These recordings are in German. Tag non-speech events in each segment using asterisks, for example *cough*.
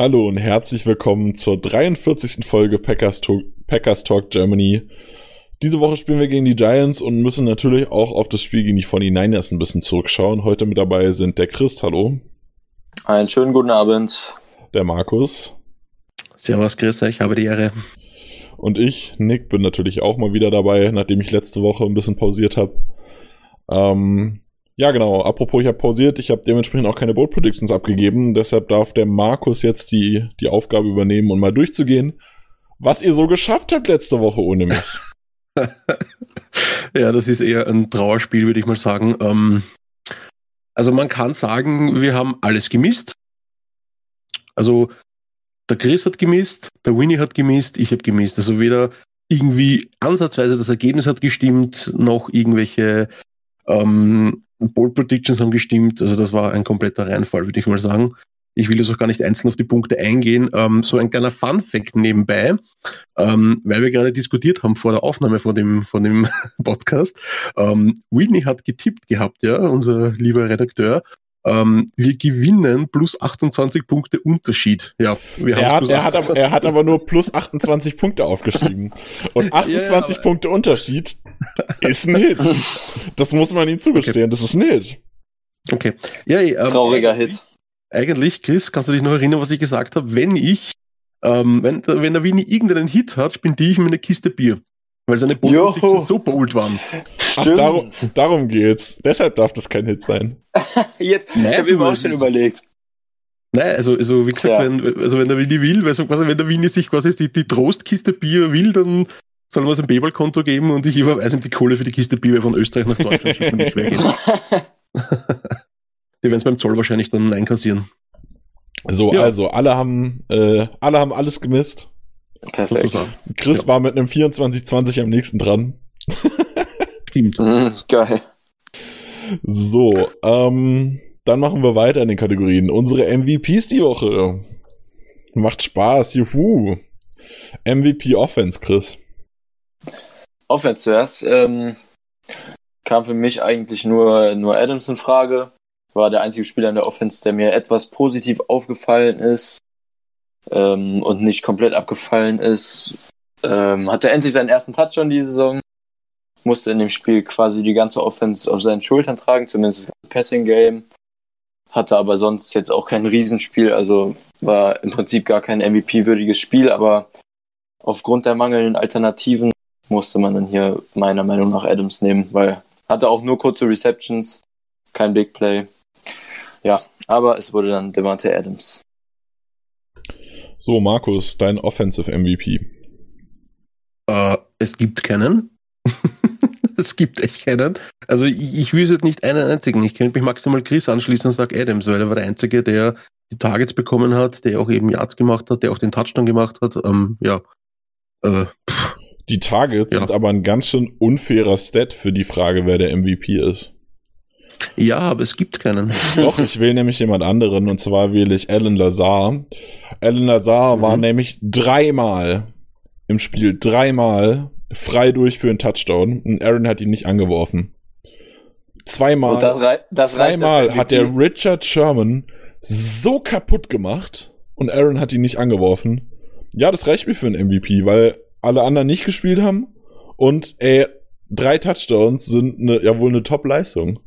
Hallo und herzlich willkommen zur 43. Folge Packers Talk, Packers Talk Germany. Diese Woche spielen wir gegen die Giants und müssen natürlich auch auf das Spiel gegen die 49ers ein bisschen zurückschauen. Heute mit dabei sind der Chris, hallo. Einen schönen guten Abend. Der Markus. Servus, Chris, ich habe die Ehre. Und ich, Nick, bin natürlich auch mal wieder dabei, nachdem ich letzte Woche ein bisschen pausiert habe. Ähm, ja, genau. Apropos, ich habe pausiert. Ich habe dementsprechend auch keine Bold Predictions abgegeben. Deshalb darf der Markus jetzt die, die Aufgabe übernehmen und mal durchzugehen, was ihr so geschafft habt letzte Woche ohne mich. *laughs* ja, das ist eher ein Trauerspiel, würde ich mal sagen. Ähm, also man kann sagen, wir haben alles gemisst. Also der Chris hat gemisst, der Winnie hat gemisst, ich habe gemisst. Also weder irgendwie ansatzweise das Ergebnis hat gestimmt, noch irgendwelche ähm, Bold Predictions haben gestimmt. Also das war ein kompletter Reinfall, würde ich mal sagen. Ich will jetzt auch gar nicht einzeln auf die Punkte eingehen. Ähm, so ein kleiner Fun Fact nebenbei, ähm, weil wir gerade diskutiert haben vor der Aufnahme von dem, von dem *laughs* Podcast. Ähm, Whitney hat getippt gehabt, ja, unser lieber Redakteur. Ähm, wir gewinnen plus 28 Punkte Unterschied. Ja, wir er, hat, er, hat aber, er hat aber nur plus 28 Punkte aufgeschrieben. Und 28 *laughs* ja, Punkte Unterschied ist ein Hit. Das muss man ihm zugestehen. Okay. Das ist ein Hit. Okay. Ja, ähm, Trauriger Hit. Eigentlich, Chris, kannst du dich noch erinnern, was ich gesagt habe? Wenn ich, ähm, wenn, wenn der Winnie irgendeinen Hit hat, spende ich mir eine Kiste Bier. Weil seine Bold so bold waren. Ach, darum, darum geht's. Deshalb darf das kein Hit sein. *laughs* Jetzt, nee, ich habe mir auch schon überlegt. Nein, also, also wie gesagt, ja. wenn, also wenn der Winnie will, weil so quasi, wenn der Winnie sich quasi die, die Trostkiste Bier will, dann soll man es ein Paypal-Konto geben und ich überweise ihm die Kohle für die Kiste Bier von Österreich nach Deutschland schicken. *laughs* die werden es beim Zoll wahrscheinlich dann einkassieren. So, ja. also alle haben, äh, alle haben alles gemisst. Perfekt. Chris ja. war mit einem 24-20 am nächsten dran. Stimmt. *laughs* Mhm, geil. So, ähm, dann machen wir weiter in den Kategorien. Unsere MVPs die Woche. Macht Spaß, juhu. MVP Offense, Chris. Offense zuerst. Ähm, kam für mich eigentlich nur, nur Adams in Frage. War der einzige Spieler in der Offense, der mir etwas positiv aufgefallen ist ähm, und nicht komplett abgefallen ist. Ähm, hatte endlich seinen ersten Touchdown diese Saison. Musste in dem Spiel quasi die ganze Offense auf seinen Schultern tragen, zumindest das Passing Game. Hatte aber sonst jetzt auch kein Riesenspiel, also war im Prinzip gar kein MVP-würdiges Spiel, aber aufgrund der mangelnden Alternativen musste man dann hier meiner Meinung nach Adams nehmen, weil hatte auch nur kurze Receptions, kein Big Play. Ja, aber es wurde dann Devante Adams. So, Markus, dein Offensive MVP. Uh, es gibt keinen. *laughs* es gibt echt keinen. Also ich, ich wüsste nicht einen einzigen. Ich könnte mich maximal Chris anschließen und sage Adams, weil er war der Einzige, der die Targets bekommen hat, der auch eben Yards gemacht hat, der auch den Touchdown gemacht hat. Ähm, ja. Äh, die Targets ja. sind aber ein ganz schön unfairer Stat für die Frage, wer der MVP ist. Ja, aber es gibt keinen. *laughs* Doch, ich wähle nämlich jemand anderen und zwar wähle ich Alan Lazar. Alan Lazar mhm. war nämlich dreimal im Spiel, dreimal frei durch für einen Touchdown und Aaron hat ihn nicht angeworfen. Zweimal, das rei das zweimal hat der Richard Sherman so kaputt gemacht und Aaron hat ihn nicht angeworfen. Ja, das reicht mir für einen MVP, weil alle anderen nicht gespielt haben und ey, drei Touchdowns sind eine, ja wohl eine Top-Leistung.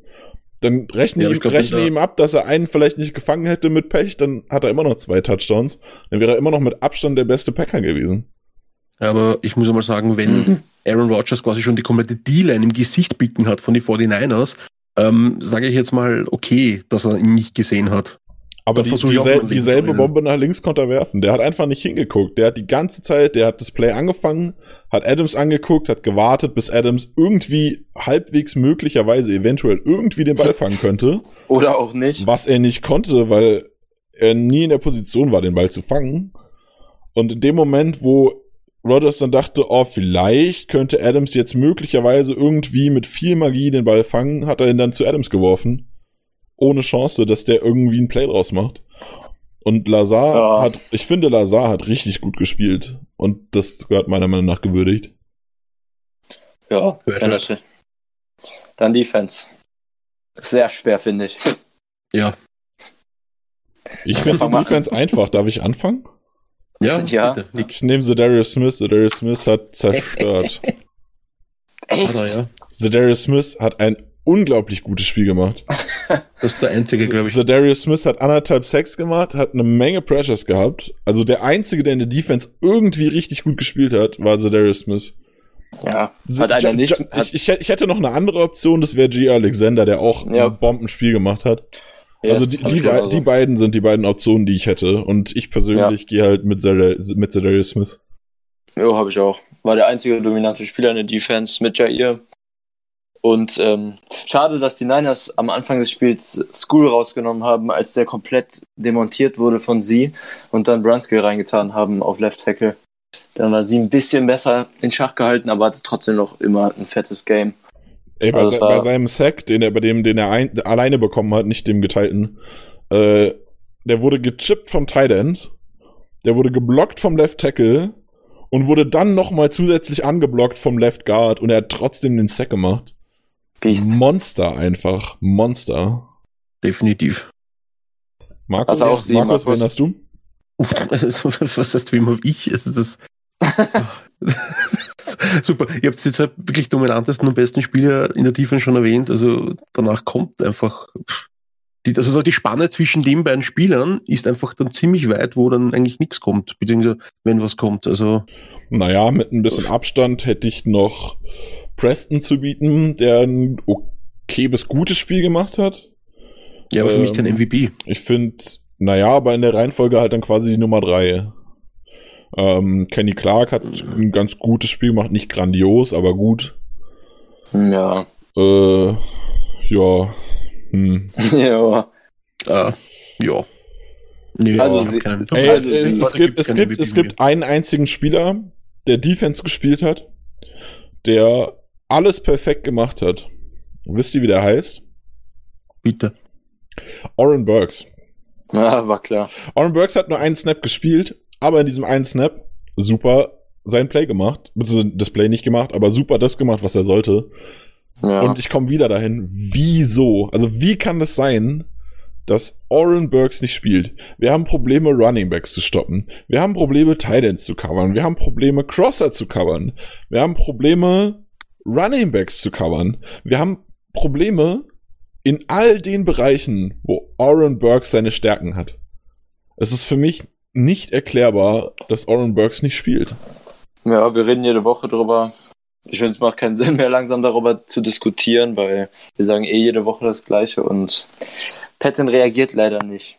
Dann rechne, ja, ihm, glaub, rechne ihm ab, dass er einen vielleicht nicht gefangen hätte mit Pech, dann hat er immer noch zwei Touchdowns. Dann wäre er immer noch mit Abstand der beste Packer gewesen. Aber ich muss mal sagen, wenn. *laughs* Aaron Rodgers quasi schon die komplette D-Line im Gesicht bicken hat von den 49ers, ähm, sage ich jetzt mal okay, dass er ihn nicht gesehen hat. Aber die, diesel dieselbe Bombe nach links konnte er werfen. Der hat einfach nicht hingeguckt. Der hat die ganze Zeit, der hat das Play angefangen, hat Adams angeguckt, hat gewartet, bis Adams irgendwie halbwegs möglicherweise eventuell irgendwie den Ball fangen könnte. *laughs* Oder auch nicht. Was er nicht konnte, weil er nie in der Position war, den Ball zu fangen. Und in dem Moment, wo Rodgers dann dachte, oh, vielleicht könnte Adams jetzt möglicherweise irgendwie mit viel Magie den Ball fangen, hat er ihn dann zu Adams geworfen. Ohne Chance, dass der irgendwie ein Play draus macht. Und Lazar Ja. hat, ich finde, Lazar hat richtig gut gespielt. Und das gehört meiner Meinung nach gewürdigt. Ja, natürlich. Dann Defense. Sehr schwer, finde ich. Ja, Ich finde Defense einfach. Darf ich anfangen? ja, Ja. bitte. Ich nehme Zedarius Smith. Zedarius Smith hat zerstört. *laughs* Echt? Hat ja. Zedarius Smith hat ein unglaublich gutes Spiel gemacht. *laughs* Das ist der einzige, glaube ich. Zedarius Smith hat anderthalb Sacks gemacht, hat eine Menge Pressures gehabt. Also der einzige, der in der Defense irgendwie richtig gut gespielt hat, war Zedarius Smith. Ja. Z- Hat einer Ja- nicht. Ja- Hat, ich, ich, hätte- ich hätte noch eine andere Option, das wäre G. Alexander, der auch Ja. ein Bombenspiel gemacht hat. Yes, also die, die, genauso. die beiden sind die beiden Optionen, die ich hätte. Und ich persönlich gehe halt mit, Zedar mit Zedarius Smith. Ja, habe ich auch. War der einzige dominante Spieler in der Defense mit Jair. Und ähm, schade, dass die Niners am Anfang des Spiels School rausgenommen haben, als der komplett demontiert wurde von sie und dann Brunskill reingetan haben auf Left Tackle. Dann war sie ein bisschen besser in Schach gehalten, aber hatte trotzdem noch immer ein fettes Game. Ey, bei, Also se bei seinem Sack, den er bei dem, den er ein, alleine bekommen hat, nicht dem geteilten, äh, der wurde gechippt vom Tight End, der wurde geblockt vom Left Tackle und wurde dann nochmal zusätzlich angeblockt vom Left Guard und er hat trotzdem den Sack gemacht. Beast. Monster einfach. Monster. Definitiv. Markus, Also auch sie, Markus, Markus. wen hast du? *laughs* Also, was heißt, wem hab ich? Also das, *laughs* Super. Ihr habt die zwei wirklich dominantesten und besten Spieler in der Defense schon erwähnt. Also danach kommt einfach. Die, also so die Spanne zwischen den beiden Spielern ist einfach dann ziemlich weit, wo dann eigentlich nichts kommt, beziehungsweise wenn was kommt. Also Naja, mit ein bisschen Abstand hätte ich noch Preston zu bieten, der ein okay bis gutes Spiel gemacht hat. ja, aber für mich Ähm, kein MVP. Ich finde, naja, aber in der Reihenfolge halt dann quasi die Nummer drei. Ähm, Kenny Clark hat ein ganz gutes Spiel gemacht, nicht grandios, aber gut. Ja. Äh, ja. Hm. *laughs* ja. Ah, ja. Nee, Also sie-. Ey, Also, äh, sie- es, gibt, es, gibt, es gibt einen einzigen Spieler, der Defense gespielt hat, der alles perfekt gemacht hat. Wisst ihr, wie der heißt? Bitte. Oren Burks. ja, war klar. Oren Burks hat nur einen Snap gespielt, aber in diesem einen Snap super sein Play gemacht. Beziehungsweise das Play nicht gemacht, aber super das gemacht, was er sollte. Ja. Und ich komme wieder dahin. Wieso? Also wie kann das sein, dass Oren Burks nicht spielt? Wir haben Probleme, Running Backs zu stoppen. Wir haben Probleme, Tight Ends zu covern. Wir haben Probleme, Crosser zu covern. Wir haben Probleme, Running Backs zu covern. Wir haben Probleme in all den Bereichen, wo Oren Burks seine Stärken hat. Es ist für mich nicht erklärbar, dass Oren Burks nicht spielt. Ja, wir reden jede Woche drüber. Ich finde, es macht keinen *laughs* Sinn mehr, langsam darüber zu diskutieren, weil wir sagen eh jede Woche das Gleiche und Patton reagiert leider nicht.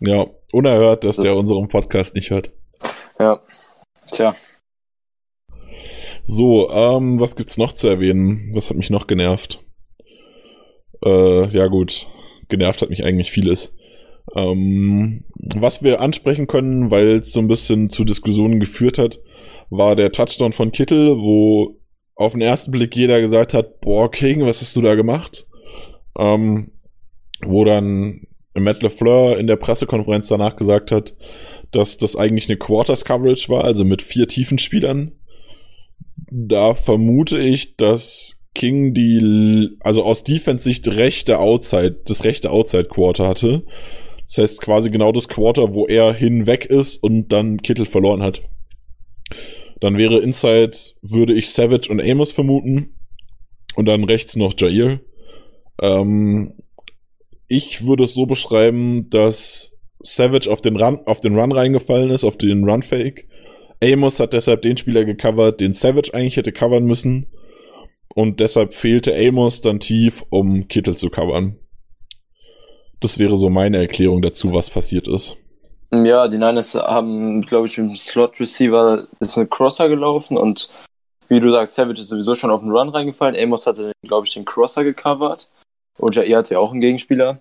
Ja, unerhört, dass der unseren Podcast nicht hört. Ja. Tja. So, ähm, was gibt's noch zu erwähnen? Was hat mich noch genervt? Äh, ja gut, genervt hat mich eigentlich vieles. Ähm, was wir ansprechen können, weil es so ein bisschen zu Diskussionen geführt hat, war der Touchdown von Kittel, wo auf den ersten Blick jeder gesagt hat, boah, King, was hast du da gemacht? Ähm, wo dann Matt LeFleur in der Pressekonferenz danach gesagt hat, dass das eigentlich eine Quarters Coverage war, also mit vier tiefen Spielern. Da vermute ich, dass King die, also aus Defense-Sicht rechte Outside, das rechte Outside-Quarter hatte. Das heißt quasi genau das Quarter, wo er hinweg ist und dann Kittel verloren hat. Dann wäre Inside, würde ich Savage und Amos vermuten. Und dann rechts noch Jair. Ähm, ich würde es so beschreiben, dass Savage auf den Run, auf den Run reingefallen ist, auf den Run-Fake. Amos hat deshalb den Spieler gecovert, den Savage eigentlich hätte covern müssen. Und deshalb fehlte Amos dann tief, um Kittel zu covern. Das wäre so meine Erklärung dazu, was passiert ist. Ja, die Niners haben, glaube ich, im Slot Receiver ist eine Crosser gelaufen und wie du sagst, Savage ist sowieso schon auf den Run reingefallen. Amos hatte, glaube ich, den Crosser gecovert. Und Jair hatte ja auch einen Gegenspieler.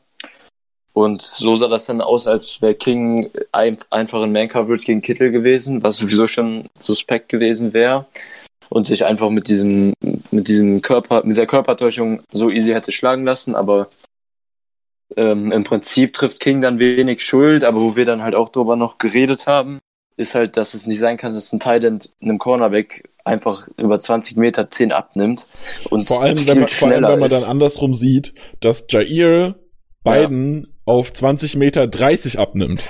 Und so sah das dann aus, als wäre King ein, einfach in Man-Coverage gegen Kittel gewesen, was sowieso schon suspekt gewesen wäre. Und sich einfach mit diesem, mit diesem Körper, mit der Körpertäuschung so easy hätte schlagen lassen, aber ähm, im Prinzip trifft King dann wenig Schuld, aber wo wir dann halt auch drüber noch geredet haben, ist halt, dass es nicht sein kann, dass ein Thailand einem Cornerback einfach über 20 Meter 10 abnimmt und vor allem, wenn man, vor allem, wenn man dann andersrum sieht, dass Jair beiden ja. Auf 20 Meter 30 abnimmt.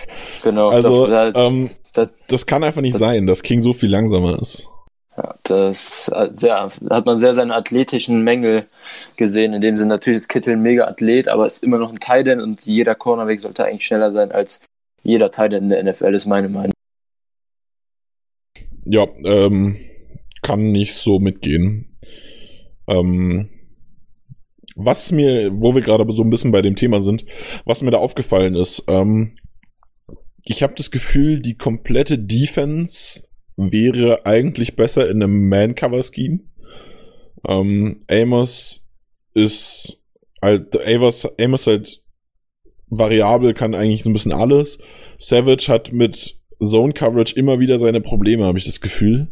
Genau. Also, das, ähm, das, das kann einfach nicht das, sein, dass King so viel langsamer ist. Ja, das sehr, hat man sehr seine athletischen Mängel gesehen. In dem Sinne natürlich ist Kittel ein mega Athlet, aber ist immer noch ein Tight End und jeder Cornerback sollte eigentlich schneller sein als jeder Tight End in der NFL, ist meine Meinung. Ja, ähm, kann nicht so mitgehen. Ähm, was mir, wo wir gerade so ein bisschen bei dem Thema sind, was mir da aufgefallen ist, ähm, ich habe das Gefühl, die komplette Defense wäre eigentlich besser in einem Man-Cover-Scheme. Ähm, Amos ist halt, Amos, Amos halt variabel, kann eigentlich so ein bisschen alles. Savage hat mit Zone Coverage immer wieder seine Probleme, habe ich das Gefühl.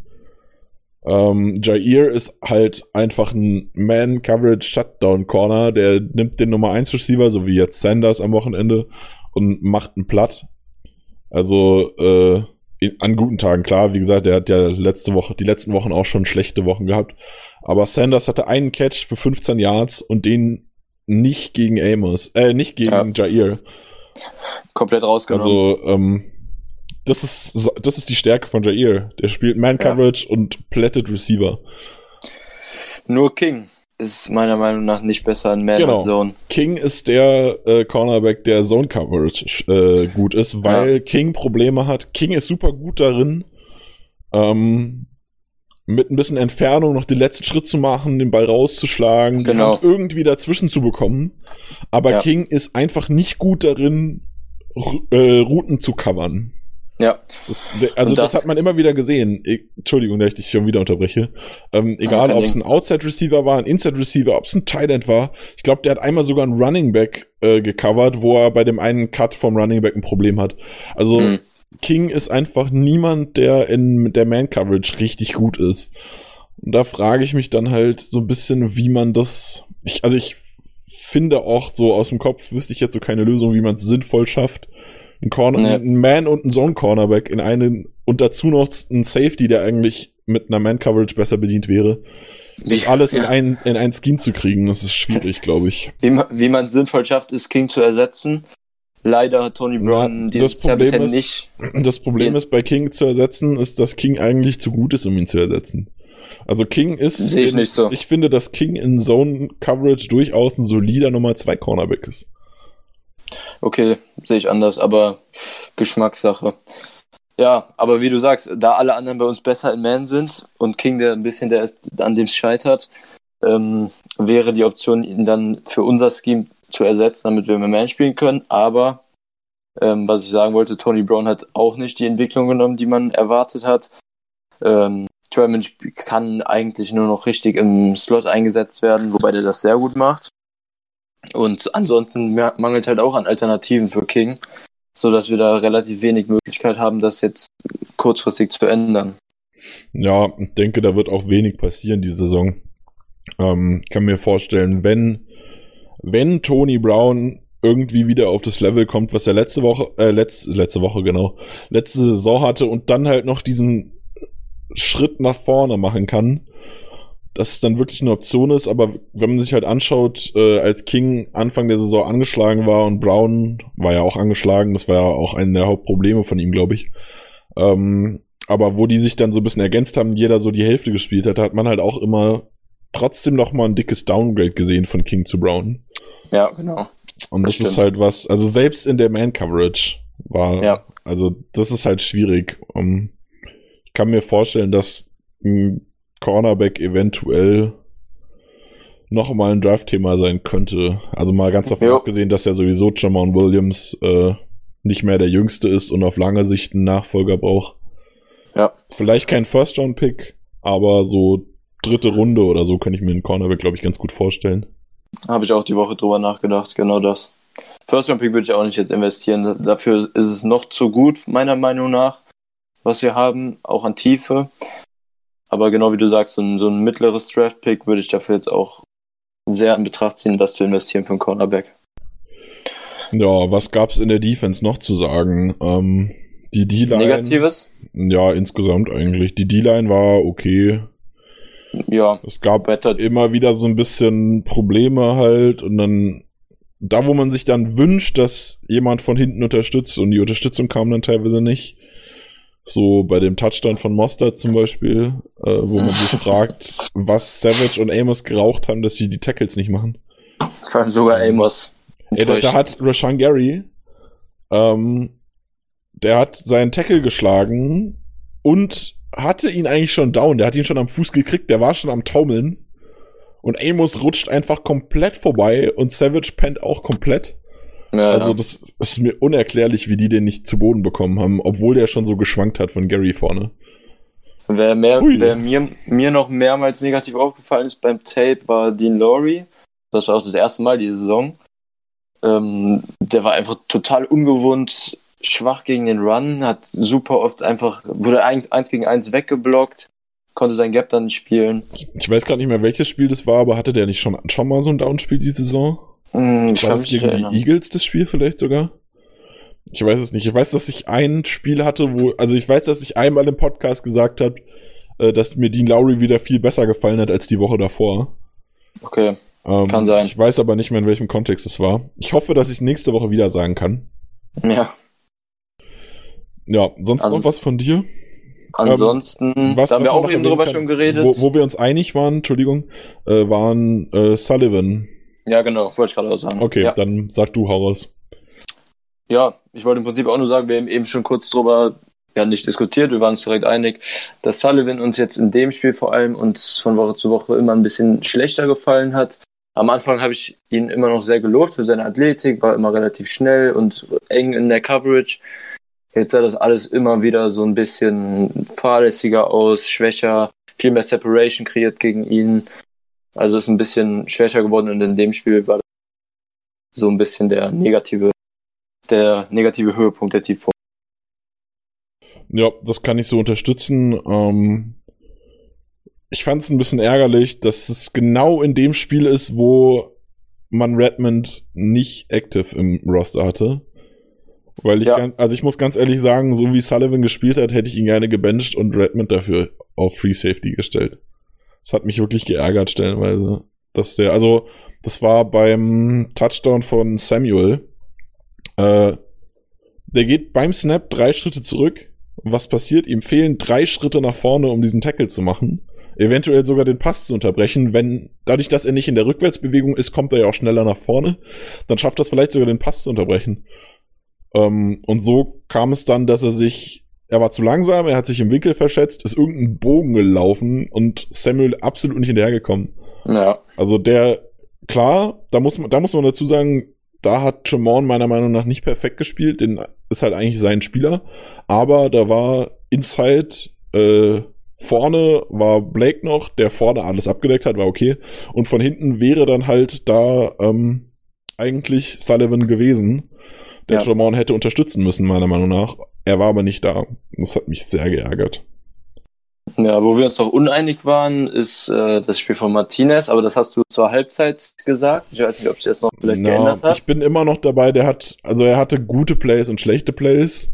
Ähm, Jair ist halt einfach ein Man-Coverage-Shutdown-Corner, der nimmt den Nummer 1 Receiver, so wie jetzt Sanders am Wochenende, und macht einen platt. Also, äh, in, an guten Tagen, klar, wie gesagt, der hat ja letzte Woche, die letzten Wochen auch schon schlechte Wochen gehabt. Aber Sanders hatte einen Catch für 15 Yards und den nicht gegen Amos, äh, nicht gegen ja. Jair. Komplett rausgenommen. Also, ähm, das ist, das ist die Stärke von Jair. Der spielt Man-Coverage ja. und plättet Receiver. Nur King ist meiner Meinung nach nicht besser in Man genau. Zone. King ist der äh, Cornerback, der Zone Coverage äh, gut ist, weil ja. King Probleme hat. King ist super gut darin, ähm, mit ein bisschen Entfernung noch den letzten Schritt zu machen, den Ball rauszuschlagen, genau. und irgendwie dazwischen zu bekommen. Aber ja. King ist einfach nicht gut darin, äh, Routen zu covern. Ja. Das, also das, das, hat man immer wieder gesehen. Ich, Entschuldigung, dass ich dich schon wieder unterbreche. Ähm, egal, ob es ein Outside Receiver war, ein Inside Receiver, ob es ein Tight End war. Ich glaube, der hat einmal sogar einen Running Back äh, gecovert, wo er bei dem einen Cut vom Running Back ein Problem hat. Also mhm. King ist einfach niemand, der in der Man Coverage richtig gut ist. Und da frage ich mich dann halt so ein bisschen, wie man das. Ich, also ich finde auch so aus dem Kopf wüsste ich jetzt so keine Lösung, wie man es sinnvoll schafft ein Corner, nee. ein Man und ein Zone Cornerback in einen und dazu noch ein Safety, der eigentlich mit einer Man Coverage besser bedient wäre. Das alles ja. in ein in ein Scheme zu kriegen, das ist schwierig, *laughs* glaube ich. Wie man, wie man sinnvoll schafft, ist King zu ersetzen. Leider hat Tony Brown ja, *clears throat* das Problem ist, nicht. Das Problem ist bei King zu ersetzen, ist, dass King eigentlich zu gut ist, um ihn zu ersetzen. Also King ist. Sehe ich in, nicht so. Ich finde, dass King in Zone Coverage durchaus ein solider Nummer 2 Cornerback ist. Okay, sehe ich anders, aber Geschmackssache. Ja, aber wie du sagst, da alle anderen bei uns besser in Man sind und King der ein bisschen der ist, an dem es scheitert, ähm, wäre die Option, ihn dann für unser Scheme zu ersetzen, damit wir mit Man spielen können. Aber ähm, was ich sagen wollte, Tony Brown hat auch nicht die Entwicklung genommen, die man erwartet hat. Ähm, Tremont kann eigentlich nur noch richtig im Slot eingesetzt werden, wobei der das sehr gut macht. Und ansonsten mangelt halt auch an Alternativen für King, so dass wir da relativ wenig Möglichkeit haben, das jetzt kurzfristig zu ändern. Ja, ich denke, da wird auch wenig passieren die Saison. Ähm, kann mir vorstellen, wenn, wenn Tony Brown irgendwie wieder auf das Level kommt, was er letzte Woche, äh, letzte, letzte Woche, genau, letzte Saison hatte und dann halt noch diesen Schritt nach vorne machen kann, dass es dann wirklich eine Option ist, aber wenn man sich halt anschaut, äh, als King Anfang der Saison angeschlagen war und Brown war ja auch angeschlagen, das war ja auch ein der Hauptprobleme von ihm, glaube ich. Ähm, aber wo die sich dann so ein bisschen ergänzt haben, jeder so die Hälfte gespielt hat, hat man halt auch immer trotzdem noch mal ein dickes Downgrade gesehen von King zu Brown. Ja, genau. Und das, das ist halt was, also selbst in der Man-Coverage war, ja. also das ist halt schwierig. Um, ich kann mir vorstellen, dass ein Cornerback eventuell noch mal ein Draft-Thema sein könnte. Also mal ganz davon abgesehen, dass ja sowieso Jamal Williams äh, nicht mehr der Jüngste ist und auf lange Sicht einen Nachfolger braucht. Ja. Vielleicht kein First-Round-Pick, aber so dritte Runde oder so könnte ich mir einen Cornerback, glaube ich, ganz gut vorstellen. Habe ich auch die Woche drüber nachgedacht, genau das. First-Round-Pick würde ich auch nicht jetzt investieren. Dafür ist es noch zu gut, meiner Meinung nach, was wir haben, auch an Tiefe. Aber genau wie du sagst, so ein, so ein mittleres Draft-Pick würde ich dafür jetzt auch sehr in Betracht ziehen, das zu investieren für einen Cornerback. Ja, was gab's in der Defense noch zu sagen? Ähm, die D-Line. Negatives? Ja, insgesamt eigentlich. Die D-Line war okay. Ja. Es gab Better. immer wieder so ein bisschen Probleme halt und dann da, wo man sich dann wünscht, dass jemand von hinten unterstützt und die Unterstützung kam dann teilweise nicht. So bei dem Touchdown von Mostert zum Beispiel, äh, wo man sich *laughs* fragt, was Savage und Amos geraucht haben, dass sie die Tackles nicht machen. Vor allem sogar Amos. Ey, da, da hat Rashan Gary, ähm, der hat seinen Tackle geschlagen und hatte ihn eigentlich schon down. Der hat ihn schon am Fuß gekriegt, der war schon am Taumeln. Und Amos rutscht einfach komplett vorbei und Savage pennt auch komplett. Ja, Also das ist mir unerklärlich, wie die den nicht zu Boden bekommen haben, obwohl der schon so geschwankt hat von Gary vorne. Wer, mehr, Ui. wer mir, mir noch mehrmals negativ aufgefallen ist beim Tape, war Dean Laurie. Das war auch das erste Mal diese Saison. Ähm, der war einfach total ungewohnt, schwach gegen den Run, hat super oft einfach, wurde eins, eins gegen eins weggeblockt, konnte sein Gap dann nicht spielen. Ich weiß gerade nicht mehr, welches Spiel das war, aber hatte der nicht schon, schon mal so ein Downspiel die Saison? Hm, ich War das gegen erinnern. die Eagles das Spiel vielleicht sogar? Ich weiß es nicht. Ich weiß, dass ich ein Spiel hatte, wo, also ich weiß, dass ich einmal im Podcast gesagt habe, äh, dass mir Dean Lowry wieder viel besser gefallen hat als die Woche davor. Okay, Ähm, Kann sein. Ich weiß aber nicht mehr, in welchem Kontext es war. Ich hoffe, dass ich es nächste Woche wieder sagen kann. ja. Ja, sonst Also noch was von dir? Ansonsten, Ähm, Was, da haben wir auch eben drüber kann, schon geredet. Wo, wo wir uns einig waren, Entschuldigung, äh, waren äh, Sullivan. Ja, genau, wollte ich gerade auch sagen. Okay, Ja. dann sag du, hau raus. Ja, ich wollte im Prinzip auch nur sagen, wir haben eben schon kurz drüber, haben nicht diskutiert, wir waren uns direkt einig, dass Sullivan uns jetzt in dem Spiel vor allem uns von Woche zu Woche immer ein bisschen schlechter gefallen hat. Am Anfang habe ich ihn immer noch sehr gelobt für seine Athletik, war immer relativ schnell und eng in der Coverage. Jetzt sah das alles immer wieder so ein bisschen fahrlässiger aus, schwächer, viel mehr Separation kreiert gegen ihn. Also ist ein bisschen schwächer geworden und in dem Spiel war so ein bisschen der negative der negative Höhepunkt, der Tiefpunkt. Ja, das kann ich so unterstützen. Ähm, ich fand es ein bisschen ärgerlich, dass es genau in dem Spiel ist, wo man Redmond nicht active im Roster hatte. Weil ich, Ja. ganz, also ich muss ganz ehrlich sagen, so wie Sullivan gespielt hat, hätte ich ihn gerne gebencht und Redmond dafür auf Free Safety gestellt. Das hat mich wirklich geärgert stellenweise, dass der, also das war beim Touchdown von Samuel. Äh, der geht beim Snap drei Schritte zurück. Was passiert? Ihm fehlen drei Schritte nach vorne, um diesen Tackle zu machen. Eventuell sogar den Pass zu unterbrechen. Wenn, dadurch, dass er nicht in der Rückwärtsbewegung ist, kommt er ja auch schneller nach vorne. Dann schafft das vielleicht sogar den Pass zu unterbrechen. Ähm, und so kam es dann, dass er sich, er war zu langsam, er hat sich im Winkel verschätzt, ist irgendein Bogen gelaufen und Samuel absolut nicht hinterhergekommen. Ja, Also der, klar, da muss man, da muss man dazu sagen, da hat Tremont meiner Meinung nach nicht perfekt gespielt, den ist halt eigentlich sein Spieler, aber da war Inside, äh, vorne war Blake noch, der vorne alles abgedeckt hat, war okay, und von hinten wäre dann halt da ähm, eigentlich Sullivan gewesen, der Ja. Tremont hätte unterstützen müssen, meiner Meinung nach. Er war aber nicht da. Das hat mich sehr geärgert. ja, wo wir uns noch uneinig waren, ist äh, das Spiel von Martinez, aber das hast du zur Halbzeit gesagt. Ich weiß nicht, ob sich das noch vielleicht Na, geändert hat. Ich bin immer noch dabei, der hat, also er hatte gute Plays und schlechte Plays.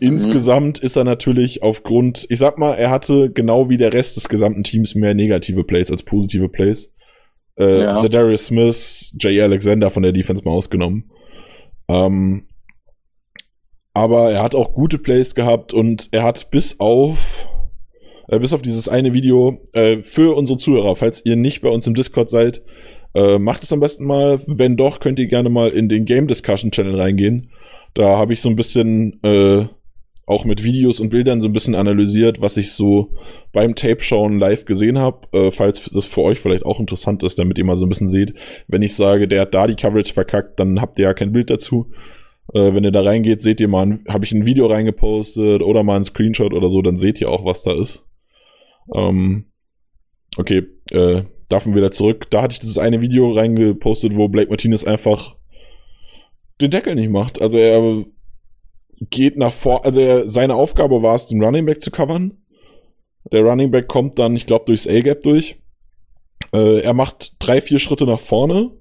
Mhm. Insgesamt ist er natürlich aufgrund, ich sag mal, er hatte genau wie der Rest des gesamten Teams mehr negative Plays als positive Plays. Äh, Ja. Zedarius Smith, J. Alexander von der Defense mal ausgenommen. Ähm, aber er hat auch gute Plays gehabt und er hat bis auf äh, bis auf dieses eine Video äh, für unsere Zuhörer, falls ihr nicht bei uns im Discord seid, äh, macht es am besten mal. Wenn doch, könnt ihr gerne mal in den Game Discussion Channel reingehen. Da habe ich so ein bisschen äh, auch mit Videos und Bildern so ein bisschen analysiert, was ich so beim Tape-Schauen live gesehen habe. Äh, falls das für euch vielleicht auch interessant ist, damit ihr mal so ein bisschen seht. Wenn ich sage, der hat da die Coverage verkackt, dann habt ihr ja kein Bild dazu. Äh, wenn ihr da reingeht, seht ihr mal, habe ich ein Video reingepostet oder mal ein Screenshot oder so, dann seht ihr auch, was da ist. Ähm, okay, äh, davon wieder zurück. Da hatte ich dieses eine Video reingepostet, wo Blake Martinez einfach den Deckel nicht macht. Also er geht nach vor, also er, seine Aufgabe war es, den Running Back zu covern. Der Running Back kommt dann, ich glaube, durchs A-Gap durch. Äh, er macht drei, vier Schritte nach vorne,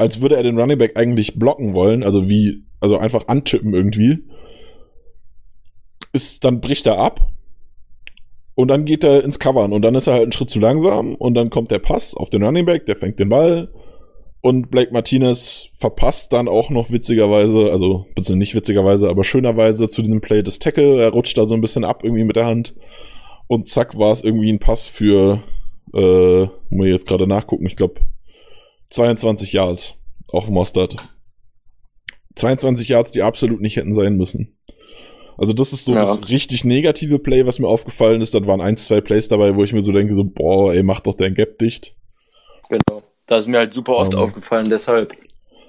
als würde er den Running Back eigentlich blocken wollen, also wie, also einfach antippen irgendwie. Ist, dann bricht er ab. Und dann geht er ins Covern und dann ist er halt einen Schritt zu langsam und dann kommt der Pass auf den Running Back, der fängt den Ball und Blake Martinez verpasst dann auch noch witzigerweise, also beziehungsweise nicht witzigerweise, aber schönerweise zu diesem Play des Tackle. Er rutscht da so ein bisschen ab irgendwie mit der Hand. Und zack war es irgendwie ein Pass für, äh, muss ich jetzt gerade nachgucken, ich glaube 22 Yards auf Mostert. 22 Yards, die absolut nicht hätten sein müssen. Also das ist so ja. das richtig negative Play, was mir aufgefallen ist. Dann waren ein, zwei Plays dabei, wo ich mir so denke, so, boah, ey, mach doch dein Gap dicht. Genau. Das ist mir halt super oft um, aufgefallen, deshalb.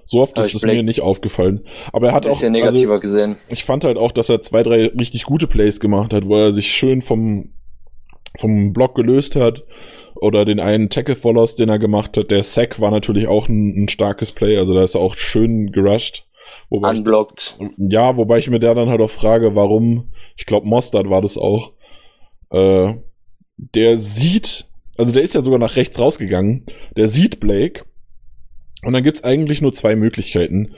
So oft ist es mir nicht aufgefallen. Aber er hat auch. negativer also, gesehen. Ich fand halt auch, dass er zwei, drei richtig gute Plays gemacht hat, wo er sich schön vom, vom Block gelöst hat. Oder den einen Tackle Follows, den er gemacht hat. Der Sack war natürlich auch ein, ein starkes Play. Also da ist er auch schön gerusht. Wobei Unblocked. Ich, ja, wobei ich mir da dann halt auch frage, warum, ich glaube Mostard war das auch, äh, der sieht also der ist ja sogar nach rechts rausgegangen. Der sieht Blake. Und dann gibt's eigentlich nur zwei Möglichkeiten.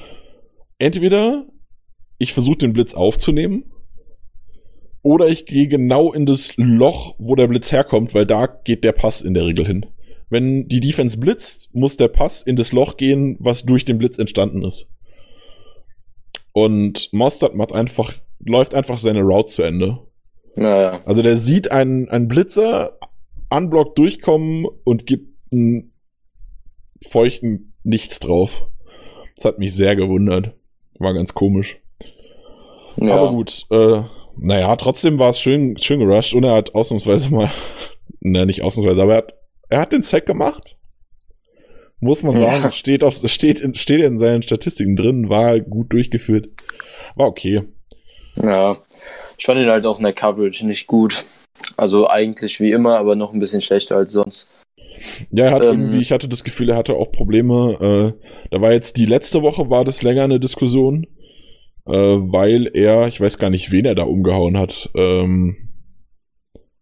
Entweder ich versuche den Blitz aufzunehmen. Oder ich gehe genau in das Loch, wo der Blitz herkommt, weil da geht der Pass in der Regel hin. Wenn die Defense blitzt, muss der Pass in das Loch gehen, was durch den Blitz entstanden ist. Und Mostert macht einfach, läuft einfach seine Route zu Ende. Naja. Also der sieht einen, einen Blitzer, unblocked durchkommen und gibt einen feuchten Nichts drauf. Das hat mich sehr gewundert. War ganz komisch. Ja. Aber gut, äh, naja, trotzdem war es schön, schön gerusht und er hat ausnahmsweise mal, *laughs* na nicht ausnahmsweise, aber er hat, er hat den Sack gemacht. Muss man sagen, ja. steht, auf, steht, in, steht in seinen Statistiken drin, war gut durchgeführt. War okay. Ja, ich fand ihn halt auch in der Coverage nicht gut. Also eigentlich wie immer, aber noch ein bisschen schlechter als sonst. Ja, er hat ähm, irgendwie, ich hatte das Gefühl, er hatte auch Probleme. Äh, da war jetzt die letzte Woche, war das länger eine Diskussion, äh, weil er, ich weiß gar nicht, wen er da umgehauen hat. Ähm,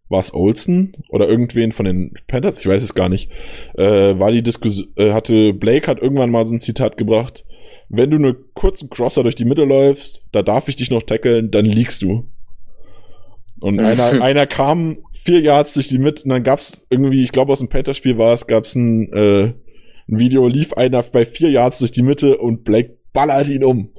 war es Olsen oder irgendwen von den Panthers? Ich weiß es gar nicht. Äh, war die Diskussion, äh, hatte Blake hat irgendwann mal so ein Zitat gebracht. Wenn du einen kurzen Crosser durch die Mitte läufst, da darf ich dich noch tackeln, dann liegst du. Und *laughs* einer, einer kam vier Yards durch die Mitte und dann gab's irgendwie, ich glaube aus dem Panther-Spiel war es, gab's ein, äh, ein Video, lief einer bei vier Yards durch die Mitte und Blake ballert ihn um.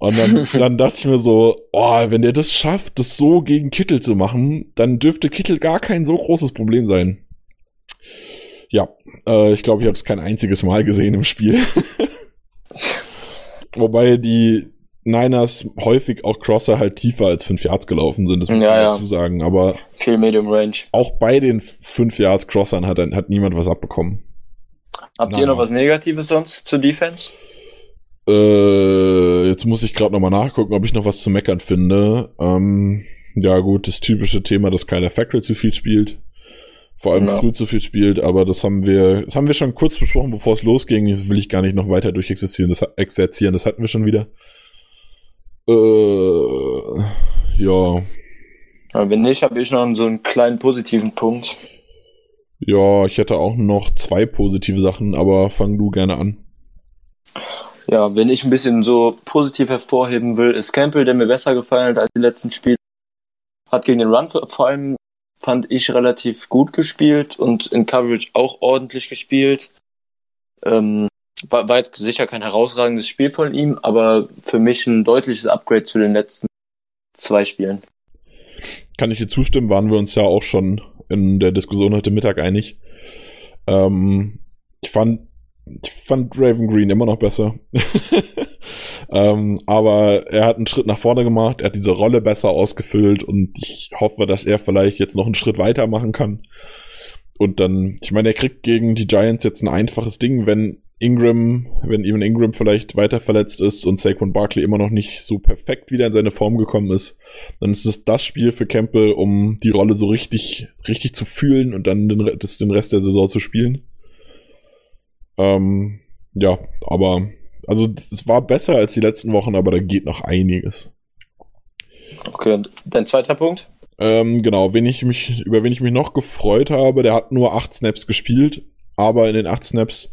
Und dann, *laughs* dann dachte ich mir so, oh, wenn der das schafft, das so gegen Kittel zu machen, dann dürfte Kittel gar kein so großes Problem sein. Ja, äh, ich glaube, ich habe es kein einziges Mal gesehen im Spiel. *laughs* Wobei die, Niners häufig auch Crosser halt tiefer als 5 Yards gelaufen sind, das muss ja, man dazu sagen. Aber viel Medium Range. Auch bei den 5 Yards Crossern hat, hat niemand was abbekommen. Habt Na, ihr noch was Negatives sonst zur Defense? Äh, jetzt muss ich gerade nochmal nachgucken, ob ich noch was zu meckern finde. Ähm, ja gut, das typische Thema, dass Kyler Fackrell zu viel spielt. Vor allem ja. früh zu viel spielt, aber das haben wir, das haben wir schon kurz besprochen, bevor es losging. Das will ich gar nicht noch weiter durchexistieren, das exerzieren, das hatten wir schon wieder. Äh, ja. ja. Wenn nicht, habe ich noch so einen kleinen positiven Punkt. Ja, ich hätte auch noch zwei positive Sachen, aber fang du gerne an. Ja, wenn ich ein bisschen so positiv hervorheben will, ist Campbell, der mir besser gefallen hat als die letzten Spiele. Hat gegen den Run vor allem, fand ich, relativ gut gespielt und in Coverage auch ordentlich gespielt. Ähm, war, war jetzt sicher kein herausragendes Spiel von ihm, aber für mich ein deutliches Upgrade zu den letzten zwei Spielen. Kann ich dir zustimmen, waren wir uns ja auch schon in der Diskussion heute Mittag einig. Ähm, ich fand, ich fand Raven Green immer noch besser. *laughs* ähm, aber er hat einen Schritt nach vorne gemacht, er hat diese Rolle besser ausgefüllt und ich hoffe, dass er vielleicht jetzt noch einen Schritt weiter machen kann. Und dann, ich meine, er kriegt gegen die Giants jetzt ein einfaches Ding, wenn Ingram, wenn Evan Ingram vielleicht weiter verletzt ist und Saquon Barkley immer noch nicht so perfekt wieder in seine Form gekommen ist, dann ist es das Spiel für Campbell, um die Rolle so richtig, richtig zu fühlen und dann den, das, den Rest der Saison zu spielen. Ähm, ja, aber Also es war besser als die letzten Wochen, aber da geht noch einiges. Okay, und dein zweiter Punkt? Ähm, genau, wen ich mich, über wen ich mich noch gefreut habe, der hat nur acht Snaps gespielt, aber in den acht Snaps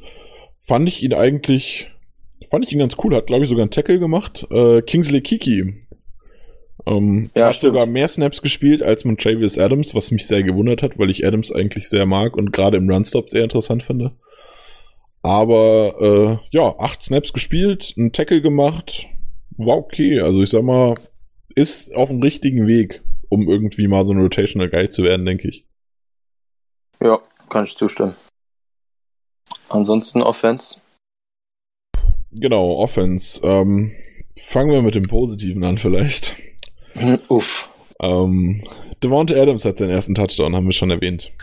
fand ich ihn eigentlich, fand ich ihn ganz cool, hat glaube ich sogar einen Tackle gemacht. Äh, Kingsley Kiki. Ähm, Ja, hat stimmt. sogar mehr Snaps gespielt als mit Travis Adams, was mich sehr gewundert hat, weil ich Adams eigentlich sehr mag und gerade im Runstop sehr interessant finde. Aber äh, ja, acht Snaps gespielt, einen Tackle gemacht, war okay. Also ich sag mal, ist auf dem richtigen Weg, um irgendwie mal so ein Rotational Guy zu werden, denke ich. Ja, kann ich zustimmen. Ansonsten Offense. Genau, Offense. Ähm, fangen wir mit dem Positiven an vielleicht. *laughs* Uff. Ähm, Devonta Adams hat den ersten Touchdown, haben wir schon erwähnt.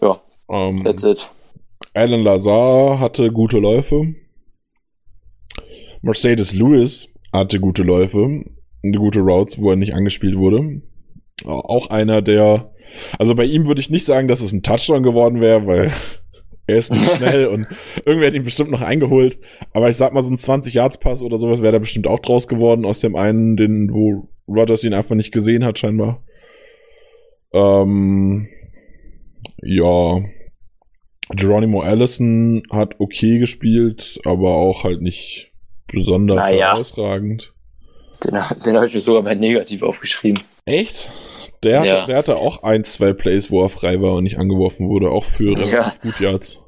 Ja, Ähm, that's it. Alan Lazar hatte gute Läufe. Mercedes Lewis hatte gute Läufe, gute Routes, wo er nicht angespielt wurde. Auch einer, der, also bei ihm würde ich nicht sagen, dass es ein Touchdown geworden wäre, weil *laughs* er ist nicht schnell und irgendwer hat ihn bestimmt noch eingeholt. Aber ich sag mal, so ein 20-Yards-Pass oder sowas wäre da bestimmt auch draus geworden aus dem einen, den, wo Rogers ihn einfach nicht gesehen hat, scheinbar. Ähm, ja, Geronimo Allison hat okay gespielt, aber auch halt nicht besonders Naja. herausragend. Den, den habe ich mir sogar bei negativ aufgeschrieben. Echt? Der hatte, Ja. der hatte auch ein, zwei Plays, wo er frei war und nicht angeworfen wurde, auch für relativ Ja. gut Yards.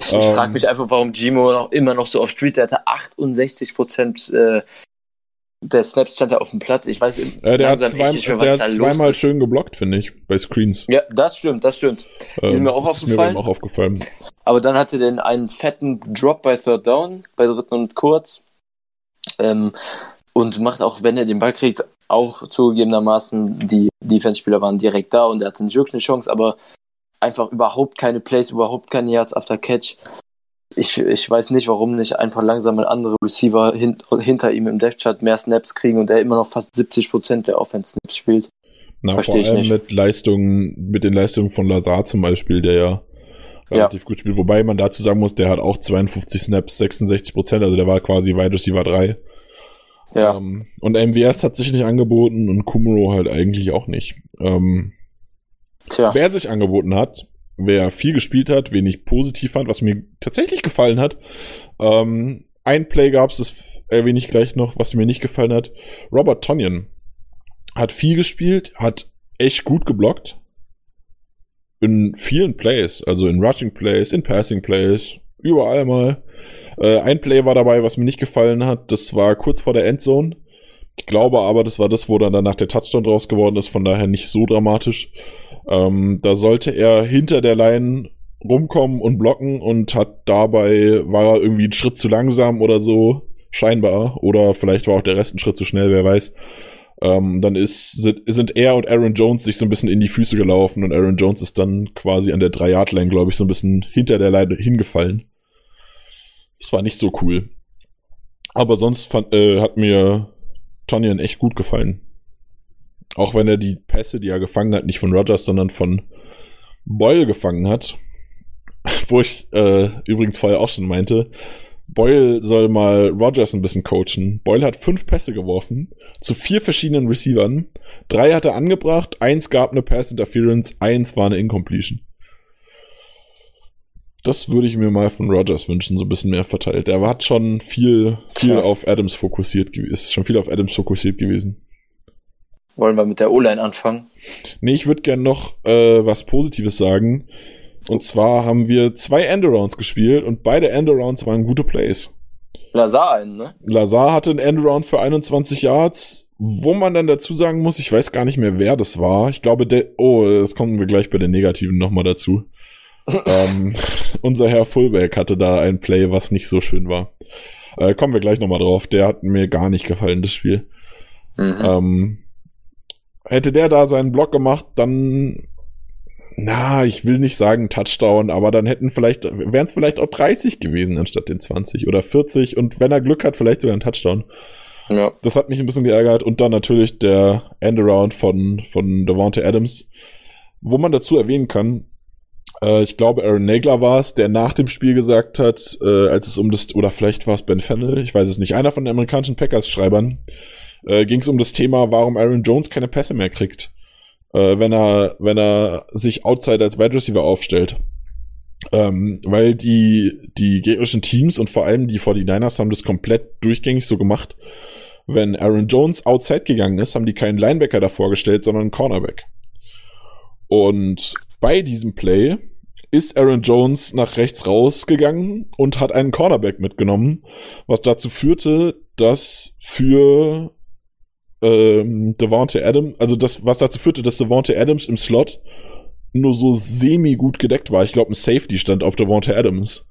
Ich, Ähm. frage mich einfach, warum Gimo noch, immer noch so oft spielt. Der hatte 68% äh, der Snaps stand er auf dem Platz. Ich weiß Äh, der hat, zwei, nicht mehr, der was hat da los zweimal ist. schön geblockt, finde ich, bei Screens. Ja, das stimmt, das stimmt. Die sind mir auch Ähm, das ist aufgefallen. Mir auch aufgefallen. Aber dann hatte der einen fetten Drop bei Third Down, bei dritten und kurz. Ähm, und macht auch, wenn er den Ball kriegt, auch zugegebenermaßen, die Defense-Spieler waren direkt da und er hatte nicht wirklich eine Chance, aber einfach überhaupt keine Plays, überhaupt keine Yards after Catch. Ich, ich weiß nicht, warum nicht einfach langsam ein andere Receiver hin, hinter ihm im Depth Chart mehr Snaps kriegen und er immer noch fast 70% der Offense-Snaps spielt. Na, Versteh vor ich allem nicht. mit Leistungen, mit den Leistungen von Lazar zum Beispiel, der ja relativ gut spielt. Wobei man dazu sagen muss, der hat auch 52 Snaps, 66 Prozent, also der war quasi Wide Receiver 3. Ja, Ähm, und MWS hat sich nicht angeboten und Kumuro halt eigentlich auch nicht. Ähm, tja. wer sich angeboten hat, wer viel gespielt hat, wen ich positiv fand, was mir tatsächlich gefallen hat. Ähm, ein Play gab es, das erwähne ich gleich noch, was mir nicht gefallen hat. Robert Tonyan hat viel gespielt, hat echt gut geblockt. In vielen Plays, also in Rushing Plays, in Passing Plays, überall mal. Äh, ein Play war dabei, was mir nicht gefallen hat, das war kurz vor der Endzone. Ich glaube aber, das war das, wo dann danach der Touchdown draus geworden ist, von daher nicht so dramatisch. Ähm, da sollte er hinter der Line rumkommen und blocken und hat dabei, war er irgendwie einen Schritt zu langsam oder so, scheinbar. Oder vielleicht war auch der Rest ein Schritt zu schnell, wer weiß. Ähm, dann ist, sind, sind er und Aaron Jones sich so ein bisschen in die Füße gelaufen und Aaron Jones ist dann quasi an der 3-Yard-Line, glaube ich, so ein bisschen hinter der Line hingefallen. Das war nicht so cool. Aber sonst fand, äh, hat mir Tonyan echt gut gefallen. Auch wenn er die Pässe, die er gefangen hat, nicht von Rogers, sondern von Boyle gefangen hat. *laughs* Wo ich äh, übrigens vorher auch schon meinte, Boyle soll mal Rogers ein bisschen coachen. Boyle hat fünf Pässe geworfen zu vier verschiedenen Receivern. Drei hat er angebracht, eins gab eine Pass Interference, eins war eine Incompletion. Das würde ich mir mal von Rogers wünschen, so ein bisschen mehr verteilt. Er hat schon viel, viel auf Adams fokussiert gewesen, ist schon viel auf Adams fokussiert gewesen. Wollen wir mit der O-Line anfangen? Nee, ich würde gern noch äh, was Positives sagen. Und zwar haben wir zwei Endarounds gespielt und beide Endarounds waren gute Plays. Lazar einen, ne? Lazar hatte einen Endaround für 21 Yards, wo man dann dazu sagen muss, ich weiß gar nicht mehr, wer das war. Ich glaube, der, oh, das kommen wir gleich bei den Negativen nochmal dazu. *laughs* ähm, *laughs* unser Herr Fullback hatte da ein Play, was nicht so schön war. Äh, kommen wir gleich nochmal drauf. Der hat mir gar nicht gefallen, das Spiel. Mhm. Ähm, hätte der da seinen Block gemacht, dann, na, ich will nicht sagen Touchdown, aber dann hätten vielleicht, wären es vielleicht auch 30 gewesen anstatt den 20 oder 40 und wenn er Glück hat, vielleicht sogar ein Touchdown. ja. Das hat mich ein bisschen geärgert und dann natürlich der Endaround von, von Devontae Adams, wo man dazu erwähnen kann, Äh, ich glaube, Aaron Nagler war es, der nach dem Spiel gesagt hat, äh, als es um das, oder vielleicht war es Ben Fennel, ich weiß es nicht, einer von den amerikanischen Packers-Schreibern, äh, ging es um das Thema, warum Aaron Jones keine Pässe mehr kriegt, äh, wenn er, wenn er sich outside als Wide Receiver aufstellt. Ähm, weil die, die gegnerischen Teams und vor allem die 49ers haben das komplett durchgängig so gemacht. Wenn Aaron Jones outside gegangen ist, haben die keinen Linebacker davor gestellt, sondern einen Cornerback. Und bei diesem Play ist Aaron Jones nach rechts rausgegangen und hat einen Cornerback mitgenommen, was dazu führte, dass für ähm, Devontae Adams, also das, was dazu führte, dass Devontae Adams im Slot nur so semi gut gedeckt war. Ich glaube, ein Safety stand auf Devontae Adams.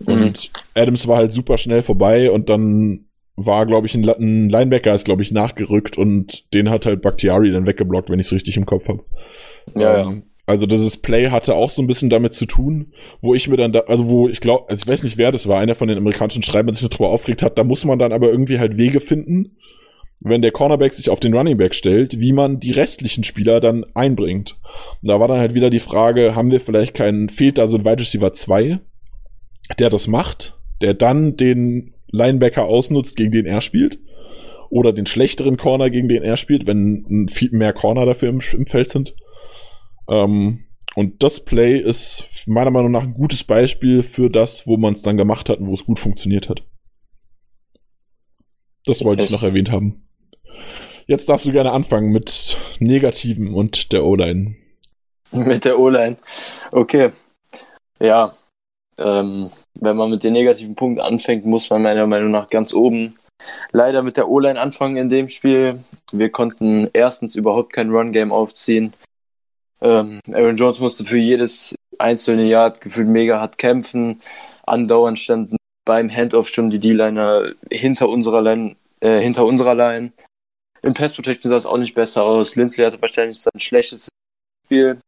Mhm. Und Adams war halt super schnell vorbei und dann war, glaube ich, ein, ein Linebacker ist, glaube ich, nachgerückt und den hat halt Bakhtiari dann weggeblockt, wenn ich es richtig im Kopf habe. Ja, ähm, ja. Also dieses Play hatte auch so ein bisschen damit zu tun, wo ich mir dann da, also wo ich glaube, also ich weiß nicht, wer das war, einer von den amerikanischen Schreibern sich darüber aufgeregt hat, da muss man dann aber irgendwie halt Wege finden, wenn der Cornerback sich auf den Running Back stellt, wie man die restlichen Spieler dann einbringt. Und da war dann halt wieder die Frage, haben wir vielleicht keinen, fehlt da so ein Wide Receiver 2, der das macht, der dann den Linebacker ausnutzt, gegen den er spielt? Oder den schlechteren Corner, gegen den er spielt, wenn viel mehr Corner dafür im, im Feld sind? Ähm, und das Play ist meiner Meinung nach ein gutes Beispiel für das, wo man es dann gemacht hat und wo es gut funktioniert hat. Das wollte es ich noch erwähnt haben. Jetzt darfst du gerne anfangen mit Negativen und der O-Line. Mit der O-Line. Okay. Ja. Ähm, wenn man mit den negativen Punkten anfängt, muss man meiner Meinung nach ganz oben leider mit der O-Line anfangen in dem Spiel. Wir konnten erstens überhaupt kein Run-Game aufziehen. Ähm, Aaron Jones musste für jedes einzelne Yard gefühlt mega hart kämpfen. Andauernd standen beim Handoff schon die D-Liner hinter unserer Line, äh, hinter unserer Line. Im Pass Protection sah es auch nicht besser aus. Lindsley hatte wahrscheinlich sein schlechtes Spiel.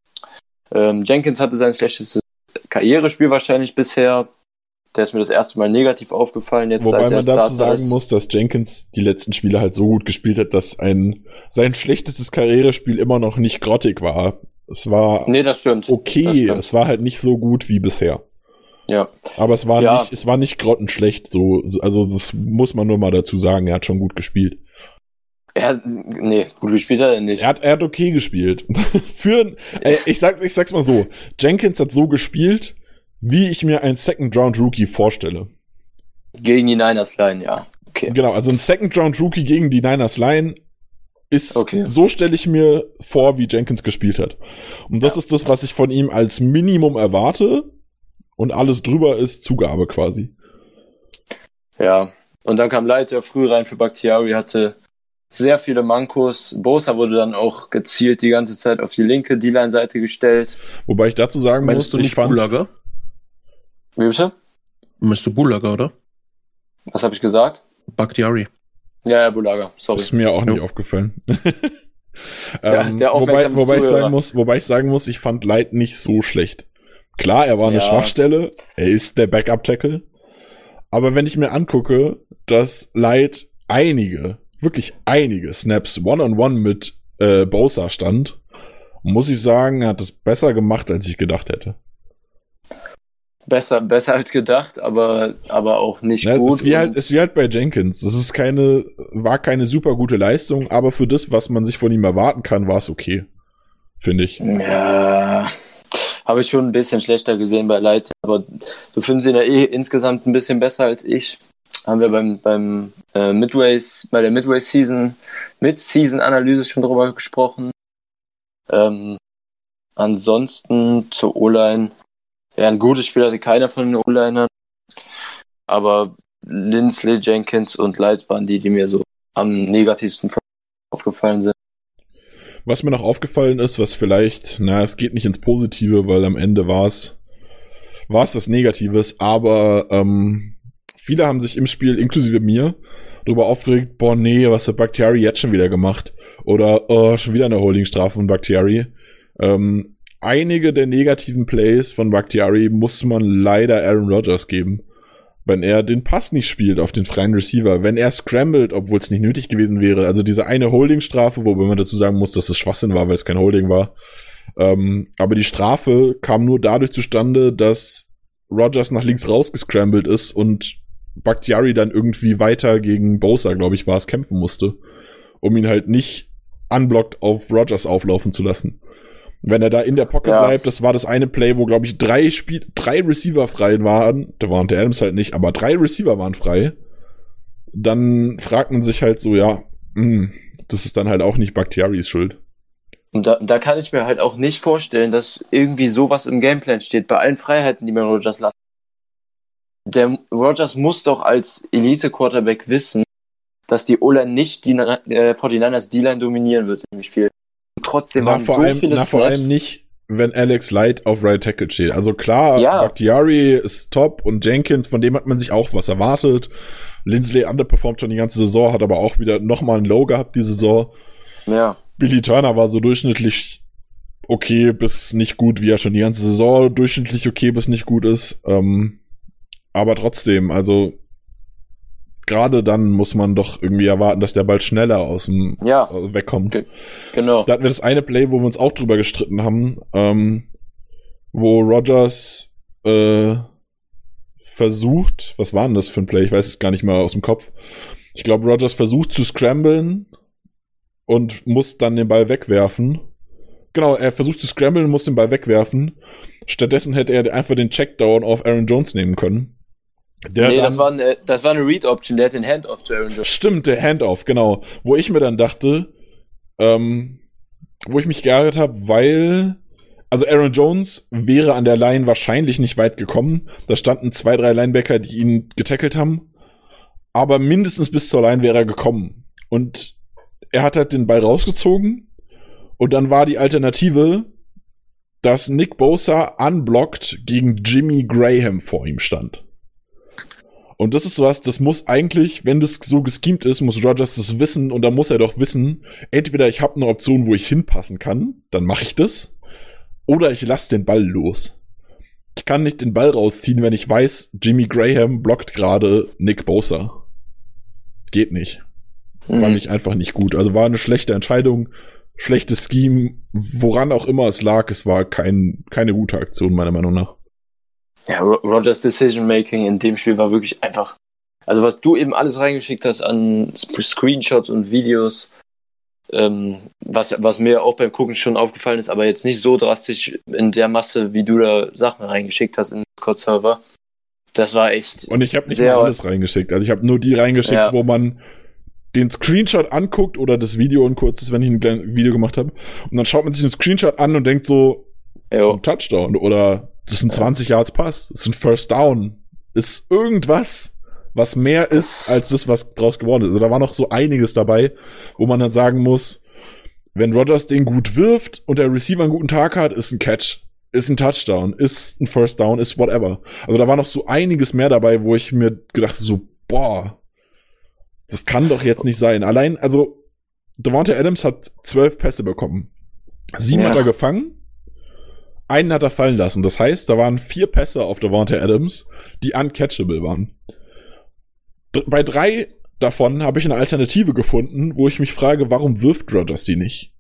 Ähm, Jenkins hatte sein schlechtes Karrierespiel wahrscheinlich bisher. Der ist mir das erste Mal negativ aufgefallen. Jetzt Wobei man dazu sagen ist. muss, dass Jenkins die letzten Spiele halt so gut gespielt hat, dass ein sein schlechtestes Karrierespiel immer noch nicht grottig war. Es war nee, das stimmt. okay, das stimmt. es war halt nicht so gut wie bisher. Ja. Aber es war ja. nicht, es war nicht grottenschlecht, so, also das muss man nur mal dazu sagen, er hat schon gut gespielt. Er hat, nee, gut gespielt hat er nicht. Er hat, er hat okay gespielt. *laughs* Für, äh, ich sag's, ich sag's mal so. Jenkins hat so gespielt, wie ich mir einen Second Round Rookie vorstelle. Gegen die Niners Line, ja. Okay. Genau, also ein Second Round Rookie gegen die Niners Line ist, okay. so stelle ich mir vor, wie Jenkins gespielt hat. Und das ja. ist das, was ich von ihm als Minimum erwarte. Und alles drüber ist Zugabe quasi. Ja, und dann kam Leiter früh rein für Bakhtiari, hatte sehr viele Mankos. Bosa wurde dann auch gezielt die ganze Zeit auf die linke D-Line-Seite gestellt. Wobei ich dazu sagen Meinst muss, du nicht ich fand... Bulaga? Wie bitte? Meinst du Bulaga, oder? Was habe ich gesagt? Bakhtiari. Ja, ja, Bulaga, sorry. Ist mir auch nicht jo. aufgefallen. *laughs* der, ähm, der wobei, wobei ich sagen muss, wobei ich sagen muss, ich fand Light nicht so schlecht. Klar, er war eine ja. Schwachstelle, er ist der Backup-Tackle. Aber wenn ich mir angucke, dass Light einige, wirklich einige Snaps One-on-One -on -one mit äh, Bosa stand, muss ich sagen, er hat es besser gemacht, als ich gedacht hätte besser, besser als gedacht, aber, aber auch nicht ja, gut. Ist wie, halt, ist wie halt bei Jenkins. Das ist keine, war keine super gute Leistung, aber für das, was man sich von ihm erwarten kann, war es okay. Finde ich. Ja, habe ich schon ein bisschen schlechter gesehen bei Light, aber du findest ihn ja eh insgesamt ein bisschen besser als ich. Haben wir beim, beim äh, Midways, bei der Midway Season, Mid-Season-Analyse schon drüber gesprochen. Ähm, ansonsten zur O-Line ja, ein gutes Spiel hatte keiner von den O-Linern. Aber Lindsley, Jenkins und Light waren die, die mir so am negativsten aufgefallen sind. Was mir noch aufgefallen ist, was vielleicht, na, es geht nicht ins Positive, weil am Ende war es, war es was Negatives, aber ähm, viele haben sich im Spiel, inklusive mir, darüber aufgeregt, boah, nee, was hat Bakhtiari jetzt schon wieder gemacht? Oder, oh, schon wieder eine Holdingstrafe von Bakhtiari. Ähm, einige der negativen Plays von Bakhtiari muss man leider Aaron Rodgers geben. Wenn er den Pass nicht spielt auf den freien Receiver, wenn er scrambled, obwohl es nicht nötig gewesen wäre. Also diese eine Holdingstrafe, wobei man dazu sagen muss, dass es Schwachsinn war, weil es kein Holding war. Ähm, aber die Strafe kam nur dadurch zustande, dass Rogers nach links rausgescrambled ist und Bakhtiari dann irgendwie weiter gegen Bosa, glaube ich, war es, kämpfen musste, um ihn halt nicht unblockt auf Rogers auflaufen zu lassen. Wenn er da in der Pocket Ja. bleibt, das war das eine Play, wo, glaube ich, drei Spiel drei Receiver frei waren. Da waren der Adams halt nicht, aber drei Receiver waren frei. Dann fragt man sich halt so, ja, mh, das ist dann halt auch nicht Bakhtiaris Schuld. Und da, da kann ich mir halt auch nicht vorstellen, dass irgendwie sowas im Gameplan steht, bei allen Freiheiten, die man Rogers lässt. Der Rogers muss doch als Elite-Quarterback wissen, dass die O-Line nicht die äh, 49ers D-Line dominieren wird im Spiel. Und trotzdem Na, waren vor so allem, viele na, vor Snaps. allem nicht, wenn Alex Light auf Right Tackle steht. Also klar, Ja. Bakhtiari ist top und Jenkins, von dem hat man sich auch was erwartet. Lindsley underperformt schon die ganze Saison, hat aber auch wieder nochmal ein Low gehabt die Saison. Ja, Billy Turner war so durchschnittlich okay bis nicht gut, wie er schon die ganze Saison durchschnittlich okay bis nicht gut ist. Ähm, aber trotzdem, also gerade dann muss man doch irgendwie erwarten, dass der Ball schneller aus dem ja, äh, wegkommt. Ge- genau. Da hatten wir das eine Play, wo wir uns auch drüber gestritten haben, ähm, wo Rogers äh, versucht, was war denn das für ein Play? Ich weiß es gar nicht mehr aus dem Kopf. Ich glaube, Rogers versucht zu scramblen und muss dann den Ball wegwerfen. Genau, er versucht zu scramblen und muss den Ball wegwerfen. Stattdessen hätte er einfach den Checkdown auf Aaron Jones nehmen können. Der nee, das war, eine, das war eine Read-Option, der hat den Handoff zu Aaron Jones. Stimmt, der Handoff, genau. Wo ich mir dann dachte, ähm, wo ich mich geärgert habe, weil, also Aaron Jones wäre an der Line wahrscheinlich nicht weit gekommen. Da standen zwei, drei Linebacker, die ihn getackelt haben. Aber mindestens bis zur Line wäre er gekommen. Und er hat halt den Ball rausgezogen. Und dann war die Alternative, dass Nick Bosa unblocked gegen Jimmy Graham vor ihm stand. Und das ist was, das muss eigentlich, wenn das so geschemt ist, muss Rogers das wissen und dann muss er doch wissen, entweder ich habe eine Option, wo ich hinpassen kann, dann mache ich das, oder ich lasse den Ball los. Ich kann nicht den Ball rausziehen, wenn ich weiß, Jimmy Graham blockt gerade Nick Bosa. Geht nicht. Fand Mhm. ich einfach nicht gut. Also war eine schlechte Entscheidung, schlechtes Scheme, woran auch immer es lag, es war kein, keine gute Aktion, meiner Meinung nach. Ja, Ro- Rogers Decision Making in dem Spiel war wirklich einfach. Also was du eben alles reingeschickt hast an Screenshots und Videos, ähm, was, was mir auch beim Gucken schon aufgefallen ist, aber jetzt nicht so drastisch in der Masse, wie du da Sachen reingeschickt hast in den Discord-Server. Das war echt. Und ich habe nicht Sehr- alles reingeschickt. Also ich habe nur die reingeschickt, Ja. wo man den Screenshot anguckt oder das Video ein kurzes, wenn ich ein kleines Video gemacht habe. Und dann schaut man sich den Screenshot an und denkt so, Jo. Touchdown oder das sind 20 Yards Pass, das ist ein First Down. Ist irgendwas, was mehr ist als das, was draus geworden ist. Also da war noch so einiges dabei, wo man dann sagen muss, wenn Rogers den gut wirft und der Receiver einen guten Tag hat, ist ein Catch, ist ein Touchdown, ist ein First Down, ist whatever. Also da war noch so einiges mehr dabei, wo ich mir gedacht so, boah, das kann doch jetzt nicht sein. Allein, also Devonta Adams hat zwölf Pässe bekommen. Sieben Ja. hat er gefangen, einen hat er fallen lassen. Das heißt, da waren vier Pässe auf Devonta Adams, die uncatchable waren. Bei drei davon habe ich eine Alternative gefunden, wo ich mich frage, warum wirft Rodgers die nicht?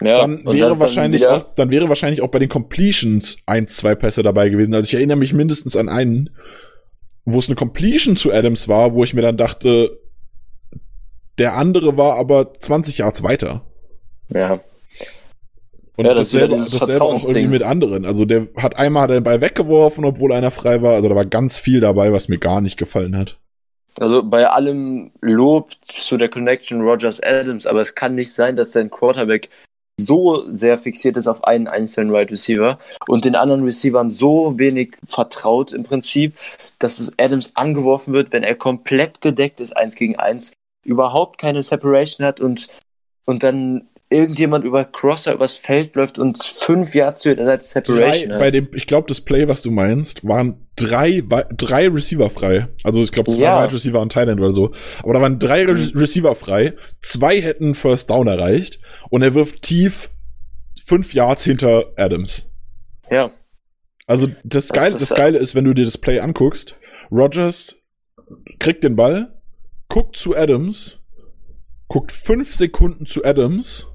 Ja, dann wäre wahrscheinlich wieder- auch, dann wäre wahrscheinlich auch bei den Completions eins, zwei Pässe dabei gewesen. Also ich erinnere mich mindestens an einen, wo es eine Completion zu Adams war, wo ich mir dann dachte, der andere war aber 20 Yards weiter. Ja. Und Ja, das dasselbe, dasselbe auch irgendwie mit anderen. Also der hat einmal den Ball weggeworfen, obwohl einer frei war. Also da war ganz viel dabei, was mir gar nicht gefallen hat. Also bei allem Lob zu der Connection Rogers Adams, aber es kann nicht sein, dass sein Quarterback so sehr fixiert ist auf einen einzelnen Wide Receiver und den anderen Receivern so wenig vertraut im Prinzip, dass es Adams angeworfen wird, wenn er komplett gedeckt ist, eins gegen eins, überhaupt keine Separation hat und, und dann irgendjemand über Crosser übers Feld läuft und fünf Yards zu der Seite Drei, Separation hat. bei dem, ich glaube, das Play, was du meinst, waren drei, drei Receiver frei. Also ich glaube, zwei Ja. Wide Receiver und Thailand oder so. Aber da waren drei Re Mhm. Receiver frei. Zwei hätten First Down erreicht. Und er wirft tief fünf Yards hinter Adams. ja, Also das, Das Geile, ist, das äh, Geile ist, wenn du dir das Play anguckst, Rogers kriegt den Ball, guckt zu Adams, guckt fünf Sekunden zu Adams,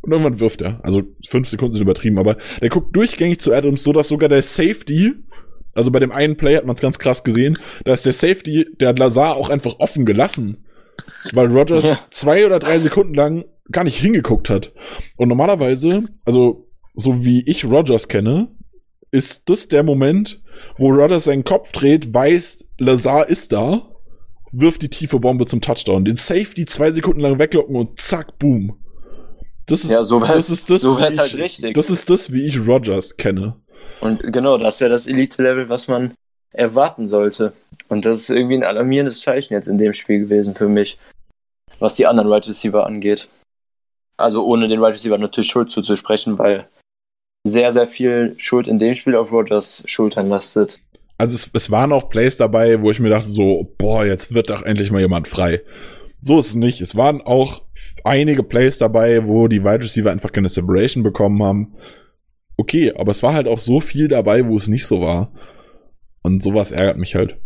und irgendwann wirft er. Also fünf Sekunden sind übertrieben, aber der guckt durchgängig zu Adams, so dass sogar der Safety, also bei dem einen Play hat man es ganz krass gesehen, da ist der Safety, der hat Lazar auch einfach offen gelassen. Weil Rogers Ja. zwei oder drei Sekunden lang gar nicht hingeguckt hat. Und normalerweise, also so wie ich Rogers kenne, ist das der Moment, wo Rogers seinen Kopf dreht, weiß, Lazar ist da, wirft die tiefe Bombe zum Touchdown, den Safety zwei Sekunden lang weglocken und zack, boom. Das ist, Ja, so wär's- das ist das, so wie wär's ich, halt richtig. Das ist das, wie ich Rogers kenne. Und genau, das wäre das Elite-Level, was man erwarten sollte. Und das ist irgendwie ein alarmierendes Zeichen jetzt in dem Spiel gewesen für mich, was die anderen Wide Receiver angeht. Also ohne den Wide Receiver natürlich Schuld zuzusprechen, weil sehr, sehr viel Schuld in dem Spiel auf Rogers Schultern lastet. Also es, es waren auch Plays dabei, wo ich mir dachte so, boah, jetzt wird doch endlich mal jemand frei. So ist es nicht. Es waren auch einige Plays dabei, wo die Wide Receiver einfach keine Separation bekommen haben. Okay, aber es war halt auch so viel dabei, wo es nicht so war. Und sowas ärgert mich halt.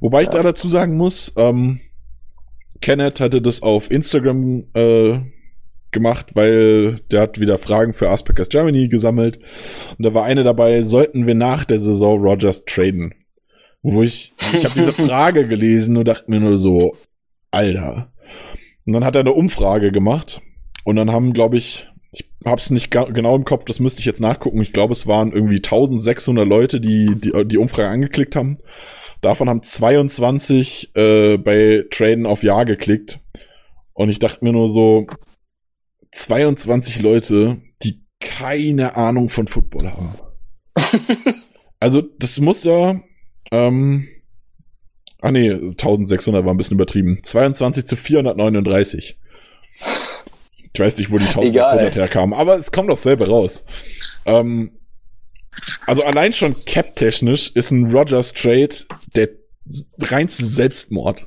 Wobei ich da dazu sagen muss, ähm, Kenneth hatte das auf Instagram äh, gemacht, weil der hat wieder Fragen für Aspecas Germany gesammelt. Und da war eine dabei, sollten wir nach der Saison Rogers traden? Wo ich, ich habe diese *laughs* Frage gelesen und dachte mir nur so, Alter. Und dann hat er eine Umfrage gemacht und dann haben, glaube ich, ich hab's nicht ga- genau im Kopf, das müsste ich jetzt nachgucken. Ich glaube, es waren irgendwie 1600 Leute, die die, die Umfrage angeklickt haben. Davon haben 22 äh, bei Traden auf Ja geklickt. Und ich dachte mir nur so, 22 Leute, die keine Ahnung von Football haben. *laughs* also, das muss ja, ähm, ah nee, 1600 war ein bisschen übertrieben. 22 zu 439. Ich weiß nicht, wo die 1600 Egal. herkamen, aber es kommt doch selber raus. Ähm, also allein schon cap-technisch ist ein Rogers Trade der reinste Selbstmord.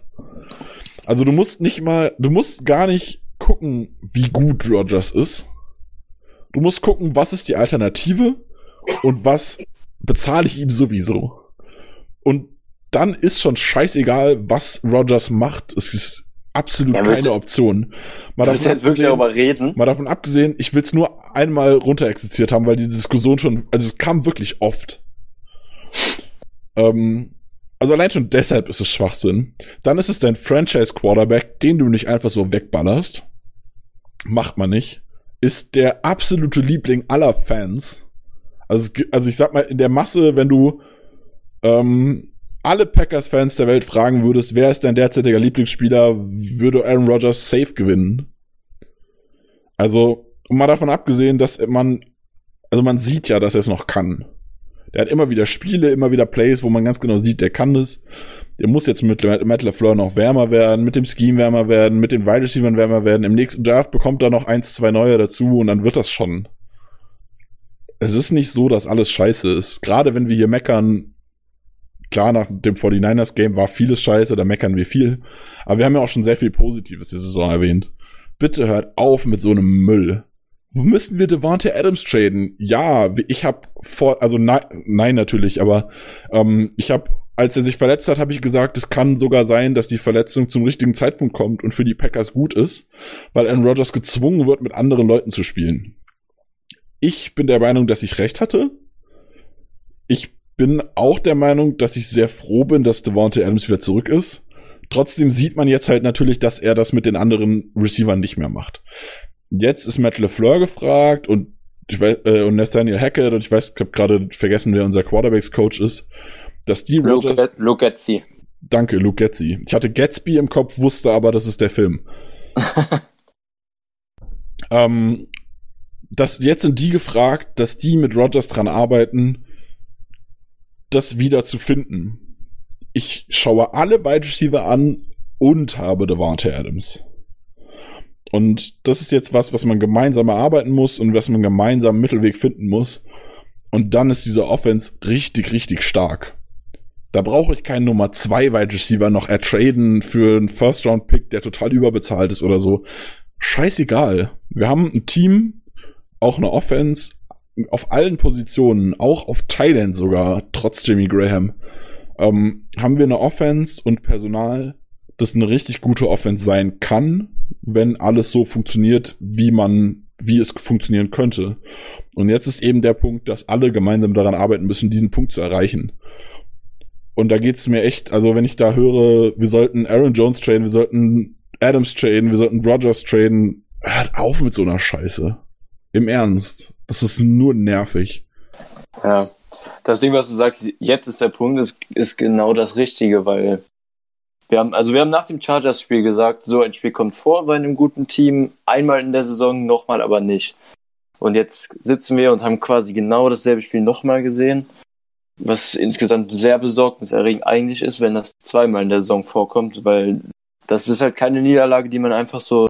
Also du musst nicht mal, du musst gar nicht gucken, wie gut Rogers ist. Du musst gucken, was ist die Alternative und was bezahle ich ihm sowieso. Und dann ist schon scheißegal, was Rogers macht. Es ist absolut Ja, keine Option. Mal Willst du jetzt wirklich darüber reden? Mal davon abgesehen, ich will es nur einmal runterexerziert haben, weil die Diskussion schon, also es kam wirklich oft. ähm, also allein schon deshalb ist es Schwachsinn. Dann ist es dein Franchise-Quarterback, den du nicht einfach so wegballerst. Macht man nicht. Ist der absolute Liebling aller Fans. Also, also ich sag mal, in der Masse, wenn du ähm, alle Packers-Fans der Welt fragen würdest, wer ist dein derzeitiger Lieblingsspieler, würde Aaron Rodgers safe gewinnen. Also, mal davon abgesehen, dass man, also man sieht ja, dass er es noch kann. Der hat immer wieder Spiele, immer wieder Plays, wo man ganz genau sieht, der kann das. Der muss jetzt mit Matt LaFleur noch wärmer werden, mit dem Scheme wärmer werden, mit den Wide Receivers wärmer werden. Im nächsten Draft bekommt er noch eins, zwei neue dazu und dann wird das schon. Es ist nicht so, dass alles scheiße ist. Gerade wenn wir hier meckern, klar, nach dem 49ers Game war vieles scheiße, da meckern wir viel. Aber wir haben ja auch schon sehr viel Positives die Saison erwähnt. Bitte hört auf mit so einem Müll. Müssen wir Devante Adams traden? Ja, ich habe vor, also nein, nein natürlich, aber ähm, ich habe, als er sich verletzt hat, habe ich gesagt, es kann sogar sein, dass die Verletzung zum richtigen Zeitpunkt kommt und für die Packers gut ist, weil Aaron Rodgers gezwungen wird, mit anderen Leuten zu spielen. Ich bin der Meinung, dass ich recht hatte. Ich bin auch der Meinung, dass ich sehr froh bin, dass Devante Adams wieder zurück ist. Trotzdem sieht man jetzt halt natürlich, dass er das mit den anderen Receivern nicht mehr macht. Jetzt ist Matt LeFleur gefragt und ich weiß, äh, und Nathaniel Hackett und ich weiß, ich habe gerade vergessen, wer unser Quarterbacks-Coach ist, dass die at, look at see. danke, Luke Getzi. Ich hatte Gatsby im Kopf, wusste aber, das ist der Film. *laughs* ähm, das, jetzt sind die gefragt, dass die mit Rodgers dran arbeiten, das wieder zu finden. Ich schaue alle Wide Receiver an und habe Devante Adams. Und das ist jetzt was, was man gemeinsam erarbeiten muss und was man gemeinsam einen Mittelweg finden muss. Und dann ist diese Offense richtig, richtig stark. Da brauche ich keinen Nummer 2 Wide Receiver noch ertraden für einen First Round Pick, der total überbezahlt ist oder so. Scheißegal. Wir haben ein Team, auch eine Offense auf allen Positionen, auch auf Thailand sogar, trotz Jimmy Graham, ähm, haben wir eine Offense und Personal, das eine richtig gute Offense sein kann, wenn alles so funktioniert, wie man wie es funktionieren könnte. Und jetzt ist eben der Punkt, dass alle gemeinsam daran arbeiten müssen, diesen Punkt zu erreichen. Und da geht's mir echt, also wenn ich da höre, wir sollten Aaron Jones traden, wir sollten Adams traden, wir sollten Rogers traden, hört auf mit so einer Scheiße. Im Ernst. Das ist nur nervig. Ja. Das Ding, was du sagst, jetzt ist der Punkt, ist, ist genau das Richtige, weil wir haben, also wir haben nach dem Chargers-Spiel gesagt, so ein Spiel kommt vor bei einem guten Team, einmal in der Saison, nochmal aber nicht. Und jetzt sitzen wir und haben quasi genau dasselbe Spiel nochmal gesehen, was insgesamt sehr besorgniserregend eigentlich ist, wenn das zweimal in der Saison vorkommt, weil das ist halt keine Niederlage, die man einfach so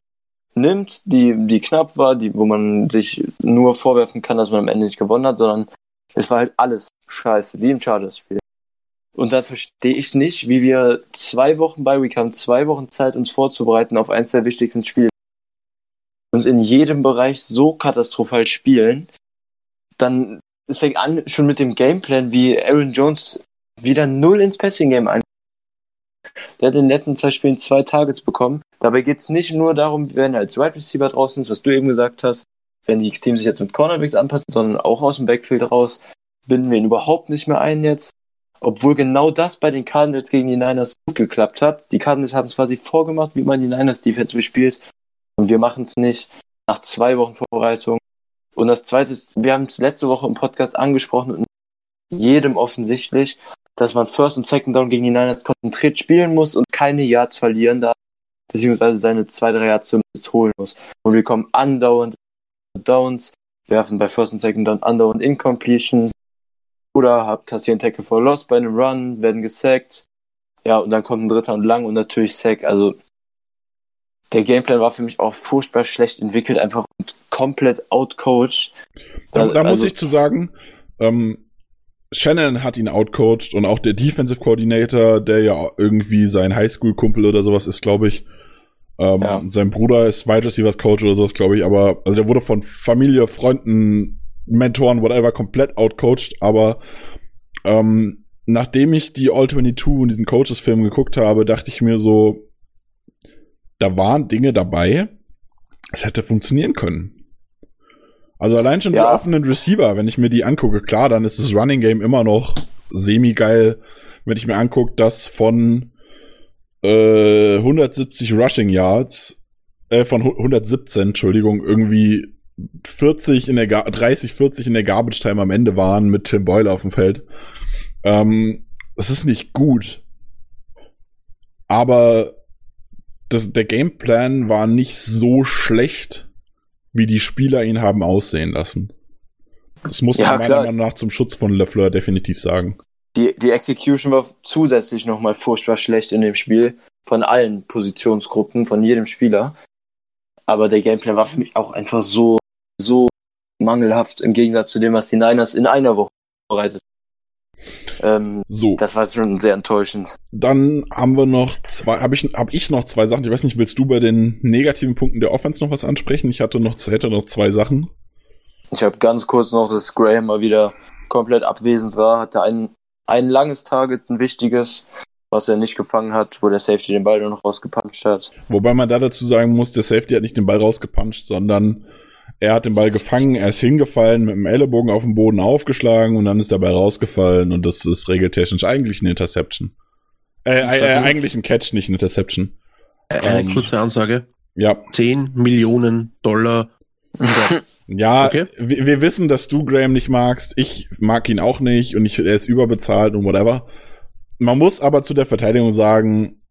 nimmt, die, die knapp war, die, wo man sich nur vorwerfen kann, dass man am Ende nicht gewonnen hat, sondern es war halt alles scheiße, wie im Chargers-Spiel. Und dann verstehe ich nicht, wie wir zwei Wochen bei Week haben, zwei Wochen Zeit, uns vorzubereiten auf eins der wichtigsten Spiele. Uns in jedem Bereich so katastrophal spielen. Dann, es fängt an schon mit dem Gameplan, wie Aaron Jones wieder null ins Passing-Game ein. Der hat in den letzten zwei Spielen zwei Targets bekommen. Dabei geht es nicht nur darum, wenn er als Wide Receiver draußen ist, was du eben gesagt hast, wenn die Teams sich jetzt mit Cornerbacks anpassen, sondern auch aus dem Backfield raus, binden wir ihn überhaupt nicht mehr ein jetzt. Obwohl genau das bei den Cardinals gegen die Niners gut geklappt hat. Die Cardinals haben es quasi vorgemacht, wie man die Niners Defense bespielt. Und wir machen es nicht. Nach zwei Wochen Vorbereitung. Und das zweite ist, wir haben es letzte Woche im Podcast angesprochen und jedem offensichtlich, dass man First und Second Down gegen die Niners konzentriert spielen muss und keine Yards verlieren darf, beziehungsweise seine zwei, drei Yards zumindest holen muss. Und wir kommen andauernd Downs, werfen bei First und Second Down andauernd Incompletions oder habt kassieren Tackle for Loss bei einem Run, werden gesackt. Ja, und dann kommt ein dritter und lang und natürlich Sack. Also der Gameplan war für mich auch furchtbar schlecht entwickelt, einfach komplett outcoached. Da, da also, muss ich zu sagen, ähm, Shannon hat ihn outcoached und auch der Defensive Coordinator, der ja irgendwie sein Highschool-Kumpel oder sowas ist, glaube ich. Ähm, Ja. Sein Bruder ist Wide Receivers Coach oder sowas, glaube ich. Aber also der wurde von Familie, Freunden, Mentoren, whatever, komplett outcoached. Aber ähm, nachdem ich die All 22 und diesen Coaches-Film geguckt habe, dachte ich mir so, da waren Dinge dabei, es hätte funktionieren können. Also allein schon die Ja. offenen Receiver, wenn ich mir die angucke, klar, dann ist das Running Game immer noch semi-geil. Wenn ich mir angucke, dass von äh, 170 Rushing Yards, äh, von hu- 117, Entschuldigung, irgendwie 40 in der Ga 30, 40 in der Garbage Time am Ende waren mit Tim Boyle auf dem Feld. Ähm, es ist nicht gut. Aber das, der Gameplan war nicht so schlecht, wie die Spieler ihn haben aussehen lassen. Das muss man Ja, meiner klar. Meinung nach zum Schutz von LeFleur definitiv sagen. die, die Execution war zusätzlich nochmal furchtbar schlecht in dem Spiel. Von allen Positionsgruppen, von jedem Spieler. Aber der Gameplan war für mich auch einfach so, so mangelhaft im Gegensatz zu dem, was die Niners in einer Woche vorbereitet. Ähm, So, das war schon sehr enttäuschend. dann haben wir noch zwei, habe ich, hab ich noch zwei Sachen. Ich weiß nicht, willst du bei den negativen Punkten der Offense noch was ansprechen? Ich hatte noch, hätte noch zwei Sachen. Ich habe ganz kurz noch, dass Graham mal wieder komplett abwesend war, hatte ein, ein langes Target, ein wichtiges, was er nicht gefangen hat, wo der Safety den Ball nur noch rausgepuncht hat. Wobei man da dazu sagen muss, der Safety hat nicht den Ball rausgepuncht, sondern er hat den Ball gefangen, er ist hingefallen, mit dem Ellenbogen auf dem Boden aufgeschlagen und dann ist der Ball rausgefallen und das ist regeltechnisch eigentlich eine Interception. Äh, äh, äh eigentlich ein Catch, nicht eine Interception. Eine Ähm, kurze Ansage. Ja, 10 Millionen Dollar. *laughs* ja, Okay. wir, wir wissen, dass du Graham nicht magst. Ich mag ihn auch nicht und ich, er ist überbezahlt und whatever. Man muss aber zu der Verteidigung sagen,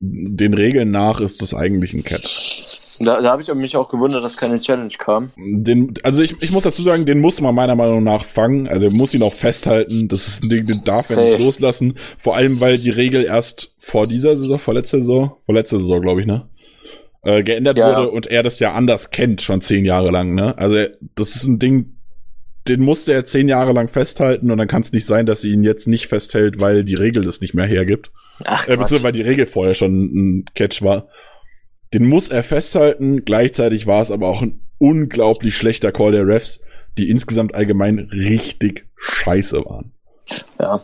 den Regeln nach ist das eigentlich ein Catch. Da, da habe ich mich auch gewundert, dass keine Challenge kam. Den, also ich, ich muss dazu sagen, den muss man meiner Meinung nach fangen. Also er muss ihn auch festhalten. Das ist ein Ding, den darf er nicht loslassen. Vor allem, weil die Regel erst vor dieser Saison, vor letzter Saison, vor letzter Saison, glaube ich, ne? Äh, geändert Ja. wurde und er das ja anders kennt, schon zehn Jahre lang, ne? Also das ist ein Ding, den musste er zehn Jahre lang festhalten und dann kann es nicht sein, dass sie ihn jetzt nicht festhält, weil die Regel das nicht mehr hergibt. Ach, Äh, beziehungsweise weil die Regel vorher schon ein Catch war. Den muss er festhalten. Gleichzeitig war es aber auch ein unglaublich schlechter Call der Refs, die insgesamt allgemein richtig scheiße waren. ja.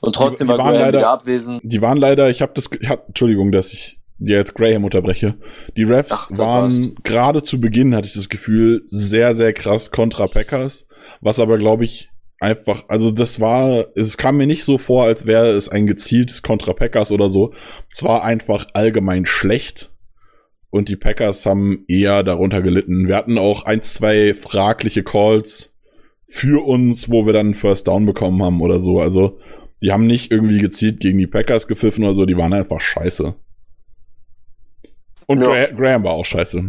Und trotzdem Die- die war Graham leider- wieder abwesend. Die waren leider, ich habe das, ich hab, Entschuldigung, dass ich ja, jetzt Graham unterbreche. Die Refs Ach, waren gerade zu Beginn, hatte ich das Gefühl, sehr, sehr krass kontra Packers, was aber, glaube ich, einfach, also das war, es kam mir nicht so vor, als wäre es ein gezieltes kontra Packers oder so. Es war einfach allgemein schlecht und die Packers haben eher darunter gelitten. Wir hatten auch ein, zwei fragliche Calls für uns, wo wir dann First Down bekommen haben oder so. Also die haben nicht irgendwie gezielt gegen die Packers gepfiffen oder so, die waren einfach scheiße. Und Ja. Gra Graham war auch scheiße.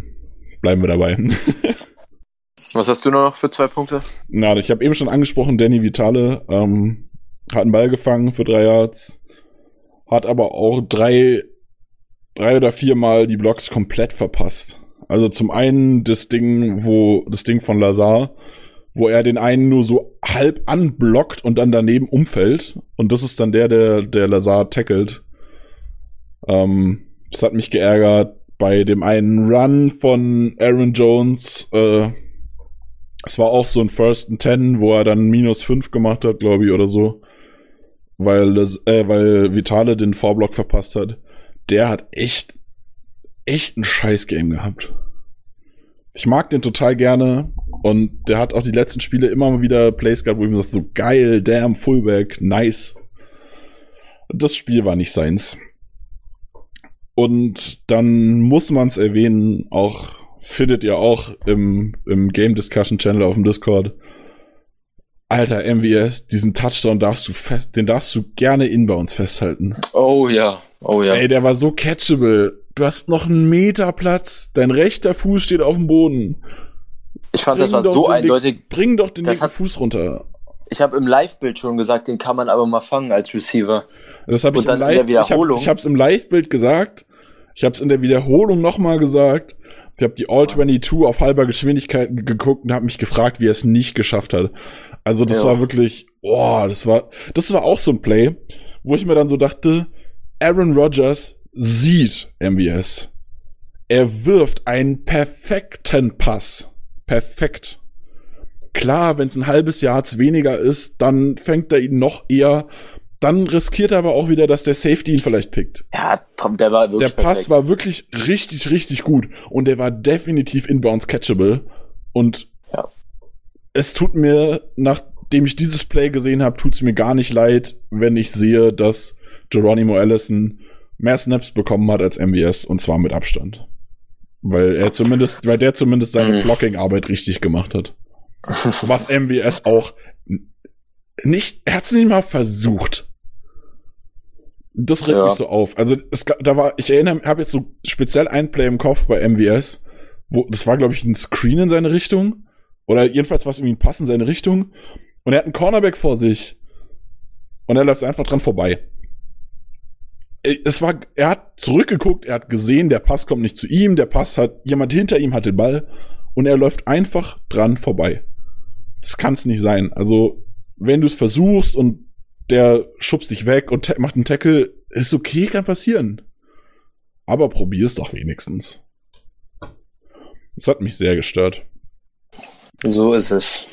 Bleiben wir dabei. *laughs* Was hast du noch für zwei Punkte? Na, ich habe eben schon angesprochen, Danny Vitale ähm, hat einen Ball gefangen für drei Yards, hat aber auch drei, drei oder viermal die Blocks komplett verpasst. Also zum einen das Ding, wo das Ding von Lazar, wo er den einen nur so halb anblockt und dann daneben umfällt. Und das ist dann der, der, der Lazar tackelt. Ähm, das hat mich geärgert. Bei dem einen Run von Aaron Jones, äh, es war auch so ein First and Ten, wo er dann minus fünf gemacht hat, glaube ich, oder so. Weil, das, äh, weil Vitale den Vorblock verpasst hat. Der hat echt, echt ein Scheiß-Game gehabt. Ich mag den total gerne. Und der hat auch die letzten Spiele immer mal wieder Plays gehabt, wo ich mir sage, so geil, damn, Fullback, nice. Das Spiel war nicht seins. Und dann muss man es erwähnen, auch findet ihr auch im, im Game Discussion Channel auf dem Discord. Alter, MVS, diesen Touchdown darfst du fest, den darfst du gerne inbounds festhalten. Oh ja, oh ja. Ey, der war so catchable. Du hast noch einen Meter Platz, dein rechter Fuß steht auf dem Boden. ich fand, das Bring war doch so eindeutig. Link- Bring doch den Das linken hat- Fuß runter. Ich habe im Live-Bild schon gesagt, den kann man aber mal fangen als Receiver. Das habe ich im Live, der ich hab, Wiederholung. ich hab's im Live-Bild gesagt. Ich hab's in der Wiederholung nochmal gesagt. Ich habe die All 22 auf halber Geschwindigkeit ge- geguckt und habe mich gefragt, wie er es nicht geschafft hat. Also das Ja. war wirklich, boah, das war, das war auch so ein Play, wo ich mir dann so dachte, Aaron Rodgers sieht MVS. Er wirft einen perfekten Pass. Perfekt. Klar, wenn es ein halbes Jahr weniger ist, dann fängt er ihn noch eher. Dann riskiert er aber auch wieder, dass der Safety ihn vielleicht pickt. Ja, Tom, der war Der wirklich Pass perfekt. war wirklich richtig, richtig gut. Und der war definitiv inbounds catchable. Und Ja. es tut mir, nachdem ich dieses Play gesehen habe, tut es mir gar nicht leid, wenn ich sehe, dass Geronimo Allison mehr Snaps bekommen hat als MVS und zwar mit Abstand. Weil er zumindest, weil der zumindest seine Mhm. Blocking-Arbeit richtig gemacht hat. Was MVS auch nicht, er hat's nicht mal versucht. Das regt Ja. mich so auf. Also es, da war, ich erinnere, habe jetzt so speziell ein Play im Kopf bei MVS, wo das war glaube ich ein Screen in seine Richtung oder jedenfalls was irgendwie ein Pass in seine Richtung und er hat einen Cornerback vor sich und er läuft einfach dran vorbei. Es war, er hat zurückgeguckt, er hat gesehen, der Pass kommt nicht zu ihm, der Pass hat, jemand hinter ihm hat den Ball und er läuft einfach dran vorbei. Das kann's nicht sein. Also, wenn du es versuchst und der schubst dich weg und macht einen Tackle, ist okay, kann passieren. Aber probier's doch wenigstens. Das hat mich sehr gestört. So ist es.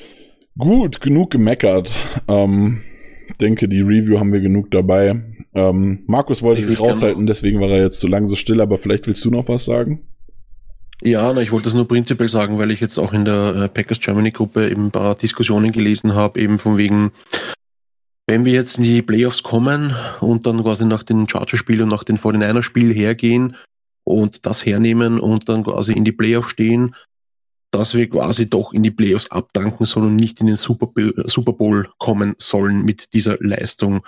Gut, genug gemeckert. Ähm, denke, die Review haben wir genug dabei. Ähm, Markus wollte Ich sich raushalten, deswegen war er jetzt so lange so still, aber vielleicht willst du noch was sagen? Ja, na, ich wollte das nur prinzipiell sagen, weil ich jetzt auch in der äh, Packers Germany Gruppe eben ein paar Diskussionen gelesen habe, eben von wegen, wenn wir jetzt in die Playoffs kommen und dann quasi nach dem Charger-Spiel und nach dem 49er-Spiel hergehen und das hernehmen und dann quasi in die Playoffs stehen, dass wir quasi doch in die Playoffs abdanken, sondern nicht in den Super Super Bowl kommen sollen mit dieser Leistung.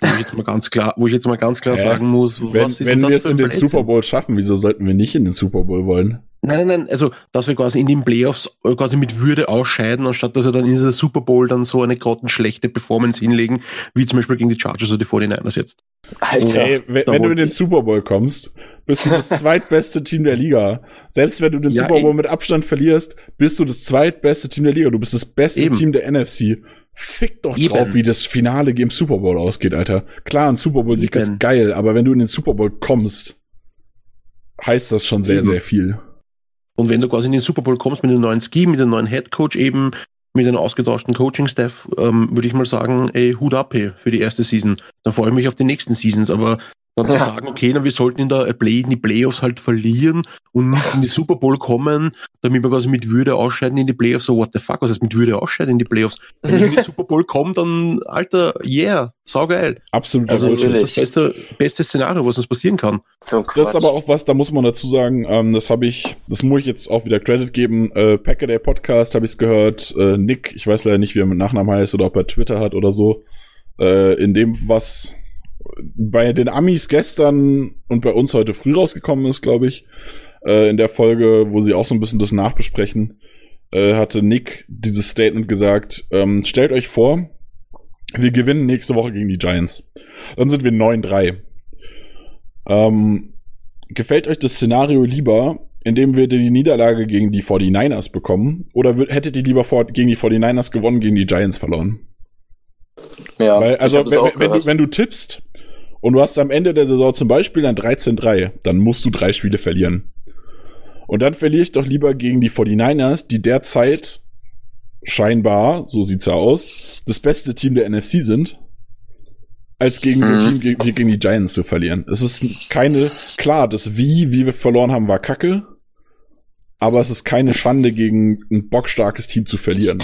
Wo ich jetzt mal ganz klar, wo ich jetzt mal ganz klar Ja, sagen muss, Wenn, wenn wir es in den Blödsinn? Super Bowl schaffen, wieso sollten wir nicht in den Super Bowl wollen? Nein, nein, nein, also, dass wir quasi in den Playoffs äh, quasi mit Würde ausscheiden, anstatt dass wir dann in dieser Super Bowl dann so eine grottenschlechte Performance hinlegen, wie zum Beispiel gegen die Chargers oder die 49ers jetzt. Alter. Ey, wenn, wenn du in den Super Bowl kommst, bist du das *laughs* zweitbeste Team der Liga. Selbst wenn du den Ja, Super Bowl eben. mit Abstand verlierst, bist du das zweitbeste Team der Liga. Du bist das beste Eben. Team der NFC. Fick doch Eben. drauf, wie das Finale im Super Bowl ausgeht, Alter. Klar, ein Super Bowl-Sieg Eben. ist geil, aber wenn du in den Super Bowl kommst, heißt das schon sehr, Eben. sehr viel. Und wenn du quasi in den Super Bowl kommst mit einem neuen Scheme, mit einem neuen Head Coach eben, mit einem ausgetauschten Coaching-Staff, ähm, würde ich mal sagen, ey, Hut ab hey, für die erste Season. Dann freue ich mich auf die nächsten Seasons, aber Dann zu sagen, okay, na, wir sollten in der Play, in die Playoffs halt verlieren und nicht in die Super Bowl kommen, damit wir quasi mit Würde ausscheiden in die Playoffs. So, what the fuck, was heißt mit Würde ausscheiden in die Playoffs? Wenn ich in die Super Bowl komme, dann, alter, yeah, saugeil. Absolut. Also, das ist das beste, beste Szenario, was uns passieren kann. So Das ist aber auch was, da muss man dazu sagen, ähm, das habe ich, das muss ich jetzt auch wieder Credit geben. Äh, Packaday Podcast habe ich es gehört. Äh, Nick, ich weiß leider nicht, wie er mit Nachnamen heißt oder ob er Twitter hat oder so. Äh, in dem, was bei den Amis gestern und bei uns heute früh rausgekommen ist, glaube ich, äh, in der Folge, wo sie auch so ein bisschen das nachbesprechen, äh, hatte Nick dieses Statement gesagt, ähm, stellt euch vor, wir gewinnen nächste Woche gegen die Giants. Dann sind wir 9-3. Ähm, gefällt euch das Szenario lieber, in dem wir die Niederlage gegen die 49ers bekommen? Oder hättet ihr lieber vor, gegen die 49ers gewonnen, gegen die Giants verloren? Ja, Weil, also, wenn, wenn, du, wenn du tippst und du hast am Ende der Saison zum Beispiel ein 13-3, dann musst du drei Spiele verlieren. Und dann verliere ich doch lieber gegen die 49ers, die derzeit scheinbar, so sieht's ja aus, das beste Team der NFC sind, als gegen so ein Mhm. Team wie gegen die Giants zu verlieren. Es ist keine, klar, das Wie, wie wir verloren haben, war kacke, aber es ist keine Schande, gegen ein bockstarkes Team zu verlieren.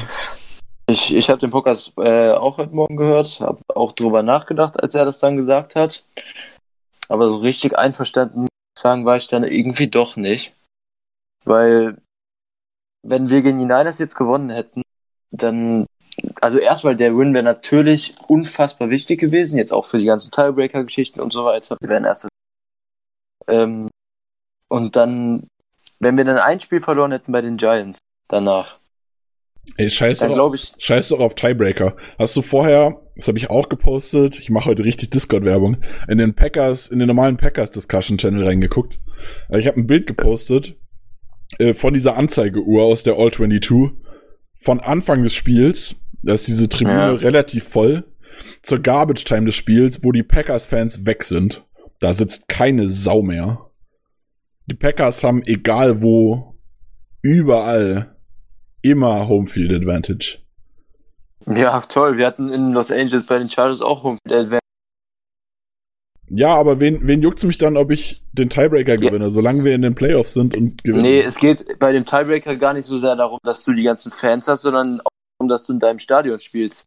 Ich, ich habe den Podcast äh, auch heute Morgen gehört, habe auch drüber nachgedacht, als er das dann gesagt hat. Aber so richtig einverstanden, sagen, war ich dann irgendwie doch nicht. Weil, wenn wir gegen die Niners jetzt gewonnen hätten, dann, also erstmal der Win wäre natürlich unfassbar wichtig gewesen, jetzt auch für die ganzen Tiebreaker-Geschichten und so weiter. Wir wären erst. Ähm, und dann, wenn wir dann ein Spiel verloren hätten bei den Giants danach, Ey, scheiß dann doch, ich, scheiß doch auf Tiebreaker. Hast du vorher, das habe ich auch gepostet, ich mache heute richtig Discord-Werbung, in den Packers, in den normalen Packers-Discussion-Channel reingeguckt. Äh, Ich habe ein Bild gepostet äh, von dieser Anzeigeuhr aus der All-22 von Anfang des Spiels, da ist diese Tribüne Ja. relativ voll, zur Garbage-Time des Spiels, wo die Packers-Fans weg sind. Da sitzt keine Sau mehr. Die Packers haben egal wo, überall, immer Homefield Advantage. Ja, toll. Wir hatten in Los Angeles bei den Chargers auch Home Advantage. Ja, aber wen, wen juckt's mich dann, ob ich den Tiebreaker gewinne, solange wir in den Playoffs sind und gewinnen? Nee, es geht bei dem Tiebreaker gar nicht so sehr darum, dass du die ganzen Fans hast, sondern auch darum, dass du in deinem Stadion spielst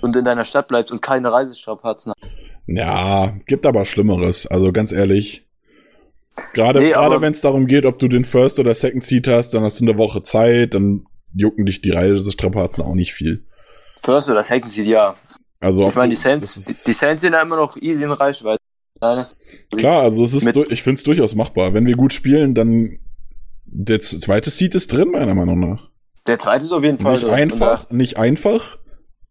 und in deiner Stadt bleibst und keine Reisestrapazen hast. Ja, gibt aber Schlimmeres. Also ganz ehrlich. Gerade Nee, gerade wenn es darum geht, ob du den First oder Second Seed hast, dann hast du eine Woche Zeit, dann jucken dich die Reisestrapazen auch nicht viel. First oder Second Seed, ja. Also Ich meine, die Saints, das die, die Saints sind ja immer noch easy in Reichweite. Nein, das, klar, also es ist, ich finde es durchaus machbar. Wenn wir gut spielen, dann der zweite Seed ist drin, meiner Meinung nach. der zweite ist auf jeden Fall Nicht drin. einfach, nicht einfach.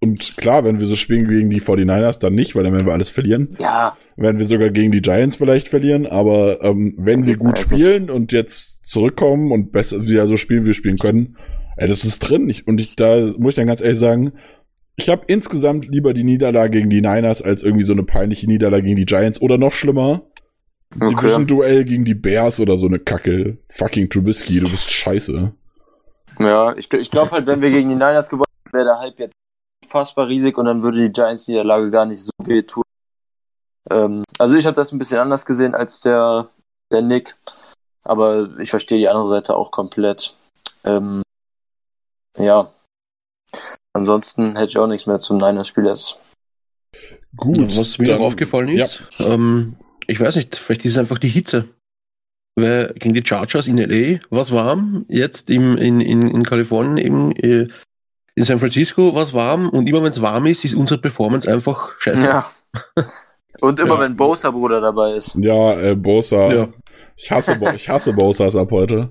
Und klar, wenn wir so spielen gegen die 49ers, dann nicht, weil dann werden wir alles verlieren. Ja, werden wir sogar gegen die Giants vielleicht verlieren, aber ähm, wenn wir gut spielen und jetzt zurückkommen und besser wieder so spielen, wie wir spielen können, ey, das ist drin. Ich, und ich, da muss ich dann ganz ehrlich sagen, ich habe insgesamt lieber die Niederlage gegen die Niners als irgendwie so eine peinliche Niederlage gegen die Giants oder noch schlimmer, okay. Division-Duell gegen die Bears oder so eine Kacke. Fucking Trubisky, du bist scheiße. Ja, ich, ich glaube halt, wenn wir gegen die Niners gewonnen hätten, wäre der Hype jetzt unfassbar riesig und dann würde die Giants-Niederlage gar nicht so weh tun. Ähm, also ich habe das ein bisschen anders gesehen als der, der Nick, aber ich verstehe die andere Seite auch komplett. Ähm, ja. Ansonsten hätte ich auch nichts mehr zum Niners-Spiel jetzt. Gut. Was mir dann- noch aufgefallen ist, ähm, ich weiß nicht, vielleicht ist es einfach die Hitze. Weil gegen die Chargers in LA war es warm, jetzt im, in, in, in Kalifornien eben, äh, in San Francisco war es warm und immer wenn es warm ist, ist unsere Performance einfach scheiße. Ja. *laughs* Und immer Ja. wenn Bosa Bruder dabei ist. Ja, äh, Bosa. Ja. Ich hasse, ich hasse Bosas ab heute.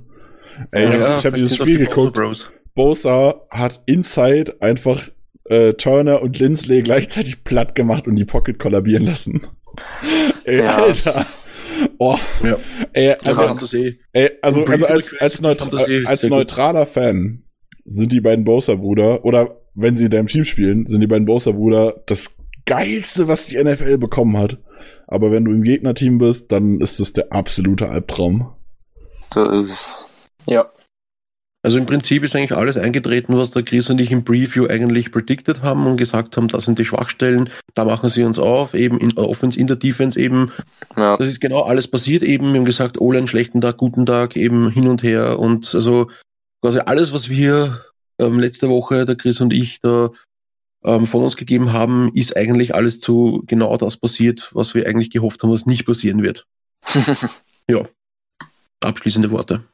Ey, ich Ja, habe hab dieses Spiel die Bosa geguckt. Bosa hat Inside einfach äh, Turner und Lindsley gleichzeitig platt gemacht und die Pocket kollabieren lassen. Ey, Ja. Alter. Oh, Ja. ey, Also, eh. ey, also, also als, als, Request neut kommt das eh als neutraler Fan sind die beiden Bosa-Brüder, oder wenn sie in deinem Team spielen, sind die beiden Bosa-Brüder das geilste, was die NFL bekommen hat. Aber wenn du im Gegnerteam bist, dann ist das der absolute Albtraum. Das ist, ja. Also im Prinzip ist eigentlich alles eingetreten, was der Chris und ich im Preview eigentlich predicted haben und gesagt haben, das sind die Schwachstellen, da machen sie uns auf, eben in Offense, in der Defense eben. Ja. Das ist genau alles passiert eben. Wir haben gesagt, oh, einen schlechten Tag, guten Tag, eben hin und her und also quasi alles, was wir ähm, letzte Woche, der Chris und ich, da ähm, von uns gegeben haben, ist eigentlich alles zu genau das passiert, was wir eigentlich gehofft haben, was nicht passieren wird. *laughs* ja. Abschließende Worte.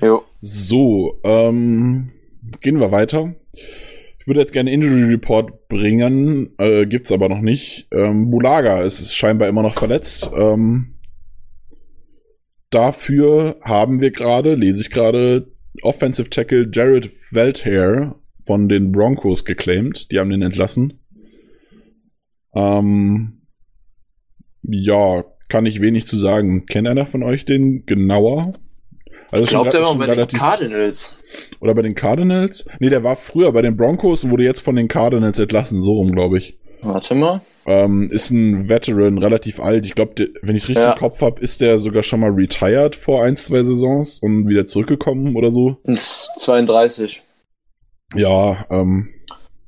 Jo. So, ähm, gehen wir weiter. Ich würde jetzt gerne Injury Report bringen, äh, gibt's aber noch nicht. Ähm, Bulaga ist, scheinbar immer noch verletzt. Ähm, dafür haben wir gerade, lese ich gerade, Offensive Tackle Jared Velthair von den Broncos geclaimed. Die haben den entlassen. Ähm, ja, kann ich wenig zu sagen. Kennt einer von euch den genauer? Also Ich glaube, der war bei den relativ- Cardinals. oder bei den Cardinals? Nee, der war früher bei den Broncos und wurde jetzt von den Cardinals entlassen, so rum, glaube ich. Warte mal. Ähm, ist ein Veteran, relativ alt. Ich glaube, wenn ich richtig Ja. im Kopf habe, ist der sogar schon mal retired vor ein, zwei Saisons und wieder zurückgekommen oder so. Ist 32. Ja, ähm,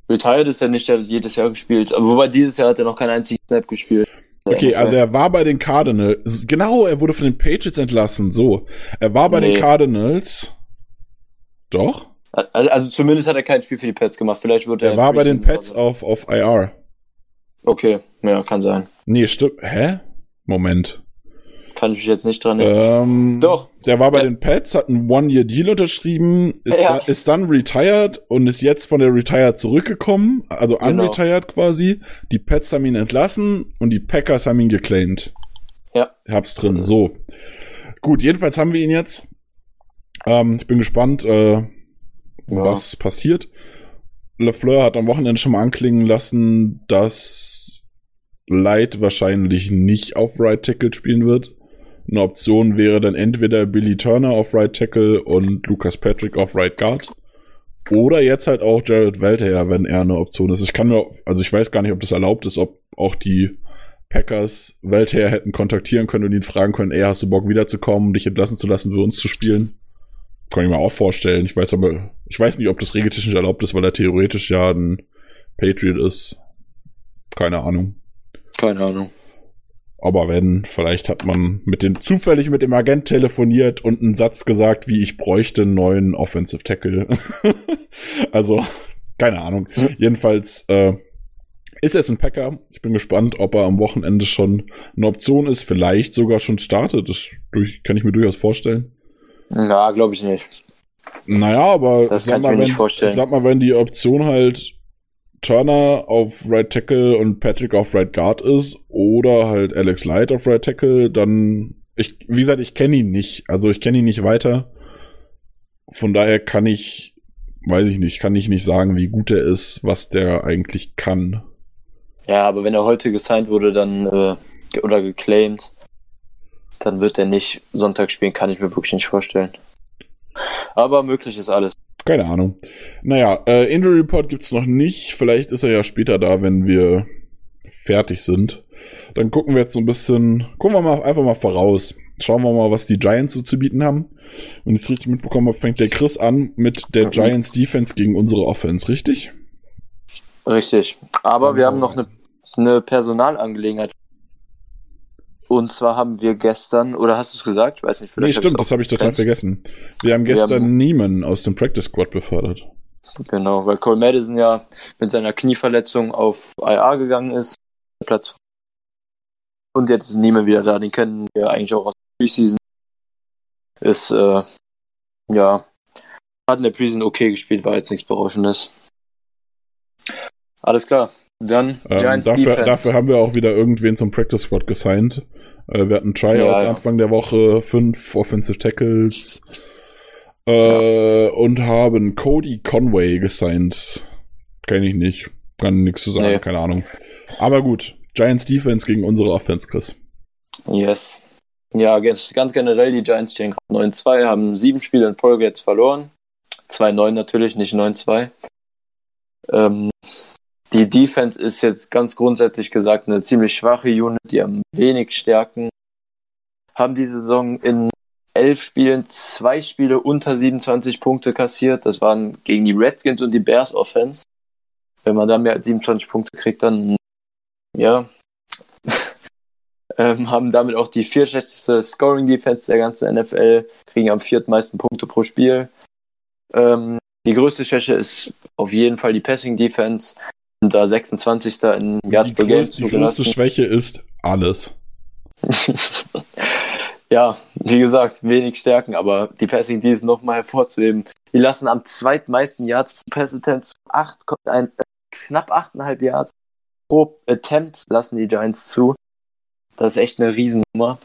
Retired ist er nicht, der hat jedes Jahr gespielt. Aber wobei dieses Jahr hat er noch keinen einzigen Snap gespielt. Okay, also er war bei den Cardinals. Genau, er wurde von den Patriots entlassen, so. Er war bei Nee. den Cardinals. Doch? Also, also zumindest hat er kein Spiel für die Pets gemacht. Vielleicht wird er. Er war bei den Pets auf, auf IR. Okay, ja, kann sein. Nee, stimmt. Hä? Moment. Kann ich mich jetzt nicht dran erinnern. Ähm, Doch. Der war bei Ja. den Pets, hat einen One-Year-Deal unterschrieben, ist, Ja. da, ist dann retired und ist jetzt von der Retired zurückgekommen, also Genau. unretired quasi. Die Pets haben ihn entlassen und die Packers haben ihn geclaimed. Ja. Hab's drin, so. Gut, jedenfalls haben wir ihn jetzt. Ähm, ich bin gespannt, äh, Ja. was passiert. LeFleur hat am Wochenende schon mal anklingen lassen, dass Light wahrscheinlich nicht auf Right Tackle spielen wird. Eine Option wäre dann entweder Billy Turner auf Right Tackle und Lucas Patrick auf Right Guard. Oder jetzt halt auch Jared Welter, wenn er eine Option ist. Ich kann nur, also ich weiß gar nicht, ob das erlaubt ist, ob auch die Packers Welter hätten kontaktieren können und ihn fragen können, ey, hast du Bock wiederzukommen, dich entlassen zu lassen, für uns zu spielen? Kann ich mir auch vorstellen. Ich weiß aber, ich weiß nicht, ob das regeltechnisch erlaubt ist, weil er theoretisch ja ein Patriot ist. Keine Ahnung. Keine Ahnung. Aber wenn, vielleicht hat man mit dem, zufällig mit dem Agent telefoniert und einen Satz gesagt, wie ich bräuchte einen neuen Offensive Tackle. *laughs* also, keine Ahnung. Jedenfalls, äh, ist jetzt ein Packer. Ich bin gespannt, ob er am Wochenende schon eine Option ist, vielleicht sogar schon startet. Das durch, kann ich mir durchaus vorstellen. Na, glaube ich nicht. Naja, aber Das kann ich mir wenn, nicht vorstellen. sag mal, wenn die Option halt Turner auf Right Tackle und Patrick auf Right Guard ist oder halt Alex Light auf Right Tackle, dann ich wie gesagt, ich kenne ihn nicht, also ich kenne ihn nicht weiter. Von daher kann ich weiß ich nicht, kann ich nicht sagen, wie gut er ist, was der eigentlich kann. Ja, aber wenn er heute gesigned wurde, dann äh, oder geclaimed, dann wird er nicht Sonntag spielen, kann ich mir wirklich nicht vorstellen. Aber möglich ist alles. Keine Ahnung. Naja, äh, Injury Report gibt's noch nicht. Vielleicht ist er ja später da, wenn wir fertig sind. Dann gucken wir jetzt so ein bisschen, gucken wir mal einfach mal voraus. Schauen wir mal, was die Giants so zu bieten haben. Wenn ich es richtig mitbekommen habe, fängt der Chris an mit der Giants Defense gegen unsere Offense, richtig? Richtig. Aber wir haben noch eine, eine Personalangelegenheit. Und zwar haben wir gestern, oder hast du es gesagt? Ich weiß nicht, Nee, vielleicht stimmt, hab ich's das habe ich total vergessen. Wir haben Wir gestern haben- Neiman aus dem Practice Squad befördert. Genau, weil Cole Madison ja mit seiner Knieverletzung auf IA gegangen ist. Platz. Und jetzt ist niemand wieder da. Den kennen wir eigentlich auch aus der Preseason. Ist, äh, ja, hat in der Preseason okay gespielt, war jetzt nichts Berauschendes. Alles klar. Dann Ähm, Giants dafür, Defense. dafür haben wir auch wieder irgendwen zum Practice Squad gesigned. Äh, wir hatten Tryouts Ja, ja. Anfang der Woche, fünf Offensive Tackles äh, und haben Cody Conway gesigned. Kenne ich nicht. Kann nichts zu sagen, Nee. keine Ahnung. Aber gut, Giants Defense gegen unsere Offense, Chris. Yes. Ja, ganz ganz generell, die Giants stehen gerade 9-2, haben sieben Spiele in Folge jetzt verloren. 2-9 natürlich, nicht 9-2. Ähm, die Defense ist jetzt ganz grundsätzlich gesagt eine ziemlich schwache Unit, die haben wenig Stärken. Haben die Saison in elf Spielen zwei Spiele unter 27 Punkte kassiert. Das waren gegen die Redskins und die Bears Offense. Wenn man da mehr als 27 Punkte kriegt, dann ja, *laughs* ähm, haben damit auch die viertschlechteste Scoring Defense der ganzen NFL, kriegen am viertmeisten Punkte pro Spiel. Ähm, die größte Schwäche ist auf jeden Fall die Passing Defense. Sind da 26. in Yards per Game Die größte Schwäche ist alles. *laughs* ja, wie gesagt, wenig Stärken, aber die Passing D ist nochmal hervorzuheben. Die lassen am zweitmeisten Yards pro Pass Attempt acht, ein, knapp 8,5 Yards pro Attempt lassen die Giants zu. Das ist echt eine Riesennummer.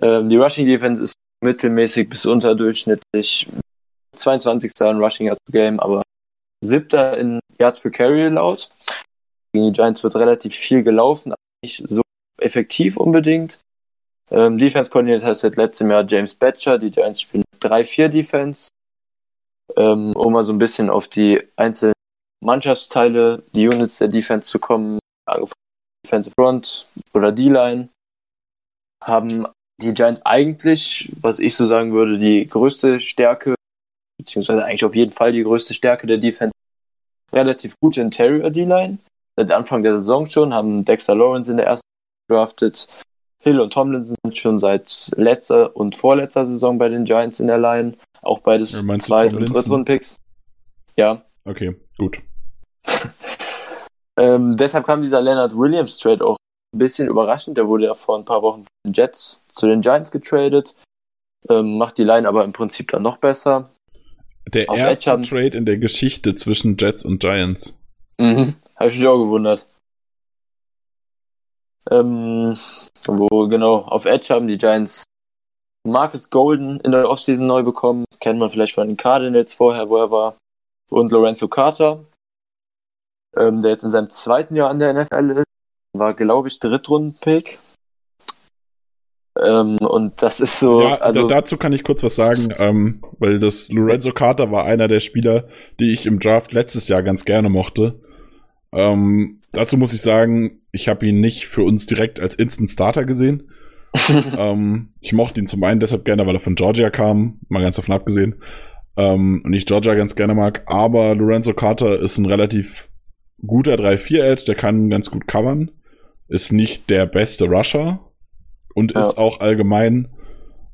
Ähm, die Rushing Defense ist mittelmäßig bis unterdurchschnittlich. 22. in Rushing Yards per Game, aber siebter in Yards per Carry laut. Gegen die Giants wird relativ viel gelaufen, aber nicht so effektiv unbedingt. Ähm, Defense Coordinator ist seit letztem Jahr James Batcher. Die Giants spielen 3-4 Defense. Ähm, um mal so ein bisschen auf die einzelnen Mannschaftsteile, die Units der Defense zu kommen, Defensive Front oder D-Line, haben die Giants eigentlich, was ich so sagen würde, die größte Stärke, beziehungsweise eigentlich auf jeden Fall die größte Stärke der Defense, relativ gute Interior D-Line. Seit Anfang der Saison schon haben Dexter Lawrence in der ersten drafted. Hill und Tomlinson sind schon seit letzter und vorletzter Saison bei den Giants in der Line. Auch beides ja, Zweit- und Drittrunden-Picks. Ja. Okay, gut. *laughs* ähm, deshalb kam dieser Leonard Williams Trade auch ein bisschen überraschend. Der wurde ja vor ein paar Wochen von den Jets zu den Giants getradet. Ähm, macht die Line aber im Prinzip dann noch besser. Der Auf erste haben... Trade in der Geschichte zwischen Jets und Giants. Mhm, habe ich mich auch gewundert. Ähm, wo genau, auf Edge haben die Giants Marcus Golden in der Offseason neu bekommen. Kennt man vielleicht von den Cardinals vorher, wo er war. Und Lorenzo Carter, ähm, der jetzt in seinem zweiten Jahr an der NFL ist. War, glaube ich, Drittrunden-Pick. Ähm, und das ist so. Ja, also dazu kann ich kurz was sagen, ähm, weil das Lorenzo Carter war einer der Spieler, die ich im Draft letztes Jahr ganz gerne mochte. Ähm, dazu muss ich sagen, ich habe ihn nicht für uns direkt als Instant Starter gesehen. *laughs* ähm, ich mochte ihn zum einen deshalb gerne, weil er von Georgia kam, mal ganz davon abgesehen. Ähm, und ich Georgia ganz gerne mag. Aber Lorenzo Carter ist ein relativ guter 3-4-Edge, der kann ganz gut covern. Ist nicht der beste Rusher und ja. ist auch allgemein,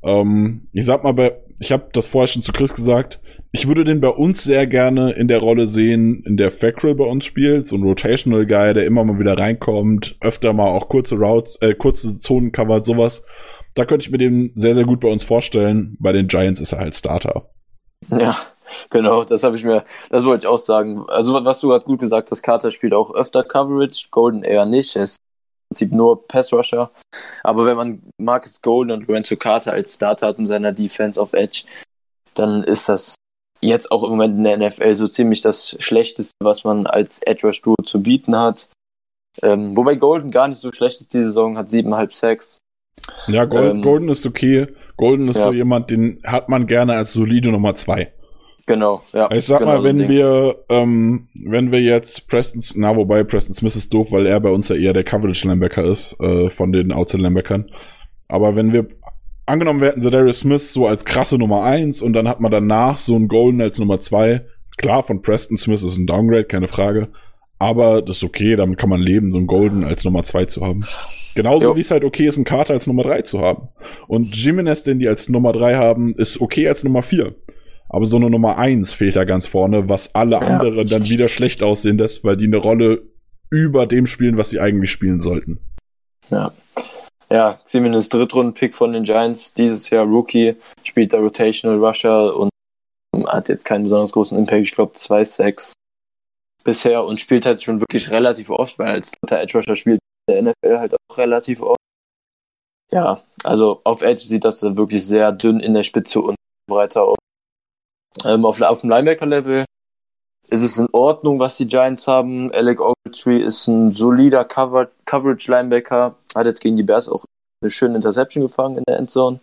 ähm, ich sag mal, bei, ich habe das vorher schon zu Chris gesagt, ich würde den bei uns sehr gerne in der Rolle sehen, in der Fackrell bei uns spielt, so ein Rotational Guy, der immer mal wieder reinkommt, öfter mal auch kurze Routes, äh, kurze Zonen covert, sowas. Da könnte ich mir den sehr, sehr gut bei uns vorstellen. Bei den Giants ist er halt Starter. Ja, genau, das habe ich mir, das wollte ich auch sagen. Also, was du gerade gut gesagt hast, Carter spielt auch öfter Coverage, Golden eher nicht. Er ist Prinzip nur Pass Rusher. Aber wenn man Marcus Golden und Lorenzo Carter als Starter hat in seiner Defense auf Edge, dann ist das jetzt auch im Moment in der NFL so ziemlich das Schlechteste, was man als Edge Rush Duo zu bieten hat. Ähm, wobei Golden gar nicht so schlecht ist die Saison, hat siebeneinhalb Sacks. Ja, Golden, ähm, Golden ist okay. Golden ist ja. so jemand, den hat man gerne als solide Nummer zwei. Genau, ja. Ich sag genau mal, wenn wir, ähm, wenn wir jetzt Preston, na, wobei Preston Smith ist doof, weil er bei uns ja eher der Coverage Linebacker ist, äh, von den Outside Linebackern. Aber wenn wir angenommen, wir hätten Darius Smith so als krasse Nummer eins und dann hat man danach so einen Golden als Nummer zwei. Klar, von Preston Smith ist ein Downgrade, keine Frage. Aber das ist okay, damit kann man leben, so einen Golden als Nummer zwei zu haben. Genauso wie es halt okay ist, einen Carter als Nummer drei zu haben. Und Jimenez, den die als Nummer drei haben, ist okay als Nummer vier. Aber so eine Nummer eins fehlt da ganz vorne, was alle ja. anderen dann wieder schlecht aussehen lässt, weil die eine Rolle über dem spielen, was sie eigentlich spielen sollten. Ja, ja, Siemens Drittrunden-Pick von den Giants, dieses Jahr Rookie, spielt der Rotational Rusher und hat jetzt keinen besonders großen Impact, ich glaube zwei Sacks bisher und spielt halt schon wirklich relativ oft, weil als dritter Edge Rusher spielt der NFL halt auch relativ oft. Ja, also auf Edge sieht das dann wirklich sehr dünn in der Spitze und breiter aus. Ähm, auf, auf dem Linebacker-Level ist es in Ordnung, was die Giants haben. Alec Ogletree ist ein solider Cover Coverage-Linebacker. Hat jetzt gegen die Bears auch eine schöne Interception gefangen in der Endzone.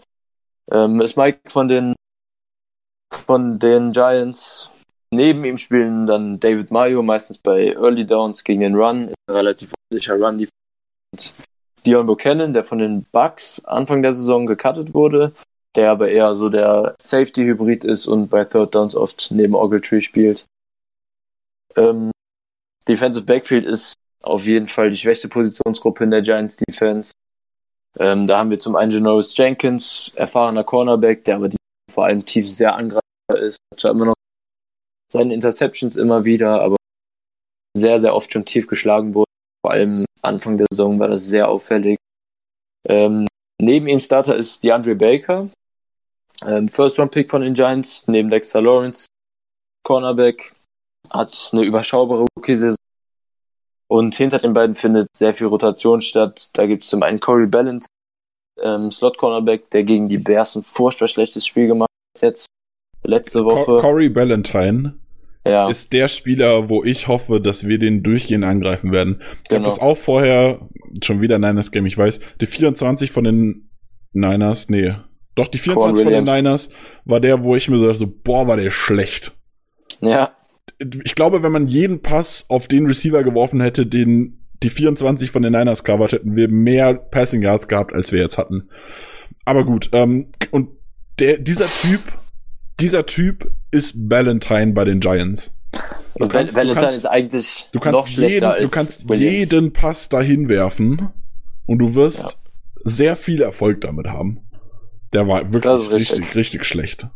Ähm, ist Mike von den, von den Giants. Neben ihm spielen dann David Mayo, meistens bei Early Downs gegen den Run. Relativ ordentlicher Run. Und Dion Buchanan, der von den Bucks Anfang der Saison gecuttet wurde, der aber eher so der Safety-Hybrid ist und bei Third Downs oft neben Ogletree spielt. Ähm, Defensive Backfield ist auf jeden Fall die schwächste Positionsgruppe in der Giants Defense. Ähm, da haben wir zum einen Janoris Jenkins, erfahrener Cornerback, der aber vor allem tief sehr angreifbar ist. Hat immer noch seine Interceptions immer wieder, aber sehr, sehr oft schon tief geschlagen wurde. Vor allem Anfang der Saison war das sehr auffällig. Ähm, neben ihm Starter ist DeAndre Baker, ähm, First-Round-Pick von den Giants, neben Dexter Lawrence, Cornerback, hat eine überschaubare Rookie-Saison. Und hinter den beiden findet sehr viel Rotation statt. Da gibt es zum einen Corey Ballant, ähm, Slot-Cornerback, der gegen die Bears ein furchtbar schlechtes Spiel gemacht hat jetzt. Letzte Woche. Co Corey Ballantyne ja. ist der Spieler, wo ich hoffe, dass wir den durchgehend angreifen werden. Ich Genau. habe das auch vorher, schon wieder Niners Game, ich weiß, die 24 von den Niners, nee, doch die 24 von den. Niners war der, wo ich mir so dachte, so, boah, war der schlecht. ja, Ich glaube, wenn man jeden Pass auf den Receiver geworfen hätte, den die 24 von den Niners covered, hätten wir mehr Passing Yards gehabt, als wir jetzt hatten. Aber gut, ähm, und der, dieser Typ, dieser Typ ist Ballantyne bei den Giants. und kannst- du Valentine kannst- ist eigentlich Du kannst, noch schlechter jeden, als du kannst Williams. jeden Pass dahin werfen und du wirst sehr viel Erfolg damit haben. Der war wirklich richtig. richtig, richtig schlecht.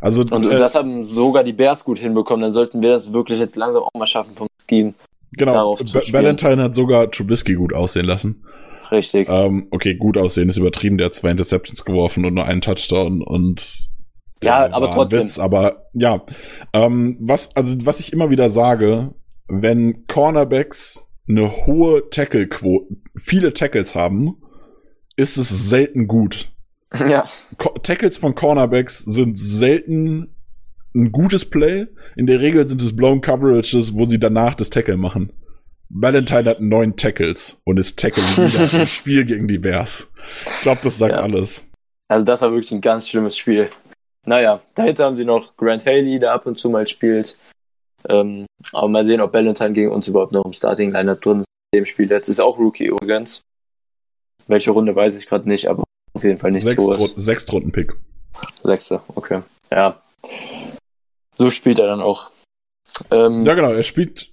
Also, Und, und äh, das haben sogar die Bears gut hinbekommen. Dann sollten wir das wirklich jetzt langsam auch mal schaffen vom Scheme. genau, darauf zu spielen. Valentine hat sogar Trubisky gut aussehen lassen. Richtig. Ähm, okay, gut aussehen ist übertrieben. Der hat zwei Interceptions geworfen und nur einen Touchdown und Ja, aber trotzdem. Witz, aber ja, ähm, was also was ich immer wieder sage, wenn Cornerbacks eine hohe Tackle-Quote, viele Tackles haben, ist es selten gut. *laughs* ja, Co Tackles von Cornerbacks sind selten ein gutes Play. In der Regel sind es blown Coverages, wo sie danach das Tackle machen. Valentine hat neun Tackles und ist Tackle wieder *laughs* im Spiel gegen die Bears. Ich glaube, das sagt Ja. alles. also das war wirklich ein ganz schlimmes Spiel. Naja, dahinter haben sie noch Grant Haley, der ab und zu mal spielt. Ähm, aber mal sehen, ob Valentine gegen uns überhaupt noch im Starting Lineup drin ist in dem Spiel. Jetzt ist auch Rookie übrigens. Welche Runde weiß ich gerade nicht, aber auf jeden Fall nicht Sechs, so. Rund- Sechstrunden-Pick. Sechste, okay. Ja. So spielt er dann auch. Ähm, Ja, genau. Er spielt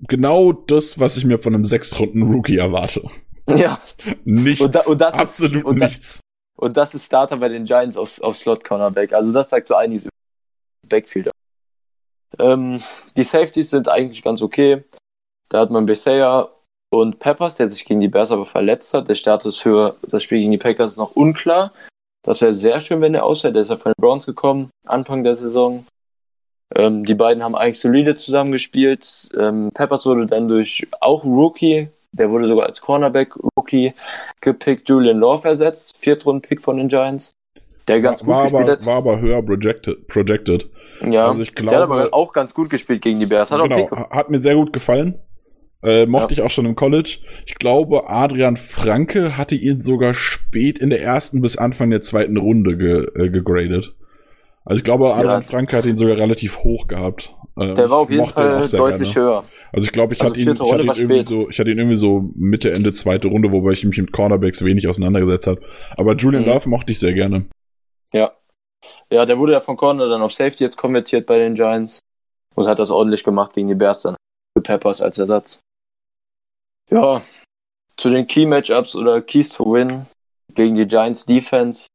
genau das, was ich mir von einem Sechstrunden-Rookie erwarte. ja. Nichts. Und da- und das ist- absolut und da- nichts. Und das ist Starter bei den Giants auf, auf Slot Cornerback. Also das sagt so einiges über Backfielder. Ähm, die Safeties sind eigentlich ganz okay. Da hat man Bethea und Peppers, der sich gegen die Bears aber verletzt hat. Der Status für das Spiel gegen die Packers ist noch unklar. Das wäre sehr schön, wenn er ausfällt. Der ist ja von den Browns gekommen, Anfang der Saison. Ähm, die beiden haben eigentlich solide zusammengespielt. Ähm, Peppers wurde dann durch auch Rookie, der wurde sogar als Cornerback-Rookie gepickt, Julian Love ersetzt, Viertrunden-Pick von den Giants, der ganz gut war, gespielt aber, hat. war aber höher projected. projected. ja, also ich der hat aber glaube- auch ganz gut gespielt gegen die Bears. Hat genau, hat mir sehr gut gefallen. Äh, mochte Ja. ich auch schon im College. Ich glaube, Adrian Franke hatte ihn sogar spät in der ersten bis Anfang der zweiten Runde ge, äh, gegradet. Also ich glaube, Adrian Franke hat ihn sogar relativ hoch gehabt. Äh, Der war auf jeden Fall deutlich gerne. höher. Also ich glaube, ich Also hatte ihn, ich hatte ihn irgendwie spät. so, ich hatte ihn irgendwie so Mitte, Ende zweite Runde, wobei ich mich mit Cornerbacks wenig auseinandergesetzt habe. Aber Julian Mhm. Love mochte ich sehr gerne. Ja. Ja, der wurde ja von Corner dann auf Safety jetzt konvertiert bei den Giants und hat das ordentlich gemacht gegen die Bears dann. Peppers als Ersatz. Ja, zu den Key Matchups oder Keys to Win gegen die Giants Defense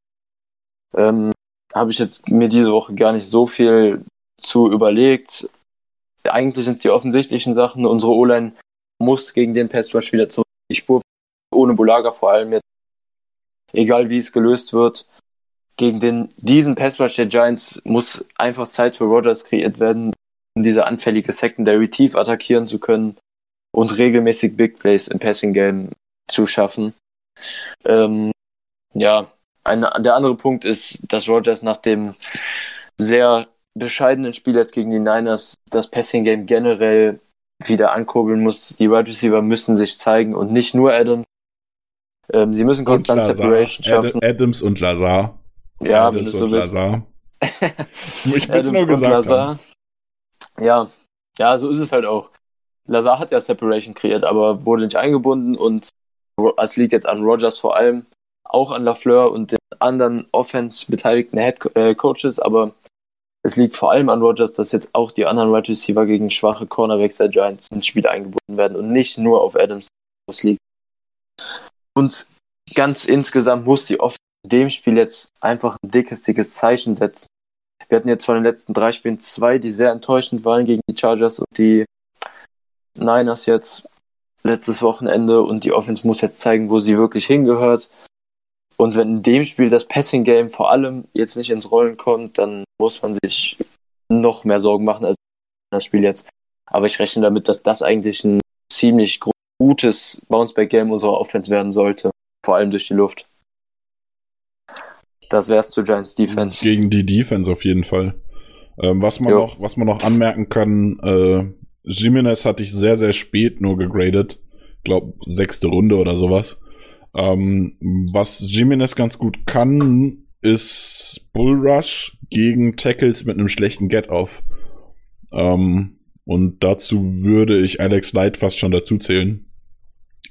ähm, habe ich jetzt mir diese Woche gar nicht so viel zu überlegt. Eigentlich sind es die offensichtlichen Sachen. Unsere O-Line muss gegen den Pass Rush wieder zurück die Spur, ohne Bulaga vor allem jetzt. Egal wie es gelöst wird gegen den, diesen Pass Rush der Giants muss einfach Zeit für Rodgers kreiert werden, um diese anfällige Secondary tief attackieren zu können und regelmäßig Big Plays im Passing Game zu schaffen. Ähm, ja, ein, der andere Punkt ist, dass Rodgers nach dem sehr bescheidenen Spiel jetzt gegen die Niners das Passing Game generell wieder ankurbeln muss. Die Wide Receiver müssen sich zeigen und nicht nur Adam. Ähm, sie müssen konstant Separation schaffen. Ad Adams und Lazar. Ja, Adams wenn du so willst. Lazar. ich *laughs* ich will Adams nur und gesagt. Lazar. Ja, ja, so ist es halt auch. Lazar hat ja Separation kreiert, aber wurde nicht eingebunden und es liegt jetzt an Rogers vor allem, auch an Lafleur und den anderen Offense beteiligten Head äh, Coaches, aber es liegt vor allem an Rogers, dass jetzt auch die anderen Wide Receiver gegen schwache Cornerbacks der Giants ins Spiel eingebunden werden und nicht nur auf Adams liegt. Und ganz insgesamt muss die Offense in dem Spiel jetzt einfach ein dickes, dickes Zeichen setzen. Wir hatten jetzt von den letzten drei Spielen zwei, die sehr enttäuschend waren gegen die Chargers und die Niners jetzt letztes Wochenende und die Offense muss jetzt zeigen, wo sie wirklich hingehört. Und wenn in dem Spiel das Passing Game vor allem jetzt nicht ins Rollen kommt, dann muss man sich noch mehr Sorgen machen als das Spiel jetzt. Aber ich rechne damit, dass das eigentlich ein ziemlich gutes Bounceback Game unserer Offense werden sollte. Vor allem durch die Luft. Das wär's zu Giants Defense. Gegen die Defense auf jeden Fall. Ähm, was, man noch, was man noch anmerken kann, äh, Jimenez hatte ich sehr, sehr spät nur gegradet. Glaub, sechste Runde oder sowas. Ähm, was Jimenez ganz gut kann, ist Bullrush gegen Tackles mit einem schlechten Get-Off. Ähm, und dazu würde ich Alex Light fast schon dazu zählen.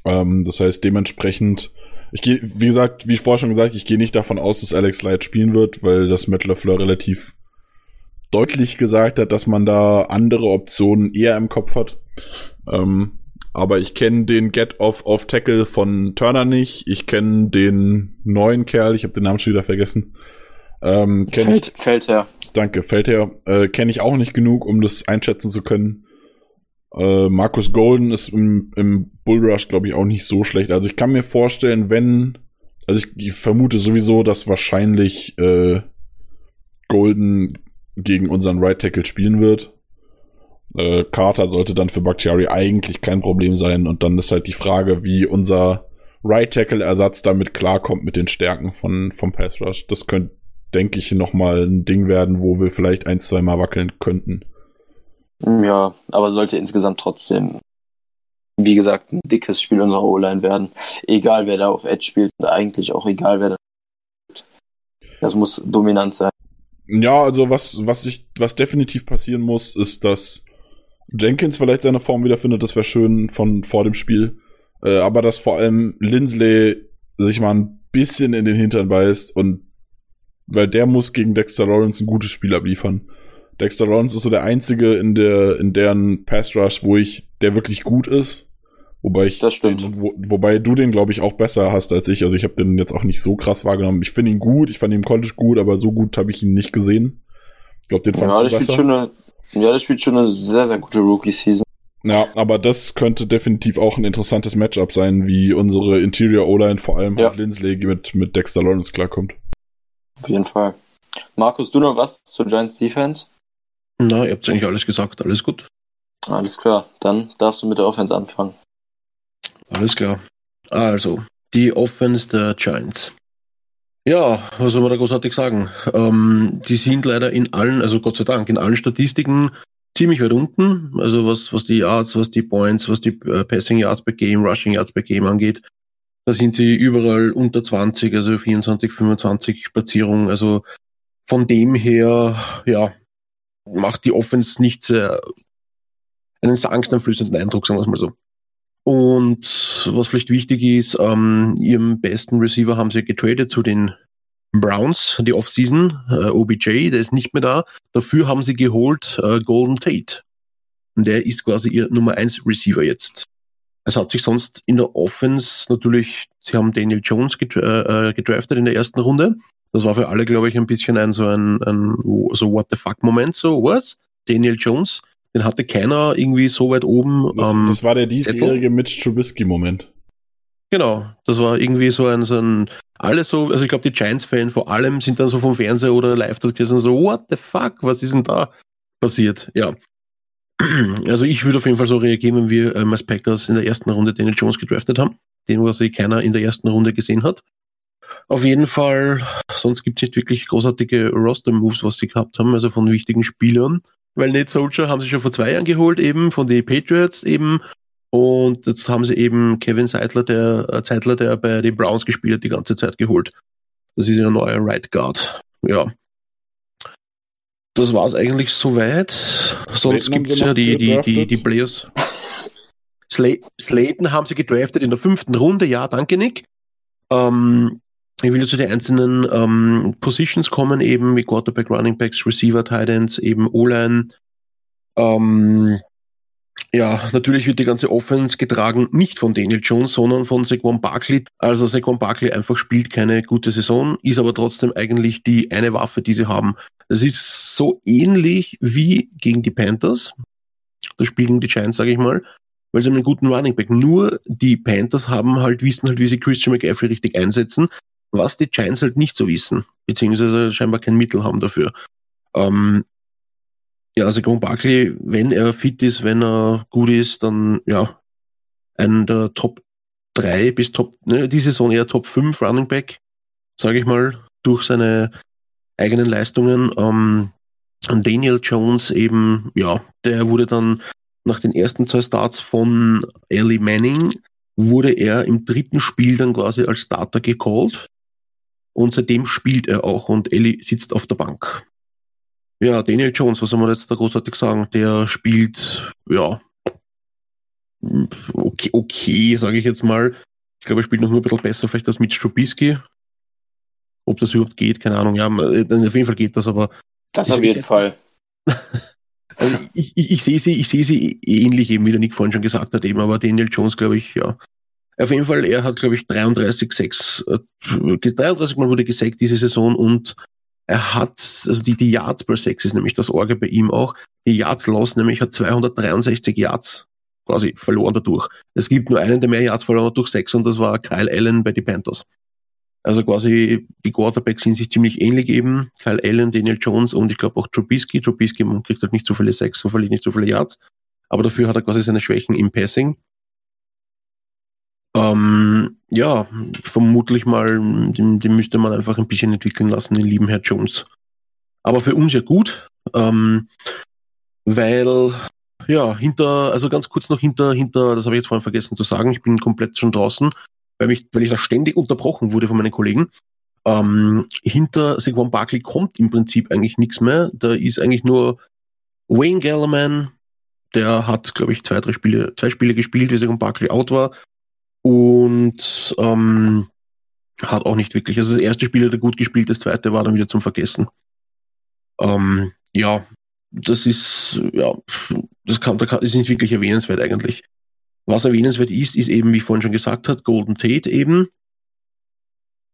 Ähm, das heißt, dementsprechend, ich gehe, wie gesagt, wie vorher schon gesagt, ich gehe nicht davon aus, dass Alex Light spielen wird, weil das Matt LaFleur relativ deutlich gesagt hat, dass man da andere Optionen eher im Kopf hat. Ähm, aber ich kenne den Get-Off of Tackle von Turner nicht. Ich kenne den neuen Kerl, ich habe den Namen schon wieder vergessen. Ähm, Feld, ich, Feldherr. Danke, Feldherr. Äh, kenne ich auch nicht genug, um das einschätzen zu können. Äh, Markus Golden ist im, im Bullrush, glaube ich, auch nicht so schlecht. Also ich kann mir vorstellen, wenn, also ich, ich vermute sowieso, dass wahrscheinlich äh, Golden gegen unseren Right Tackle spielen wird. Äh, Carter sollte dann für Bakhtiari eigentlich kein Problem sein. Und dann ist halt die Frage, wie unser Right Tackle Ersatz damit klarkommt mit den Stärken von, vom Pass Rush. Das könnte, denke ich, nochmal ein Ding werden, wo wir vielleicht ein, zwei Mal wackeln könnten. Ja, aber sollte insgesamt trotzdem, wie gesagt, ein dickes Spiel unserer O-Line werden. Egal wer da auf Edge spielt und eigentlich auch egal wer da. Das muss dominant sein. Ja, also was, was ich, was definitiv passieren muss, ist, dass Jenkins vielleicht seine Form wiederfindet, das wäre schön von vor dem Spiel. Äh, aber dass vor allem Lindsley sich mal ein bisschen in den Hintern beißt und weil der muss gegen Dexter Lawrence ein gutes Spiel abliefern. Dexter Lawrence ist so der einzige in der, in deren Pass Rush, wo ich, der wirklich gut ist. Wobei ich, das stimmt. Wo, wobei du den, glaube ich, auch besser hast als ich. Also ich habe den jetzt auch nicht so krass wahrgenommen. Ich finde ihn gut, ich fand ihn im College gut, aber so gut habe ich ihn nicht gesehen. Ich glaube, den fand ja, du besser. Schon eine, ja, das spielt schon eine sehr, sehr gute Rookie-Season. Ja, aber das könnte definitiv auch ein interessantes Matchup sein, wie unsere Interior O-Line, vor allem ja. Lindsley mit, mit Dexter Lawrence klarkommt. Auf jeden Fall. Markus, du noch was zur Giants Defense? Na, ihr habt eigentlich alles gesagt, alles gut. Alles klar, dann darfst du mit der Offense anfangen. Alles klar. Also, die Offense der Giants. Ja, was soll man da großartig sagen? Ähm, die sind leider in allen, also Gott sei Dank, in allen Statistiken ziemlich weit unten. Also was, was die Yards, was die Points, was die äh, Passing Yards per Game, Rushing Yards per Game angeht. Da sind sie überall unter 20, also 24, 25 Platzierungen. Also von dem her, ja, macht die Offense nicht sehr einen angsteinflößenden Eindruck, sagen wir es mal so. Und was vielleicht wichtig ist, ähm, ihrem besten Receiver haben sie getradet zu den Browns, die Offseason, äh, OBJ, der ist nicht mehr da. Dafür haben sie geholt äh, Golden Tate. Und der ist quasi ihr Nummer 1 Receiver jetzt. Es hat sich sonst in der Offense natürlich, sie haben Daniel Jones gedra äh, gedraftet in der ersten Runde. Das war für alle, glaube ich, ein bisschen ein so ein, ein so what the fuck Moment, so was? Daniel Jones den hatte keiner irgendwie so weit oben. Das, ähm, das war der diesjährige Mitch Trubisky-Moment. Genau, das war irgendwie so ein, so ein alles so, also ich glaube, die Giants-Fans vor allem sind dann so vom Fernseher oder live dort gewesen, so, what the fuck, was ist denn da passiert? Ja. *clears throat* Also ich würde auf jeden Fall so reagieren, wenn wir ähm, als Packers in der ersten Runde Daniel Jones gedraftet haben, den was keiner in der ersten Runde gesehen hat. Auf jeden Fall, sonst gibt es nicht wirklich großartige Roster-Moves, was sie gehabt haben, also von wichtigen Spielern weil Nate Soldier haben sie schon vor zwei Jahren geholt, eben von den Patriots eben. Und jetzt haben sie eben Kevin Seidler, der äh, Zeitler, der bei den Browns gespielt hat, die ganze Zeit geholt. Das ist ihr neuer Right Guard. Ja. Das war's eigentlich soweit. Sonst gibt's ja die, die, die, die Players. Slayton haben sie gedraftet in der fünften Runde, ja, danke Nick. Ähm, ich will zu den einzelnen ähm, Positions kommen, eben wie Quarterback, Running Backs, Receiver, Tight Ends, eben O-Line. Ähm, ja, natürlich wird die ganze Offense getragen nicht von Daniel Jones, sondern von Saquon Barkley. Also Saquon Barkley einfach spielt keine gute Saison, ist aber trotzdem eigentlich die eine Waffe, die sie haben. Das ist so ähnlich wie gegen die Panthers. Das Spiel gegen die Giants, sage ich mal, weil sie haben einen guten Running Back. Nur die Panthers haben halt, wissen halt, wie sie Christian McCaffrey richtig einsetzen, was die Giants halt nicht so wissen, beziehungsweise scheinbar kein Mittel haben dafür. Ähm, ja, also Gron Barkley, wenn er fit ist, wenn er gut ist, dann ja, ein der Top 3 bis Top, ne, die Saison eher Top 5 Running Back, sage ich mal, durch seine eigenen Leistungen. Ähm, Daniel Jones eben, ja, der wurde dann nach den ersten zwei Starts von Ellie Manning, wurde er im dritten Spiel dann quasi als Starter gecallt. Und seitdem spielt er auch und Ellie sitzt auf der Bank. Ja, Daniel Jones, was soll man jetzt da großartig sagen? Der spielt, ja, okay, okay sage ich jetzt mal. Ich glaube, er spielt noch nur ein bisschen besser vielleicht als mit Strubisky. Ob das überhaupt geht, keine Ahnung. Ja, äh, auf jeden Fall geht das, aber. Das auf jeden Fall. *laughs* also ich, ich, ich sehe sie, ich sehe sie ähnlich eben, wie der Nick vorhin schon gesagt hat, eben, aber Daniel Jones, glaube ich, ja. Auf jeden Fall, er hat, glaube ich, 33 6, äh, 33 Mal wurde gesackt diese Saison und er hat, also die, die Yards per Sex ist nämlich das Orge bei ihm auch. Die Yards Loss nämlich hat 263 Yards quasi verloren dadurch. Es gibt nur einen, der mehr Yards verloren hat durch sechs und das war Kyle Allen bei den Panthers. Also quasi die Quarterbacks sind sich ziemlich ähnlich eben. Kyle Allen, Daniel Jones und ich glaube auch Trubisky. Trubisky kriegt halt nicht so viele Sex, so verliert nicht so viele Yards. Aber dafür hat er quasi seine Schwächen im Passing. Ähm, ja, vermutlich mal, den, den müsste man einfach ein bisschen entwickeln lassen, den lieben Herr Jones. Aber für uns ja gut, ähm, weil, ja, hinter, also ganz kurz noch hinter, hinter, das habe ich jetzt vorhin vergessen zu sagen, ich bin komplett schon draußen, weil, mich, weil ich da ständig unterbrochen wurde von meinen Kollegen. Ähm, hinter Saquon Barkley kommt im Prinzip eigentlich nichts mehr. Da ist eigentlich nur Wayne Gellerman, der hat, glaube ich, zwei, drei Spiele, zwei Spiele gespielt, wie Saquon Barkley out war und ähm, hat auch nicht wirklich. Also das erste Spiel hat er gut gespielt, das zweite war dann wieder zum Vergessen. Ähm, ja, das ist, ja, das kann, das ist nicht wirklich erwähnenswert eigentlich. Was erwähnenswert ist, ist eben, wie ich vorhin schon gesagt hat, Golden Tate eben.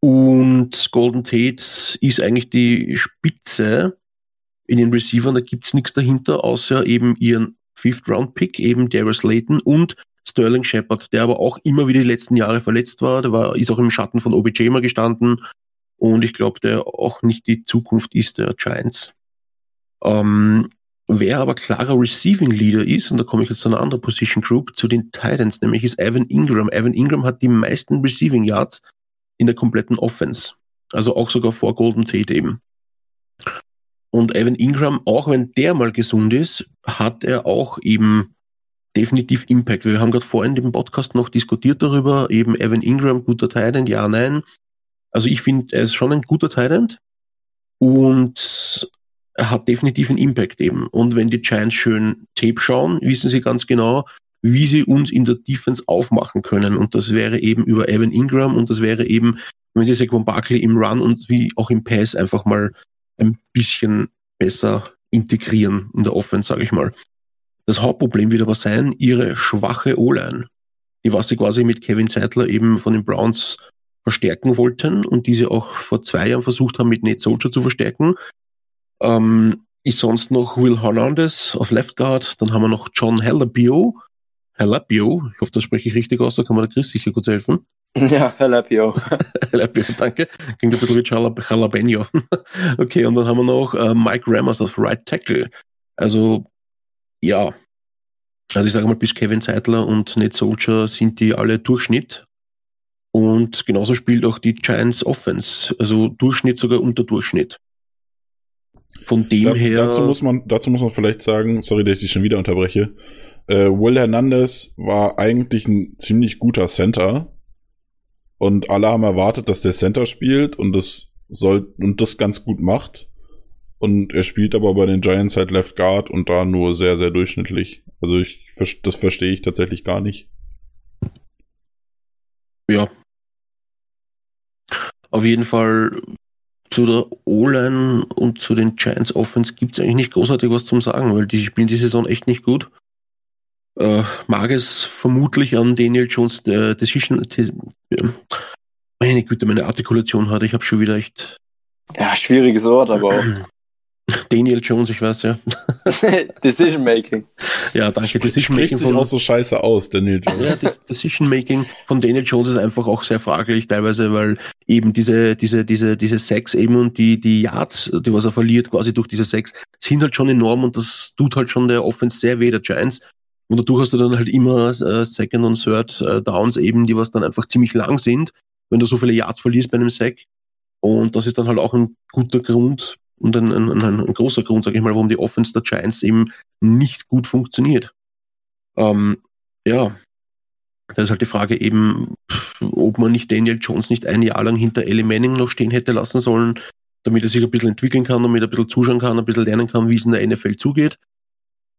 Und Golden Tate ist eigentlich die Spitze in den Receivern, da gibt's nichts dahinter, außer eben ihren Fifth-Round-Pick, eben Darius Layton und Sterling Shepard, der aber auch immer wieder die letzten Jahre verletzt war. Der war, ist auch im Schatten von OBJ mal gestanden. Und ich glaube, der auch nicht die Zukunft ist der Giants. Ähm, wer aber klarer Receiving Leader ist, und da komme ich jetzt zu einer anderen Position Group, zu den Titans, nämlich ist Evan Ingram. Evan Ingram hat die meisten Receiving Yards in der kompletten Offense. Also auch sogar vor Golden Tate eben. Und Evan Ingram, auch wenn der mal gesund ist, hat er auch eben definitiv Impact. Wir haben gerade vorhin im Podcast noch diskutiert darüber, eben Evan Ingram, guter Titan, ja, nein. Also ich finde, er ist schon ein guter Titan und er hat definitiv einen Impact eben. Und wenn die Giants schön Tape schauen, wissen sie ganz genau, wie sie uns in der Defense aufmachen können. Und das wäre eben über Evan Ingram und das wäre eben, wenn sie Saquon Barkley im Run und wie auch im Pass einfach mal ein bisschen besser integrieren in der Offense, sage ich mal. Das Hauptproblem wird aber sein, ihre schwache O-Line, die was sie quasi mit Kevin Zeitler eben von den Browns verstärken wollten und diese auch vor zwei Jahren versucht haben, mit Nate Soldier zu verstärken. Ähm, ist sonst noch Will Hernandez auf Left Guard, dann haben wir noch John Halabio. Halabio, ich hoffe, das spreche ich richtig aus, da kann mir der Chris sicher kurz helfen. *laughs* Ja, Halabio. *laughs* Halabio, danke. Klingt ein bisschen wie Jalapeno. *laughs* okay, und dann haben wir noch äh, Mike Rammers auf Right Tackle. Also ja, also ich sage mal, bis Kevin Zeitler und Ned Soldier sind die alle Durchschnitt. Und genauso spielt auch die Giants Offense. Also Durchschnitt sogar unter Durchschnitt. Von dem Da- her. Dazu muss man, dazu muss man vielleicht sagen, sorry, dass ich dich schon wieder unterbreche. Äh, Will Hernandez war eigentlich ein ziemlich guter Center. Und alle haben erwartet, dass der Center spielt und das soll, und das ganz gut macht. Und er spielt aber bei den Giants halt Left Guard und da nur sehr, sehr durchschnittlich. Also ich, das verstehe ich tatsächlich gar nicht. Ja. Auf jeden Fall zu der O-Line und zu den Giants Offense gibt es eigentlich nicht großartig was zum sagen, weil die spielen die Saison echt nicht gut. Äh, mag es vermutlich an Daniel Jones äh, Decision. Äh, meine Güte, meine Artikulation hatte, ich habe schon wieder echt. Ja, schwieriges Wort, aber auch. *clears throat* Daniel Jones, ich weiß ja. *laughs* Decision Making. Ja, danke. Decision Spricht Making sich auch so scheiße aus, Daniel Jones. ja, das Decision Making von Daniel Jones ist einfach auch sehr fraglich teilweise, weil eben diese, diese, diese, diese Sex eben und die, die Yards, die was er verliert quasi durch diese Sex, sind halt schon enorm und das tut halt schon der Offense sehr weh, der Giants. Und dadurch hast du dann halt immer äh, Second und Third äh, Downs eben, die was dann einfach ziemlich lang sind, wenn du so viele Yards verlierst bei einem Sack. Und das ist dann halt auch ein guter Grund, und ein, ein, ein, großer Grund, sage ich mal, warum die Offense der Giants eben nicht gut funktioniert. Ähm, ja, da ist halt die Frage eben, ob man nicht Daniel Jones nicht ein Jahr lang hinter Ellie Manning noch stehen hätte lassen sollen, damit er sich ein bisschen entwickeln kann, damit er ein bisschen zuschauen kann, ein bisschen lernen kann, wie es in der NFL zugeht.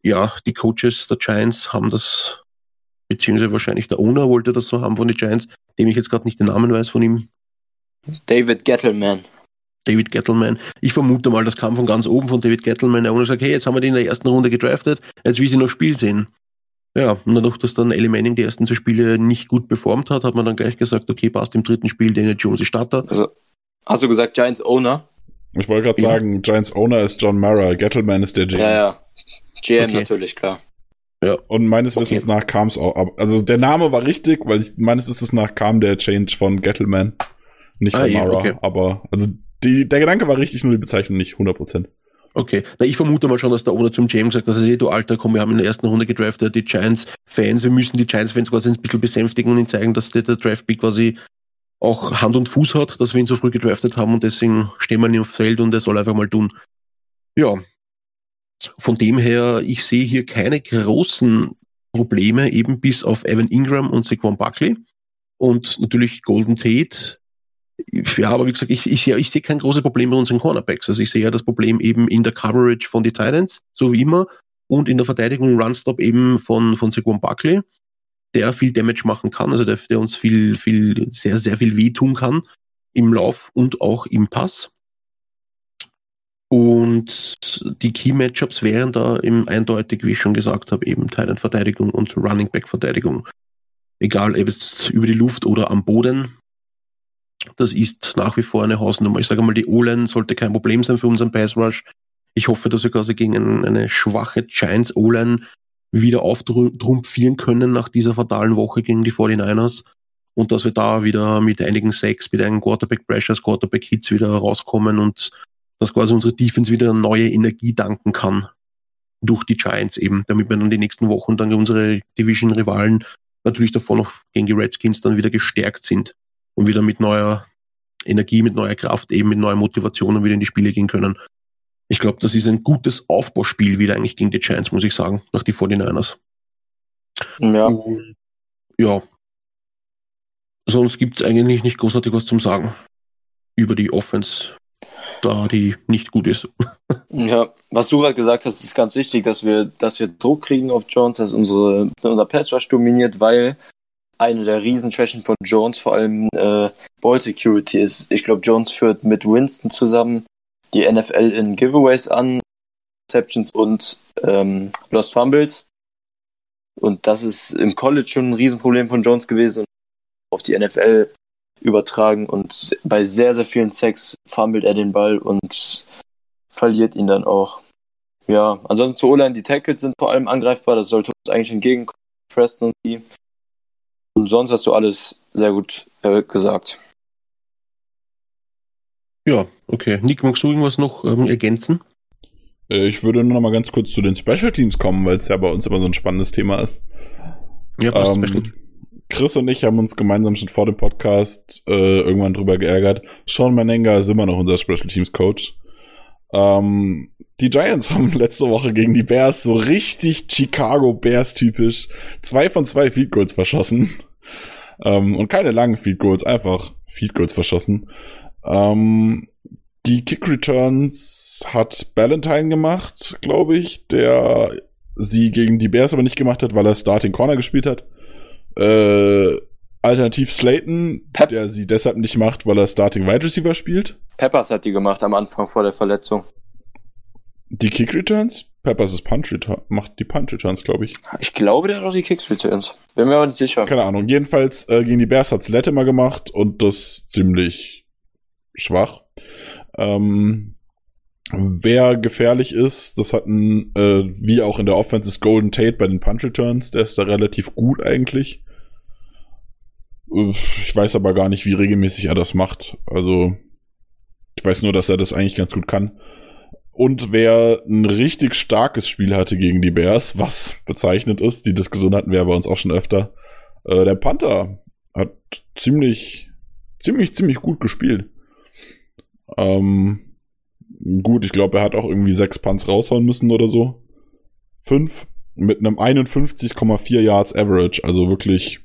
Ja, die Coaches der Giants haben das, beziehungsweise wahrscheinlich der Owner wollte das so haben von den Giants, dem ich jetzt gerade nicht den Namen weiß von ihm. David Gettleman. David Gettleman. Ich vermute mal, das kam von ganz oben von David Gettleman. Der Owner sagt, hey, jetzt haben wir den in der ersten Runde gedraftet, jetzt will ich ihn noch Spiel sehen. Ja, und dadurch, dass dann Ellie Manning die ersten zwei Spiele nicht gut performt hat, hat man dann gleich gesagt, okay, passt im dritten Spiel Daniel Jones ist Starter. Also, hast du gesagt Giants Owner? Ich wollte gerade Ja. sagen, Giants Owner ist John Mara, Gettleman ist der GM. Ja, ja. GM Okay. natürlich, klar. Und meines Okay. Wissens nach kam es auch, also der Name war richtig, weil ich, meines Wissens nach kam der Change von Gettleman, nicht Ah, von ja, Mara, okay. aber, also die, der Gedanke war richtig, nur die Bezeichnung nicht 100%. Okay. Na, ich vermute mal schon, dass der Owner zum GM gesagt hat, also, hey, du Alter, komm, wir haben in der ersten Runde gedraftet, die Giants-Fans, wir müssen die Giants-Fans quasi ein bisschen besänftigen und ihnen zeigen, dass der, der Draft-Pick quasi auch Hand und Fuß hat, dass wir ihn so früh gedraftet haben und deswegen stehen wir ihm auf Feld und er soll einfach mal tun. Ja. Von dem her, ich sehe hier keine großen Probleme, eben bis auf Evan Ingram und Saquon Buckley. Und natürlich Golden Tate. Ja, aber wie gesagt, ich, ich, ich sehe kein großes Problem bei unseren Cornerbacks. Also ich sehe ja das Problem eben in der Coverage von die Titans, so wie immer, und in der Verteidigung Runstop eben von, von Saquon Buckley, der viel Damage machen kann, also der, der uns viel, viel, sehr, sehr viel wehtun kann im Lauf und auch im Pass. Und die Key-Matchups wären da eben eindeutig, wie ich schon gesagt habe, eben Titan-Verteidigung und Running-Back-Verteidigung. Egal, ob es über die Luft oder am Boden. Das ist nach wie vor eine Hausnummer. Ich sage mal, die O-Line sollte kein Problem sein für unseren Pass-Rush. Ich hoffe, dass wir quasi gegen ein- eine schwache Giants O-Line wieder auftrumpfieren können nach dieser fatalen Woche gegen die 49ers und dass wir da wieder mit einigen Sacks, mit einigen Quarterback-Pressures, Quarterback-Hits wieder rauskommen und dass quasi unsere Defense wieder neue Energie danken kann durch die Giants eben, damit wir dann die nächsten Wochen dann unsere Division-Rivalen natürlich davor noch gegen die Redskins dann wieder gestärkt sind und wieder mit neuer Energie, mit neuer Kraft, eben mit neuer Motivation wieder in die Spiele gehen können. Ich glaube, das ist ein gutes Aufbauspiel wieder eigentlich gegen die Giants, muss ich sagen, nach die 49ers. Ja. Und, ja. Sonst gibt's eigentlich nicht großartig was zum Sagen über die Offense, da die nicht gut ist. *laughs* Ja, was du gerade gesagt hast, ist ganz wichtig, dass wir, dass wir Druck kriegen auf Jones, dass unsere, unser Pass Rush dominiert, weil eine der Riesenschwächen von Jones vor allem äh, Ball Security ist. Ich glaube, Jones führt mit Winston zusammen die NFL in Giveaways an, Receptions und ähm, Lost Fumbles. Und das ist im College schon ein Riesenproblem von Jones gewesen und auf die NFL übertragen. Und bei sehr, sehr vielen Sacks fummelt er den Ball und verliert ihn dann auch. Ja, ansonsten zu O-Line, die Tackles sind vor allem angreifbar, das sollte uns eigentlich entgegenkommen, Preston und die. Und sonst hast du alles sehr gut äh, gesagt. Ja, okay. Nick, magst du irgendwas noch ähm, ergänzen? Äh, Ich würde nur noch mal ganz kurz zu den Special Teams kommen, weil es ja bei uns immer so ein spannendes Thema ist. Ja, passt. Ähm, Chris und ich haben uns gemeinsam schon vor dem Podcast äh, irgendwann drüber geärgert. Sean Menenga ist immer noch unser Special Teams Coach. Ähm, die Giants haben letzte Woche gegen die Bears so richtig Chicago Bears typisch zwei von zwei Field Goals verschossen. Ähm, und keine langen Field Goals, einfach Field Goals verschossen. Ähm, die Kick Returns hat Ballantyne gemacht, glaube ich, der sie gegen die Bears aber nicht gemacht hat, weil er Starting Corner gespielt hat. Äh, Alternativ Slayton, Pep- der sie deshalb nicht macht, weil er Starting Wide Receiver spielt. Peppers hat die gemacht am Anfang vor der Verletzung. Die Kick Returns? Peppers ist Punt Return, macht die Punt Returns, glaube ich. Ich glaube, der hat auch die Kicks Returns. Bin mir aber nicht sicher. Keine Ahnung. Jedenfalls äh, gegen die Bears hat's Latimer gemacht und das ziemlich schwach. Ähm, wer gefährlich ist, das hatten, äh, wie auch in der Offense, ist Golden Tate bei den Punch Returns. Der ist da relativ gut eigentlich. Ich weiß aber gar nicht, wie regelmäßig er das macht. Also, ich weiß nur, dass er das eigentlich ganz gut kann. Und wer ein richtig starkes Spiel hatte gegen die Bears, was bezeichnet ist, die Diskussion hatten wir ja bei uns auch schon öfter, äh, der Panther hat ziemlich, ziemlich, ziemlich gut gespielt. Ähm, gut, ich glaube, er hat auch irgendwie sechs Punts raushauen müssen oder so. Fünf mit einem 51,4 Yards Average, also wirklich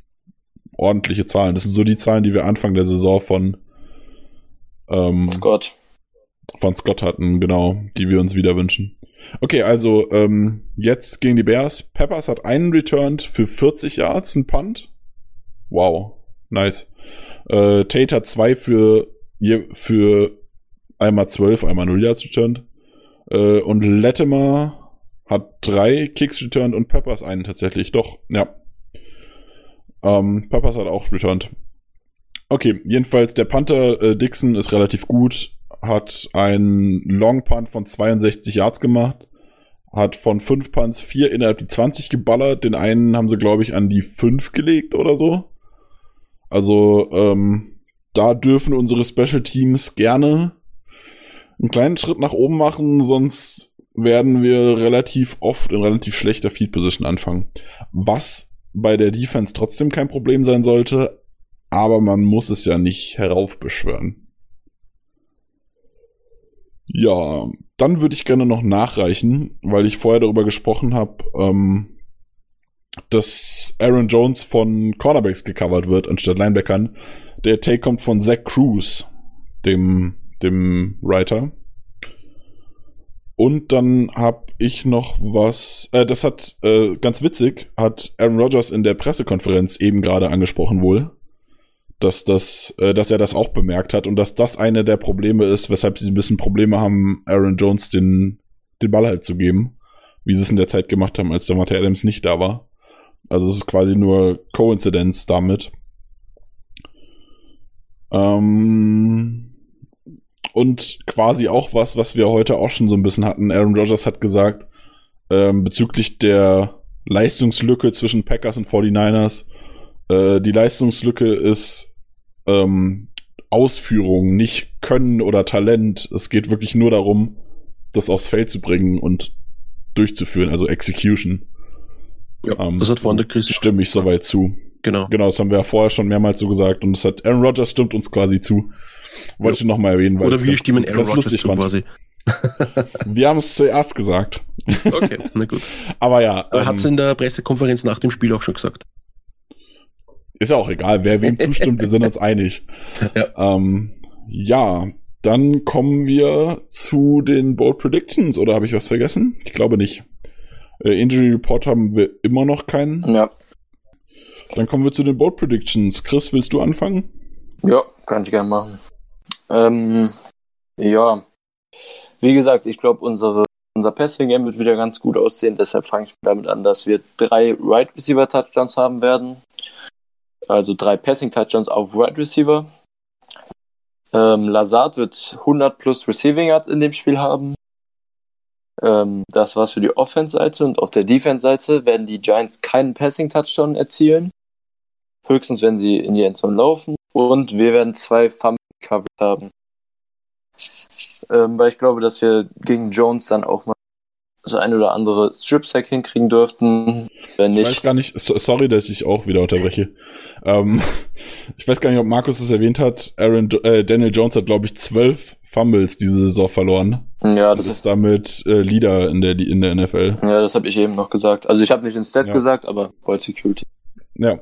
ordentliche Zahlen. Das sind so die Zahlen, die wir Anfang der Saison von ähm, Scott. Von Scott hatten, genau, die wir uns wieder wünschen. Okay, also ähm, jetzt gegen die Bears. Peppers hat einen returned für 40 Yards, ein Punt. Wow, nice. Äh, Tate hat zwei für, für einmal 12, einmal 0 Yards returned. Äh, und Latimer hat drei Kicks returned und Peppers einen tatsächlich. Doch, ja. Ähm, Peppers hat auch returned. Okay, jedenfalls der Panther äh, Dixon ist relativ gut, hat einen Long Punt von 62 Yards gemacht, hat von fünf Punts vier innerhalb die 20 geballert, den einen haben sie glaube ich an die 5 gelegt oder so. Also ähm, da dürfen unsere Special Teams gerne einen kleinen Schritt nach oben machen, sonst werden wir relativ oft in relativ schlechter Field Position anfangen. Was bei der Defense trotzdem kein Problem sein sollte, aber man muss es ja nicht heraufbeschwören. Ja, dann würde ich gerne noch nachreichen, weil ich vorher darüber gesprochen habe, ähm, dass Aaron Jones von Cornerbacks gecovert wird anstatt Linebackern. Der Take kommt von Zach Cruz, dem, dem Writer. Und dann habe ich noch was, äh, das hat, äh, ganz witzig, hat Aaron Rodgers in der Pressekonferenz eben gerade angesprochen wohl, dass das, äh, dass er das auch bemerkt hat und dass das eine der Probleme ist, weshalb sie ein bisschen Probleme haben, Aaron Jones den, den Ball halt zu geben, wie sie es in der Zeit gemacht haben, als der Devontae Adams nicht da war. Also es ist quasi nur Coincidence damit. Ähm, und quasi auch was, was wir heute auch schon so ein bisschen hatten. Aaron Rodgers hat gesagt, ähm, bezüglich der Leistungslücke zwischen Packers und 49ers, äh, die Leistungslücke ist ähm, Ausführung, nicht Können oder Talent. Es geht wirklich nur darum, das aufs Feld zu bringen und durchzuführen, also Execution. Ja, Ähm, das hat vorhin der Chris. Stimme ich soweit zu. Genau. Genau, das haben wir ja vorher schon mehrmals so gesagt und das hat Aaron Rodgers stimmt uns quasi zu. Wollte ich noch mal erwähnen, weil Oder ich wir stimmen Aaron ganz Rodgers lustig zu fand. quasi. *laughs* Wir haben es zuerst gesagt. Okay, na gut. *laughs* Aber ja, Aber ähm, hat es in der Pressekonferenz nach dem Spiel auch schon gesagt. Ist ja auch egal, wer wem zustimmt, wir sind uns *laughs* einig. Ja. Ähm, ja, dann kommen wir zu den Bold Predictions, oder habe ich was vergessen? Ich glaube nicht. Äh, Injury Report haben wir immer noch keinen. Ja. Dann kommen wir zu den Bold Predictions. Chris, willst du anfangen? Ja, kann ich gerne machen. Ähm, ja. Wie gesagt, ich glaube, unsere unser Passing Game wird wieder ganz gut aussehen. Deshalb fange ich damit an, dass wir drei Right Receiver Touchdowns haben werden. Also drei Passing Touchdowns auf Right Receiver. Ähm, Lazard wird 100 plus Receiving Yards in dem Spiel haben. Ähm, das war's für die Offense-Seite. Und auf der Defense-Seite werden die Giants keinen Passing Touchdown erzielen. Höchstens, wenn sie in die Endzone laufen. Und wir werden zwei Fumble Coverage haben. Ähm, weil ich glaube, dass wir gegen Jones dann auch mal das ein oder andere Strip-Sack hinkriegen dürften. Wenn Ich weiß nicht, gar nicht, so, sorry, dass ich auch wieder unterbreche. Ähm, *laughs* ich weiß gar nicht, ob Markus es erwähnt hat. Aaron, äh, Daniel Jones hat, glaube ich, zwölf Fumbles diese Saison verloren. ja, Das das ist, damit äh, Leader in der, in der NFL. ja, das habe ich eben noch gesagt. Also ich habe nicht den Stat Ja. gesagt, aber Ball Security. Ja,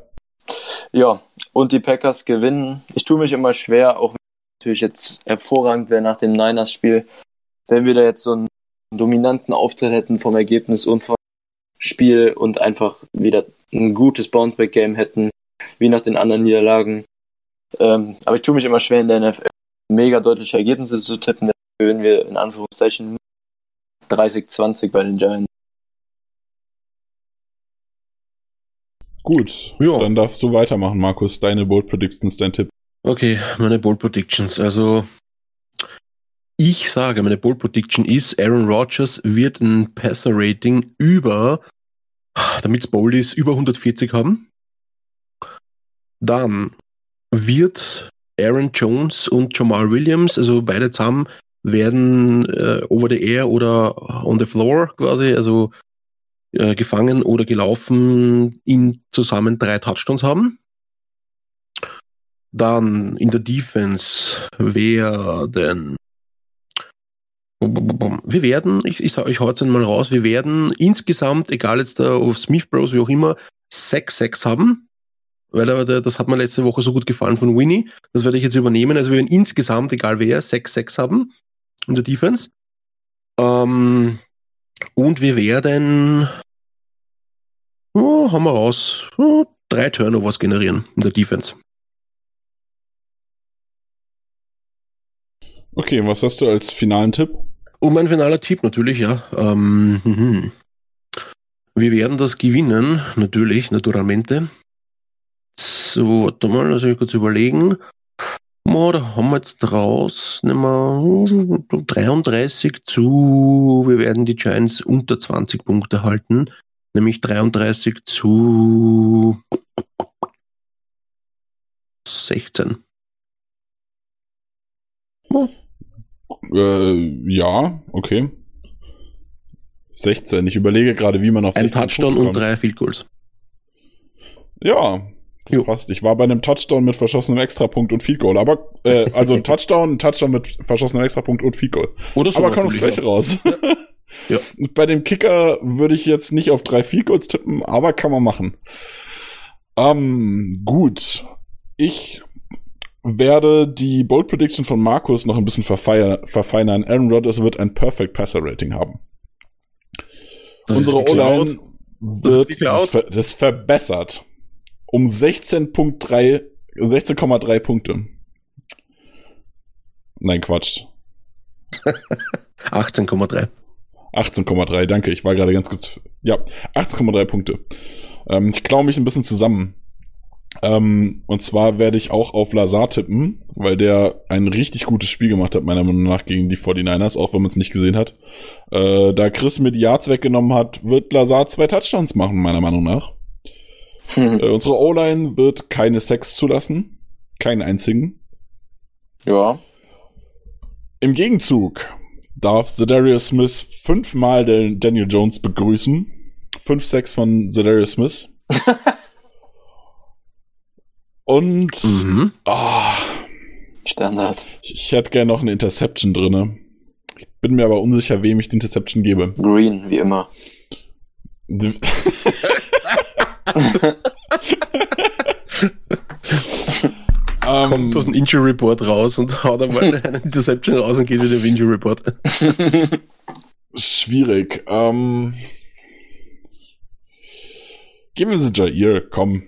Ja, und die Packers gewinnen. Ich tue mich immer schwer, auch wenn natürlich jetzt hervorragend wäre nach dem Niners-Spiel, wenn wir da jetzt so einen dominanten Auftritt hätten vom Ergebnis und vom Spiel und einfach wieder ein gutes Bounceback-Game hätten. wie nach den anderen Niederlagen. Ähm, aber ich tue mich immer schwer in der NFL mega deutliche Ergebnisse zu tippen. Wenn wir in Anführungszeichen 30-20 bei den Giants. Gut, Ja. dann darfst du weitermachen, Markus. Deine Bold Predictions, dein Tipp. Okay, meine Bold Predictions. Also, ich sage, meine Bold Prediction ist, Aaron Rodgers wird ein Passer-Rating über, damit es bold ist, über 140 haben. Dann wird Aaron Jones und Jamal Williams, also beide zusammen, werden äh, over the air oder on the floor quasi, also äh, gefangen oder gelaufen, in zusammen drei Touchdowns haben. Dann in der Defense werden. Wir werden, ich, ich sage euch heute mal raus, wir werden insgesamt, egal jetzt da auf Smith Bros, wie auch immer, 6-6 haben. Weil das hat mir letzte Woche so gut gefallen von Winnie. Das werde ich jetzt übernehmen. Also wir werden insgesamt, egal wer, 6-6 haben in der Defense. Ähm, und wir werden, oh, haben wir raus, oh, drei Turnovers generieren in der Defense. Okay, was hast du als finalen Tipp? Und mein finaler Tipp natürlich, ja. Ähm, mhm. wir werden das gewinnen, natürlich, naturalmente. So, warte mal, lass mich kurz überlegen. Oh, da haben wir jetzt draus, nehmen wir 33 zu, wir werden die Giants unter 20 Punkte halten, nämlich 33 zu 16. Oh, Äh, ja, okay. 16. Ich überlege gerade, wie man auf ein 16 Touchdown und drei Field Goals. Ja, das Jo. passt. Ich war bei einem Touchdown mit verschossenem Extrapunkt und Field Goal. Aber, äh, also ein *laughs* Touchdown, ein Touchdown mit verschossenem Extrapunkt und Field Goal. Oder so aber kommt natürlich, Gleiche raus. Ja. *laughs* Bei dem Kicker würde ich jetzt nicht auf drei Field Goals tippen, aber kann man machen. Ähm, gut. Ich werde die Bold Prediction von Markus noch ein bisschen verfeier- verfeinern. Aaron Rodgers wird ein Perfect Passer Rating haben. Das Unsere. O-Line wird das, ver das verbessert um 16.3 16,3 Punkte. Nein, Quatsch. *laughs* 18,3. 18,3, danke. Ich war gerade ganz kurz. Ja, 18,3 Punkte. Ähm, ich klaue mich ein bisschen zusammen. Ähm, und zwar werde ich auch auf Lazar tippen, weil der ein richtig gutes Spiel gemacht hat, meiner Meinung nach, gegen die 49ers, auch wenn man es nicht gesehen hat. Äh, da Chris mir die Yards weggenommen hat, wird Lazar zwei Touchdowns machen, meiner Meinung nach. Äh, unsere O-Line wird keine Sex zulassen. Keinen einzigen. ja. Im Gegenzug darf Zedarius Smith fünfmal den Daniel Jones begrüßen. Fünf Sacks von Zedarius Smith. *laughs* Und Mhm. ah, Standard. ich, ich hätte gerne noch eine Interception drinne. Ich bin mir aber unsicher, wem ich die Interception gebe. Green, wie immer. ähm, Kommt aus dem Injury Report raus und haut einmal *laughs* eine Interception raus und geht wieder im Injury Report. schwierig. Ähm, geben wir sie Jair, komm.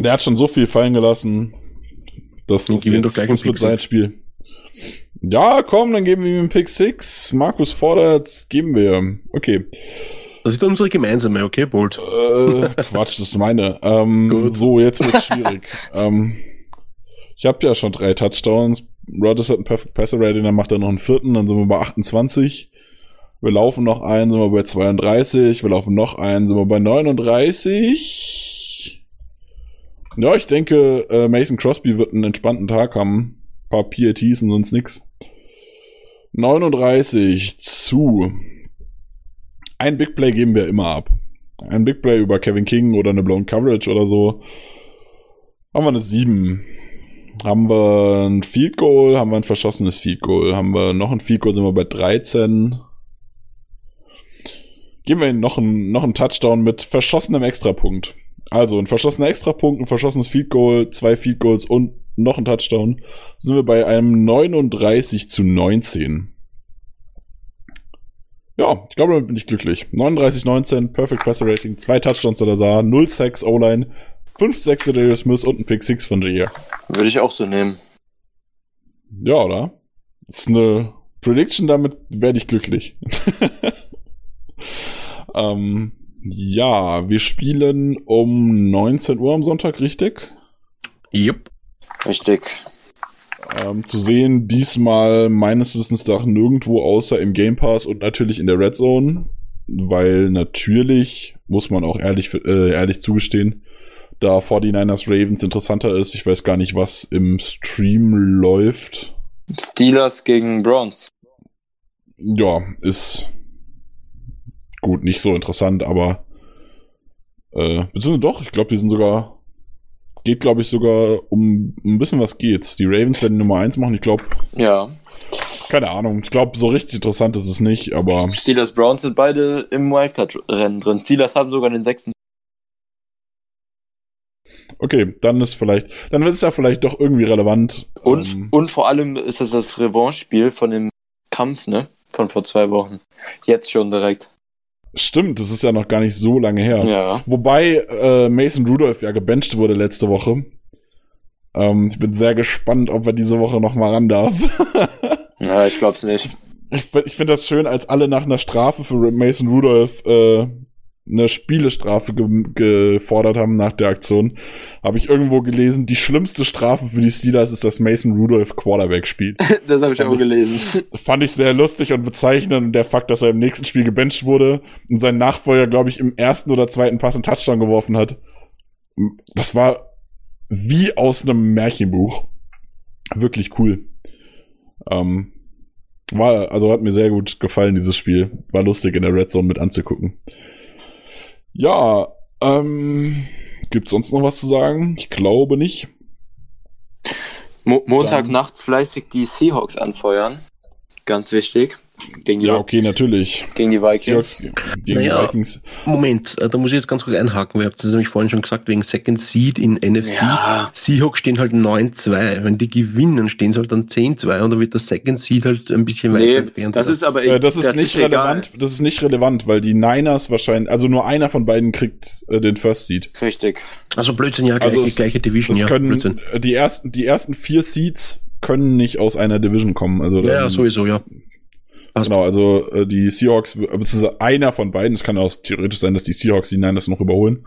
Der hat schon so viel fallen gelassen. Das ist ihm doch gleich das wird sein. Spiel. Ja, komm, dann geben wir ihm einen Pick 6. Markus fordert, geben wir. Okay. Das ist dann unsere gemeinsame, okay, Bolt? Äh, *laughs* Quatsch, das ist meine. Ähm, so, jetzt wird's schwierig. *laughs* ähm, ich habe ja schon drei Touchdowns. Rodgers hat einen Perfect Passer Rating, dann macht er noch einen vierten, dann sind wir bei 28. Wir laufen noch einen, sind wir bei 32. Wir laufen noch einen, sind wir bei 39. Ja, ich denke, äh, Mason Crosby wird einen entspannten Tag haben. Ein paar PATs und sonst nix. 39 zu. Ein Big Play geben wir immer ab. Ein Big Play über Kevin King oder eine Blown Coverage oder so. Haben wir eine 7. Haben wir ein Field Goal, haben wir ein verschossenes Field Goal. Haben wir noch ein Field Goal, sind wir bei 13. Geben wir ihnen noch einen, noch einen Touchdown mit verschossenem Extrapunkt. Also ein verschossener Extrapunkt, ein verschossenes Field Goal, zwei Field Goals und noch ein Touchdown. Sind wir bei einem 39 zu 19. Ja, ich glaube, damit bin ich glücklich. 39-19, Perfect Passer Rating, zwei Touchdowns oder so, 0 Sacks O-Line, 5, 6 Darius Smith und ein Pick 6 von Jair. Würde ich auch so nehmen. Ja, oder? Das ist eine Prediction, damit werde ich glücklich. *laughs* ähm, ja, wir spielen um 19 Uhr am Sonntag, richtig? Jupp. Richtig. Ähm, zu sehen diesmal meines Wissens nach nirgendwo außer im Game Pass und natürlich in der Red Zone, weil natürlich, muss man auch ehrlich, äh, ehrlich zugestehen, da 49ers Ravens interessanter ist. Ich weiß gar nicht, was im Stream läuft. Steelers gegen Browns. Ja, ist gut, nicht so interessant, aber äh, beziehungsweise doch, ich glaube, die sind sogar geht, glaube ich, sogar um ein bisschen was geht's. Die Ravens werden Nummer 1 machen, ich glaube, Ja. keine Ahnung, ich glaube, so richtig interessant ist es nicht, aber Steelers Browns sind beide im Wildcard-Rennen drin. Steelers haben sogar den sechsten. okay, dann ist vielleicht, dann wird es ja vielleicht doch irgendwie relevant. Und, Ähm, und vor allem ist das das Revanche-Spiel von dem Kampf, ne? Von vor zwei Wochen. Jetzt schon direkt. Stimmt, das ist ja noch gar nicht so lange her. Ja. Wobei äh, Mason Rudolph ja gebencht wurde letzte Woche. Ähm, ich bin sehr gespannt, ob er diese Woche noch mal ran darf. *laughs* Ja, ich glaub's nicht. Ich, ich finde das schön, als alle nach einer Strafe für Mason Rudolph äh, eine Spielestrafe ge gefordert haben nach der Aktion, habe ich irgendwo gelesen, die schlimmste Strafe für die Steelers ist, dass Mason Rudolph Quarterback spielt. *laughs* Das habe ich auch das- gelesen. Fand ich sehr lustig und bezeichnend und der Fakt, dass er im nächsten Spiel gebencht wurde und sein Nachfolger, glaube ich, im ersten oder zweiten Pass einen Touchdown geworfen hat. Das war wie aus einem Märchenbuch. Wirklich cool. Ähm, war, also hat mir sehr gut gefallen, dieses Spiel. War lustig in der Red Zone mit anzugucken. Ja, ähm, gibt's sonst noch was zu sagen? Ich glaube nicht. Mo Montagnacht fleißig die Seahawks anfeuern. Ganz wichtig. Gegen die, Ja, okay, natürlich. gegen die Vikings. Gegen Naja. die Vikings. Moment, äh, da muss ich jetzt ganz kurz einhaken, weil ihr habt das nämlich vorhin schon gesagt, wegen Second Seed in NFC. Ja. Seahawks stehen halt 9-2. Wenn die gewinnen, stehen sie halt dann 10-2 und dann wird der Second Seed halt ein bisschen weiter Nee, entfernt. das ist aber Äh, das ist nicht egal. relevant. Das ist nicht relevant, weil die Niners wahrscheinlich, also nur einer von beiden kriegt äh, den First Seed. Richtig. also Blödsinn, ja, gleiche, Also es- gleiche Division, Das ja, können Blödsinn. äh, die ersten, die ersten vier Seeds können nicht aus einer Division kommen. Also Ja, ja, dann- sowieso, ja. Passt. Genau, also äh, die Seahawks, beziehungsweise einer von beiden, es kann auch theoretisch sein, dass die Seahawks die Niners noch überholen.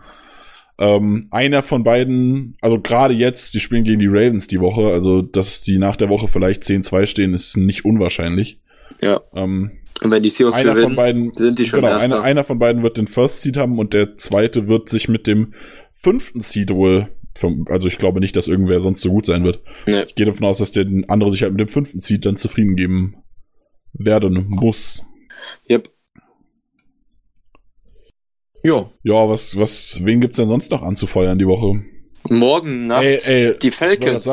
Ähm, einer von beiden, also gerade jetzt, die spielen gegen die Ravens die Woche, also dass die nach der Woche vielleicht 10-2 stehen, ist nicht unwahrscheinlich. Ja. Ähm, Und wenn die Seahawks einer von gewinnen, beiden, sind die schon genau, einer, einer von beiden wird den First Seed haben und der zweite wird sich mit dem fünften Seed wohl, vom, also ich glaube nicht, dass irgendwer sonst so gut sein wird. nee. Ich gehe davon aus, dass der andere sich halt mit dem fünften Seed dann zufrieden geben werden muss. Yep. Ja, Ja, was, was, wen gibt's denn sonst noch anzufeuern die Woche? Morgen Nacht Ey, ey, die Falcons.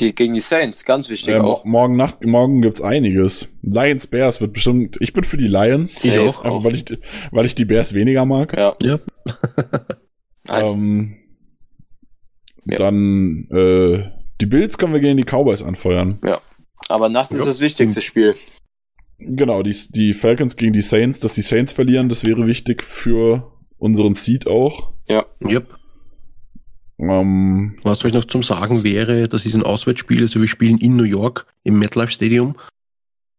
Die gegen die Saints, ganz wichtig äh, auch. morgen Nacht, morgen gibt's einiges. Lions Bears wird bestimmt, ich bin für die Lions. Ich Safe auch. Einfach weil ich, weil ich die Bears weniger mag. Ja. ja. *laughs* Ähm, Ja. Dann, äh, die Bills können wir gegen die Cowboys anfeuern. Aber nachts ist Ja. das wichtigste Spiel. Genau, die, die Falcons gegen die Saints, dass die Saints verlieren, das wäre wichtig für unseren Seed auch. Yep. Ähm, Was vielleicht noch zum Sagen wäre, das ist ein Auswärtsspiel, also wir spielen in New York im MetLife Stadium.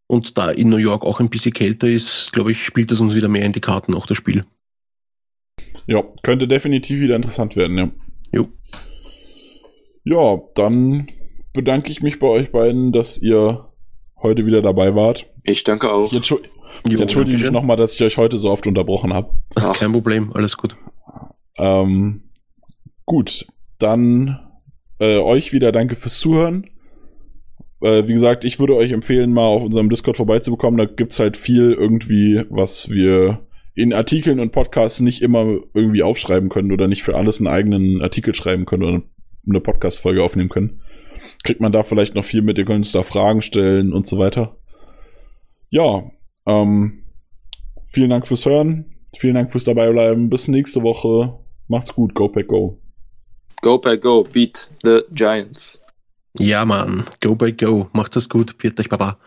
Und da in New York auch ein bisschen kälter ist, glaube ich, spielt das uns wieder mehr in die Karten, auch das Spiel. ja, könnte definitiv wieder interessant werden, ja. Jo. Ja, dann bedanke ich mich bei euch beiden, dass ihr heute wieder dabei wart. Ich danke auch. Ich Jo, entschuldige mich nochmal, dass ich euch heute so oft unterbrochen habe. Kein Problem, alles gut. Ähm, gut, dann äh, euch wieder danke fürs Zuhören. Äh, wie gesagt, ich würde euch empfehlen, mal auf unserem Discord vorbeizubekommen. Da gibt's halt viel irgendwie, was wir in Artikeln und Podcasts nicht immer irgendwie aufschreiben können oder nicht für alles einen eigenen Artikel schreiben können oder eine Podcast-Folge aufnehmen können. Kriegt man da vielleicht noch viel mit, ihr könnt uns da Fragen stellen und so weiter. Ja, ähm, vielen Dank fürs Hören. Vielen Dank fürs Dabeibleiben. Bis nächste Woche. Macht's gut. Go Pack Go. go pack go, beat the Giants. Ja, Mann. Go by go. Macht das gut. Viert euch, Baba.